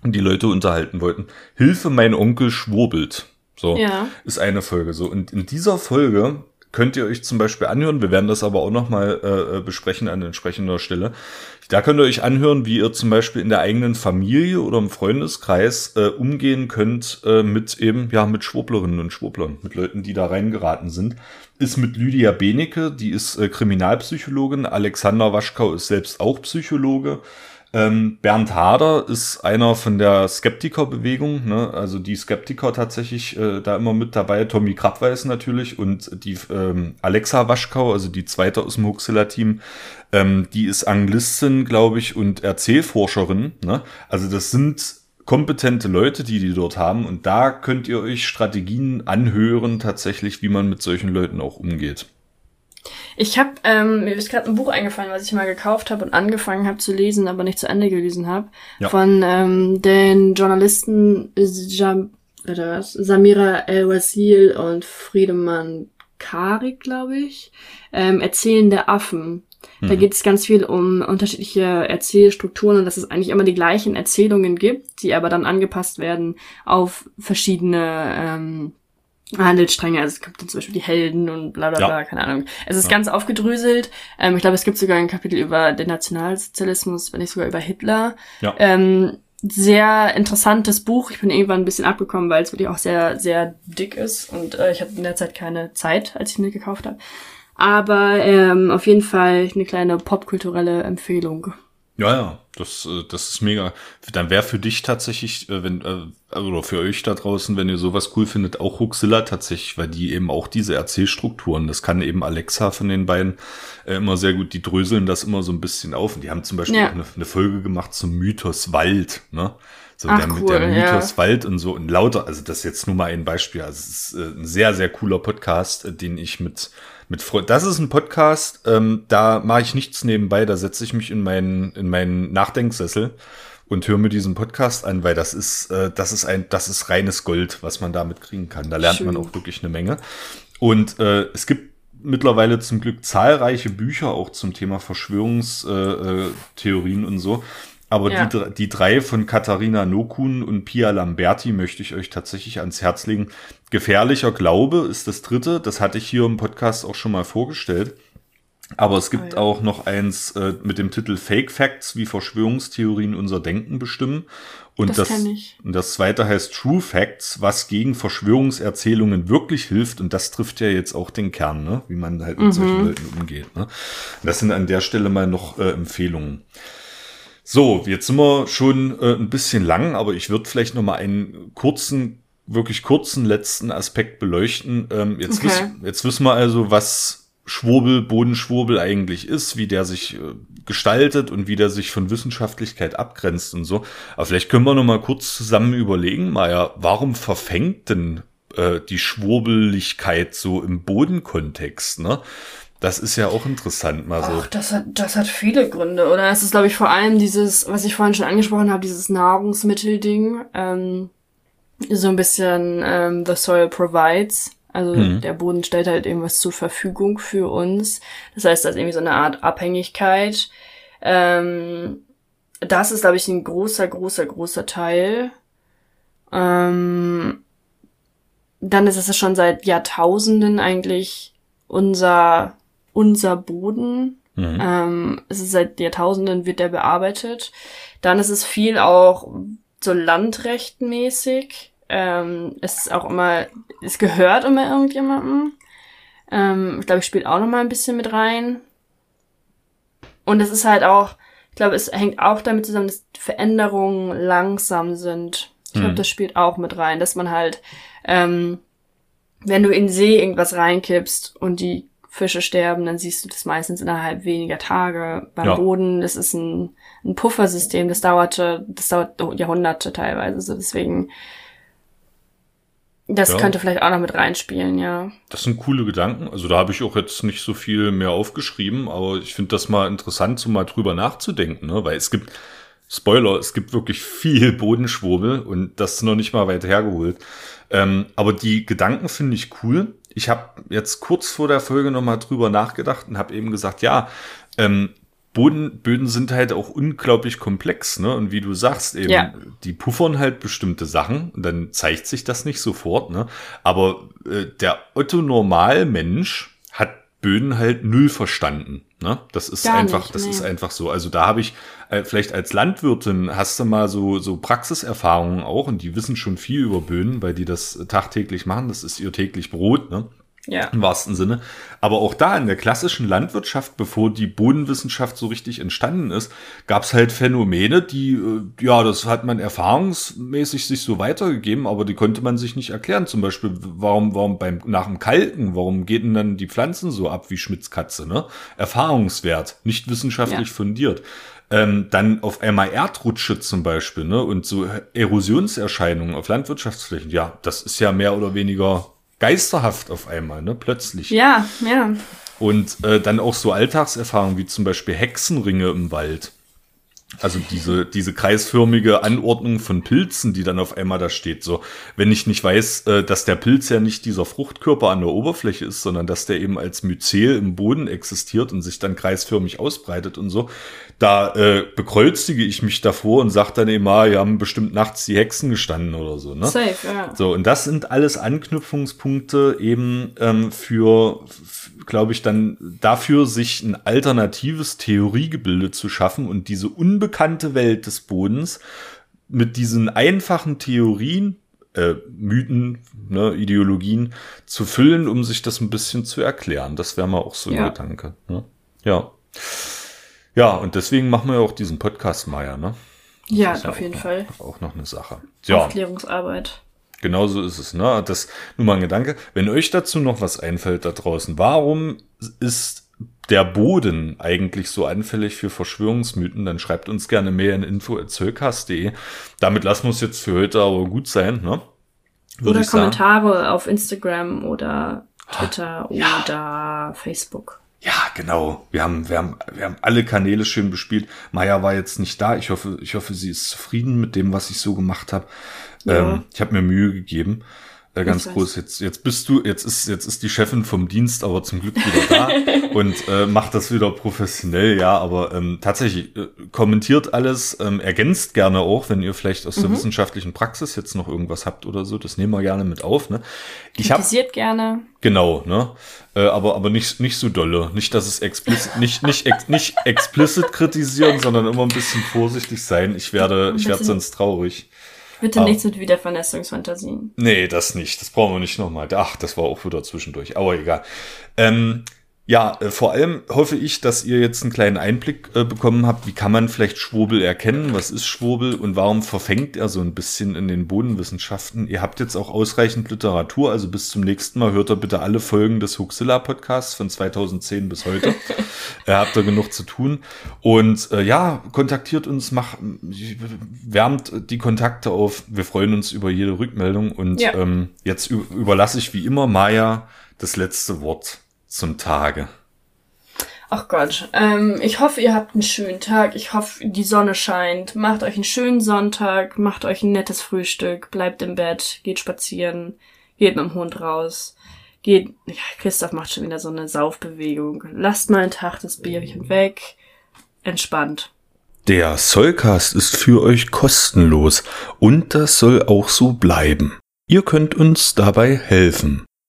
[SPEAKER 2] und die Leute unterhalten wollten. Hilfe, mein Onkel schwurbelt. So, ja. ist eine Folge so. Und in dieser Folge könnt ihr euch zum Beispiel anhören, wir werden das aber auch nochmal äh, äh, besprechen an entsprechender Stelle. Da könnt ihr euch anhören, wie ihr zum Beispiel in der eigenen Familie oder im Freundeskreis äh, umgehen könnt äh, mit eben, ja, mit Schwurblerinnen und Schwurblern, mit Leuten, die da reingeraten sind ist mit Lydia Benecke, die ist äh, Kriminalpsychologin. Alexander Waschkau ist selbst auch Psychologe. Ähm, Bernd Hader ist einer von der Skeptikerbewegung, ne? also die Skeptiker tatsächlich äh, da immer mit dabei. Tommy Krabweis natürlich und die ähm, Alexa Waschkau, also die zweite aus dem Huxilla-Team, ähm, die ist Anglistin, glaube ich, und Erzählforscherin. Ne? Also das sind kompetente Leute, die die dort haben. Und da könnt ihr euch Strategien anhören, tatsächlich, wie man mit solchen Leuten auch umgeht.
[SPEAKER 3] Ich habe, ähm, mir ist gerade ein Buch eingefallen, was ich mal gekauft habe und angefangen habe zu lesen, aber nicht zu Ende gelesen habe. Ja. Von ähm, den Journalisten Jam, was, Samira El-Wasil und Friedemann Karik, glaube ich. Ähm, Erzählende Affen. Da mhm. geht es ganz viel um unterschiedliche Erzählstrukturen und dass es eigentlich immer die gleichen Erzählungen gibt, die aber dann angepasst werden auf verschiedene ähm, Handelsstränge. Also es gibt dann zum Beispiel die Helden und bla bla bla, keine Ahnung. Es ist ja. ganz aufgedröselt. Ähm, ich glaube, es gibt sogar ein Kapitel über den Nationalsozialismus, wenn nicht sogar über Hitler. Ja. Ähm, sehr interessantes Buch. Ich bin irgendwann ein bisschen abgekommen, weil es wirklich auch sehr, sehr dick ist und äh, ich hatte in der Zeit keine Zeit, als ich mir gekauft habe. Aber ähm, auf jeden Fall eine kleine popkulturelle Empfehlung.
[SPEAKER 2] Ja, ja, das, äh, das ist mega. Dann wäre für dich tatsächlich, äh, wenn, äh, oder für euch da draußen, wenn ihr sowas cool findet, auch Huxilla tatsächlich, weil die eben auch diese Erzählstrukturen, das kann eben Alexa von den beiden immer sehr gut, die dröseln das immer so ein bisschen auf. Und die haben zum Beispiel ja. auch eine, eine Folge gemacht zum Mythos Wald, ne? So Ach, der, cool, der Mythos ja. Wald und so und lauter, also das ist jetzt nur mal ein Beispiel. Also es ist ein sehr, sehr cooler Podcast, den ich mit mit Freund. Das ist ein Podcast, ähm, da mache ich nichts nebenbei, da setze ich mich in meinen, in meinen Nachdenksessel und höre mir diesen Podcast an, weil das ist, äh, das ist ein, das ist reines Gold, was man damit kriegen kann. Da lernt Schön. man auch wirklich eine Menge. Und äh, es gibt mittlerweile zum Glück zahlreiche Bücher auch zum Thema Verschwörungstheorien äh, und so. Aber ja. die, die drei von Katharina Nokun und Pia Lamberti möchte ich euch tatsächlich ans Herz legen. Gefährlicher Glaube ist das dritte. Das hatte ich hier im Podcast auch schon mal vorgestellt. Aber es gibt oh ja. auch noch eins äh, mit dem Titel Fake Facts, wie Verschwörungstheorien unser Denken bestimmen. Und das, das, und das zweite heißt True Facts, was gegen Verschwörungserzählungen wirklich hilft. Und das trifft ja jetzt auch den Kern, ne? wie man halt mit mhm. solchen Leuten umgeht. Ne? Das sind an der Stelle mal noch äh, Empfehlungen. So, jetzt sind wir schon äh, ein bisschen lang, aber ich würde vielleicht noch mal einen kurzen, wirklich kurzen letzten Aspekt beleuchten. Ähm, jetzt, okay. wiss, jetzt wissen wir also, was Schwurbel, Bodenschwurbel eigentlich ist, wie der sich äh, gestaltet und wie der sich von Wissenschaftlichkeit abgrenzt und so. Aber vielleicht können wir noch mal kurz zusammen überlegen, Maja, warum verfängt denn äh, die Schwurbeligkeit so im Bodenkontext, ne? Das ist ja auch interessant, mal so.
[SPEAKER 3] Ach, das hat, das hat viele Gründe, oder? Es ist, glaube ich, vor allem dieses, was ich vorhin schon angesprochen habe, dieses Nahrungsmittelding. Ähm, so ein bisschen ähm, The Soil Provides. Also
[SPEAKER 2] Mhm.
[SPEAKER 3] der Boden stellt halt irgendwas zur Verfügung für uns. Das heißt, da ist irgendwie so eine Art Abhängigkeit. Ähm, das ist, glaube ich, ein großer, großer, großer Teil. Ähm, dann ist es schon seit Jahrtausenden eigentlich unser, unser Boden.
[SPEAKER 2] Mhm.
[SPEAKER 3] Ähm, es ist seit Jahrtausenden wird der bearbeitet. Dann ist es viel auch so landrechtmäßig. Ähm, es ist auch immer, es gehört immer irgendjemandem. Ähm, ich glaube, ich spielt auch noch mal ein bisschen mit rein. Und es ist halt auch, ich glaube, es hängt auch damit zusammen, dass Veränderungen langsam sind. Ich glaube,
[SPEAKER 2] Mhm.
[SPEAKER 3] das spielt auch mit rein, dass man halt, ähm, wenn du in See irgendwas reinkippst und die Fische sterben, dann siehst du das meistens innerhalb weniger Tage. Beim
[SPEAKER 2] Ja.
[SPEAKER 3] Boden, das ist ein, ein Puffersystem, das dauerte, das dauert Jahrhunderte teilweise. So deswegen, das
[SPEAKER 2] Ja.
[SPEAKER 3] könnte vielleicht auch noch mit reinspielen, ja.
[SPEAKER 2] Das sind coole Gedanken. Also da habe ich auch jetzt nicht so viel mehr aufgeschrieben, aber ich finde das mal interessant, so mal drüber nachzudenken, ne? Weil es gibt, Spoiler, es gibt wirklich viel Bodenschwurbel und das ist noch nicht mal weit hergeholt. Ähm, aber die Gedanken finde ich cool. Ich habe jetzt kurz vor der Folge noch mal drüber nachgedacht und habe eben gesagt, ja, ähm, Boden, Böden sind halt auch unglaublich komplex, ne? Und wie du sagst, eben,
[SPEAKER 3] Ja.
[SPEAKER 2] die puffern halt bestimmte Sachen und dann zeigt sich das nicht sofort, ne? Aber äh, der Otto Normalmensch hat Böden halt null verstanden, ne? Das ist
[SPEAKER 3] Gar
[SPEAKER 2] einfach,
[SPEAKER 3] nicht,
[SPEAKER 2] das
[SPEAKER 3] nee.
[SPEAKER 2] ist einfach so. Also da habe ich äh, vielleicht als Landwirtin hast du mal so so Praxiserfahrungen auch und die wissen schon viel über Böden, weil die das tagtäglich machen. Das ist ihr täglich Brot, ne?
[SPEAKER 3] Ja.
[SPEAKER 2] im wahrsten Sinne. Aber auch da in der klassischen Landwirtschaft, bevor die Bodenwissenschaft so richtig entstanden ist, gab es halt Phänomene, die, äh, ja, das hat man erfahrungsmäßig sich so weitergegeben, aber die konnte man sich nicht erklären. Zum Beispiel, warum, warum beim, nach dem Kalken, warum geht denn dann die Pflanzen so ab wie Schmitz Katze, ne? Erfahrungswert, nicht wissenschaftlich
[SPEAKER 3] Ja.
[SPEAKER 2] fundiert. Ähm, dann auf einmal Erdrutsche zum Beispiel, ne? Und so Erosionserscheinungen auf Landwirtschaftsflächen, ja, das ist ja mehr oder weniger geisterhaft auf einmal, ne? Plötzlich.
[SPEAKER 3] Ja, ja.
[SPEAKER 2] Und äh, dann auch so Alltagserfahrungen wie zum Beispiel Hexenringe im Wald. Also diese, diese kreisförmige Anordnung von Pilzen, die dann auf einmal da steht. So, wenn ich nicht weiß, äh, dass der Pilz ja nicht dieser Fruchtkörper an der Oberfläche ist, sondern dass der eben als Myzel im Boden existiert und sich dann kreisförmig ausbreitet und so, da äh, bekreuzige ich mich davor und sage dann immer, ja, haben bestimmt nachts die Hexen gestanden oder so. Ne?
[SPEAKER 3] Safe, ja.
[SPEAKER 2] So, und das sind alles Anknüpfungspunkte eben ähm, für, glaube ich, dann dafür, sich ein alternatives Theoriegebilde zu schaffen und diese unbekannte Welt des Bodens mit diesen einfachen Theorien, äh, Mythen, ne, Ideologien zu füllen, um sich das ein bisschen zu erklären. Das wäre mal auch so ein
[SPEAKER 3] Ja.
[SPEAKER 2] Gedanke. Ne? Ja. Ja, und deswegen machen wir ja auch diesen Podcast, Maya, ne?
[SPEAKER 3] Ja,
[SPEAKER 2] ist ja
[SPEAKER 3] auf
[SPEAKER 2] auch
[SPEAKER 3] jeden
[SPEAKER 2] noch,
[SPEAKER 3] Fall.
[SPEAKER 2] Auch noch eine Sache. Ja.
[SPEAKER 3] Aufklärungsarbeit.
[SPEAKER 2] Genau so ist es, ne? Das nur mal ein Gedanke. Wenn euch dazu noch was einfällt da draußen, warum ist der Boden eigentlich so anfällig für Verschwörungsmythen, dann schreibt uns gerne mehr in info.zölkast.de. Damit lassen wir es jetzt für heute aber gut sein, ne? Würde
[SPEAKER 3] Oder
[SPEAKER 2] ich sagen.
[SPEAKER 3] Kommentare auf Instagram oder Twitter
[SPEAKER 2] ja.
[SPEAKER 3] oder Facebook.
[SPEAKER 2] Ja, genau. Wir haben, wir haben, wir haben alle Kanäle schön bespielt. Maya war jetzt nicht da. Ich hoffe, ich hoffe, sie ist zufrieden mit dem, was ich so gemacht habe.
[SPEAKER 3] Ja.
[SPEAKER 2] Ähm, ich habe mir Mühe gegeben. Äh, ganz groß. Jetzt, jetzt bist du, jetzt ist, jetzt ist die Chefin vom Dienst, aber zum Glück wieder da und äh, macht das wieder professionell. Ja, aber ähm, tatsächlich äh, kommentiert alles, ähm, ergänzt gerne auch, wenn ihr vielleicht aus
[SPEAKER 3] Mhm.
[SPEAKER 2] der wissenschaftlichen Praxis jetzt noch irgendwas habt oder so. Das nehmen wir gerne mit auf. Ne? Ich
[SPEAKER 3] Kritisiert gerne.
[SPEAKER 2] Genau, ne? Äh, aber aber nicht nicht so dolle, nicht dass es explizit nicht nicht ex, nicht explicit kritisieren, sondern immer ein bisschen vorsichtig sein. Ich werde ich werde sonst traurig.
[SPEAKER 3] Bitte nichts mit Wiedervernässungsfantasien.
[SPEAKER 2] Nee, das nicht. Das brauchen wir nicht nochmal. Ach, das war auch wieder zwischendurch. Aber egal. Ähm, ja, äh, vor allem hoffe ich, dass ihr jetzt einen kleinen Einblick äh, bekommen habt, wie kann man vielleicht Schwurbel erkennen, was ist Schwurbel und warum verfängt er so ein bisschen in den Bodenwissenschaften. Ihr habt jetzt auch ausreichend Literatur, also bis zum nächsten Mal hört ihr bitte alle Folgen des Huxilla Podcasts von 2010 bis heute. äh, habt ihr genug zu tun. Und äh, ja, kontaktiert uns, macht, wärmt die Kontakte auf. Wir freuen uns über jede Rückmeldung. Und
[SPEAKER 3] Ja.
[SPEAKER 2] ähm, jetzt überlasse ich wie immer Maya das letzte Wort zum Tage.
[SPEAKER 3] Ach Gott, ähm, ich hoffe, ihr habt einen schönen Tag. Ich hoffe, die Sonne scheint. Macht euch einen schönen Sonntag, macht euch ein nettes Frühstück, bleibt im Bett, geht spazieren, geht mit dem Hund raus. Geht, ja, Christoph macht schon wieder so eine Saufbewegung. Lasst mal einen Tag das Bierchen weg. Entspannt.
[SPEAKER 2] Der Sollcast ist für euch kostenlos und das soll auch so bleiben. Ihr könnt uns dabei helfen.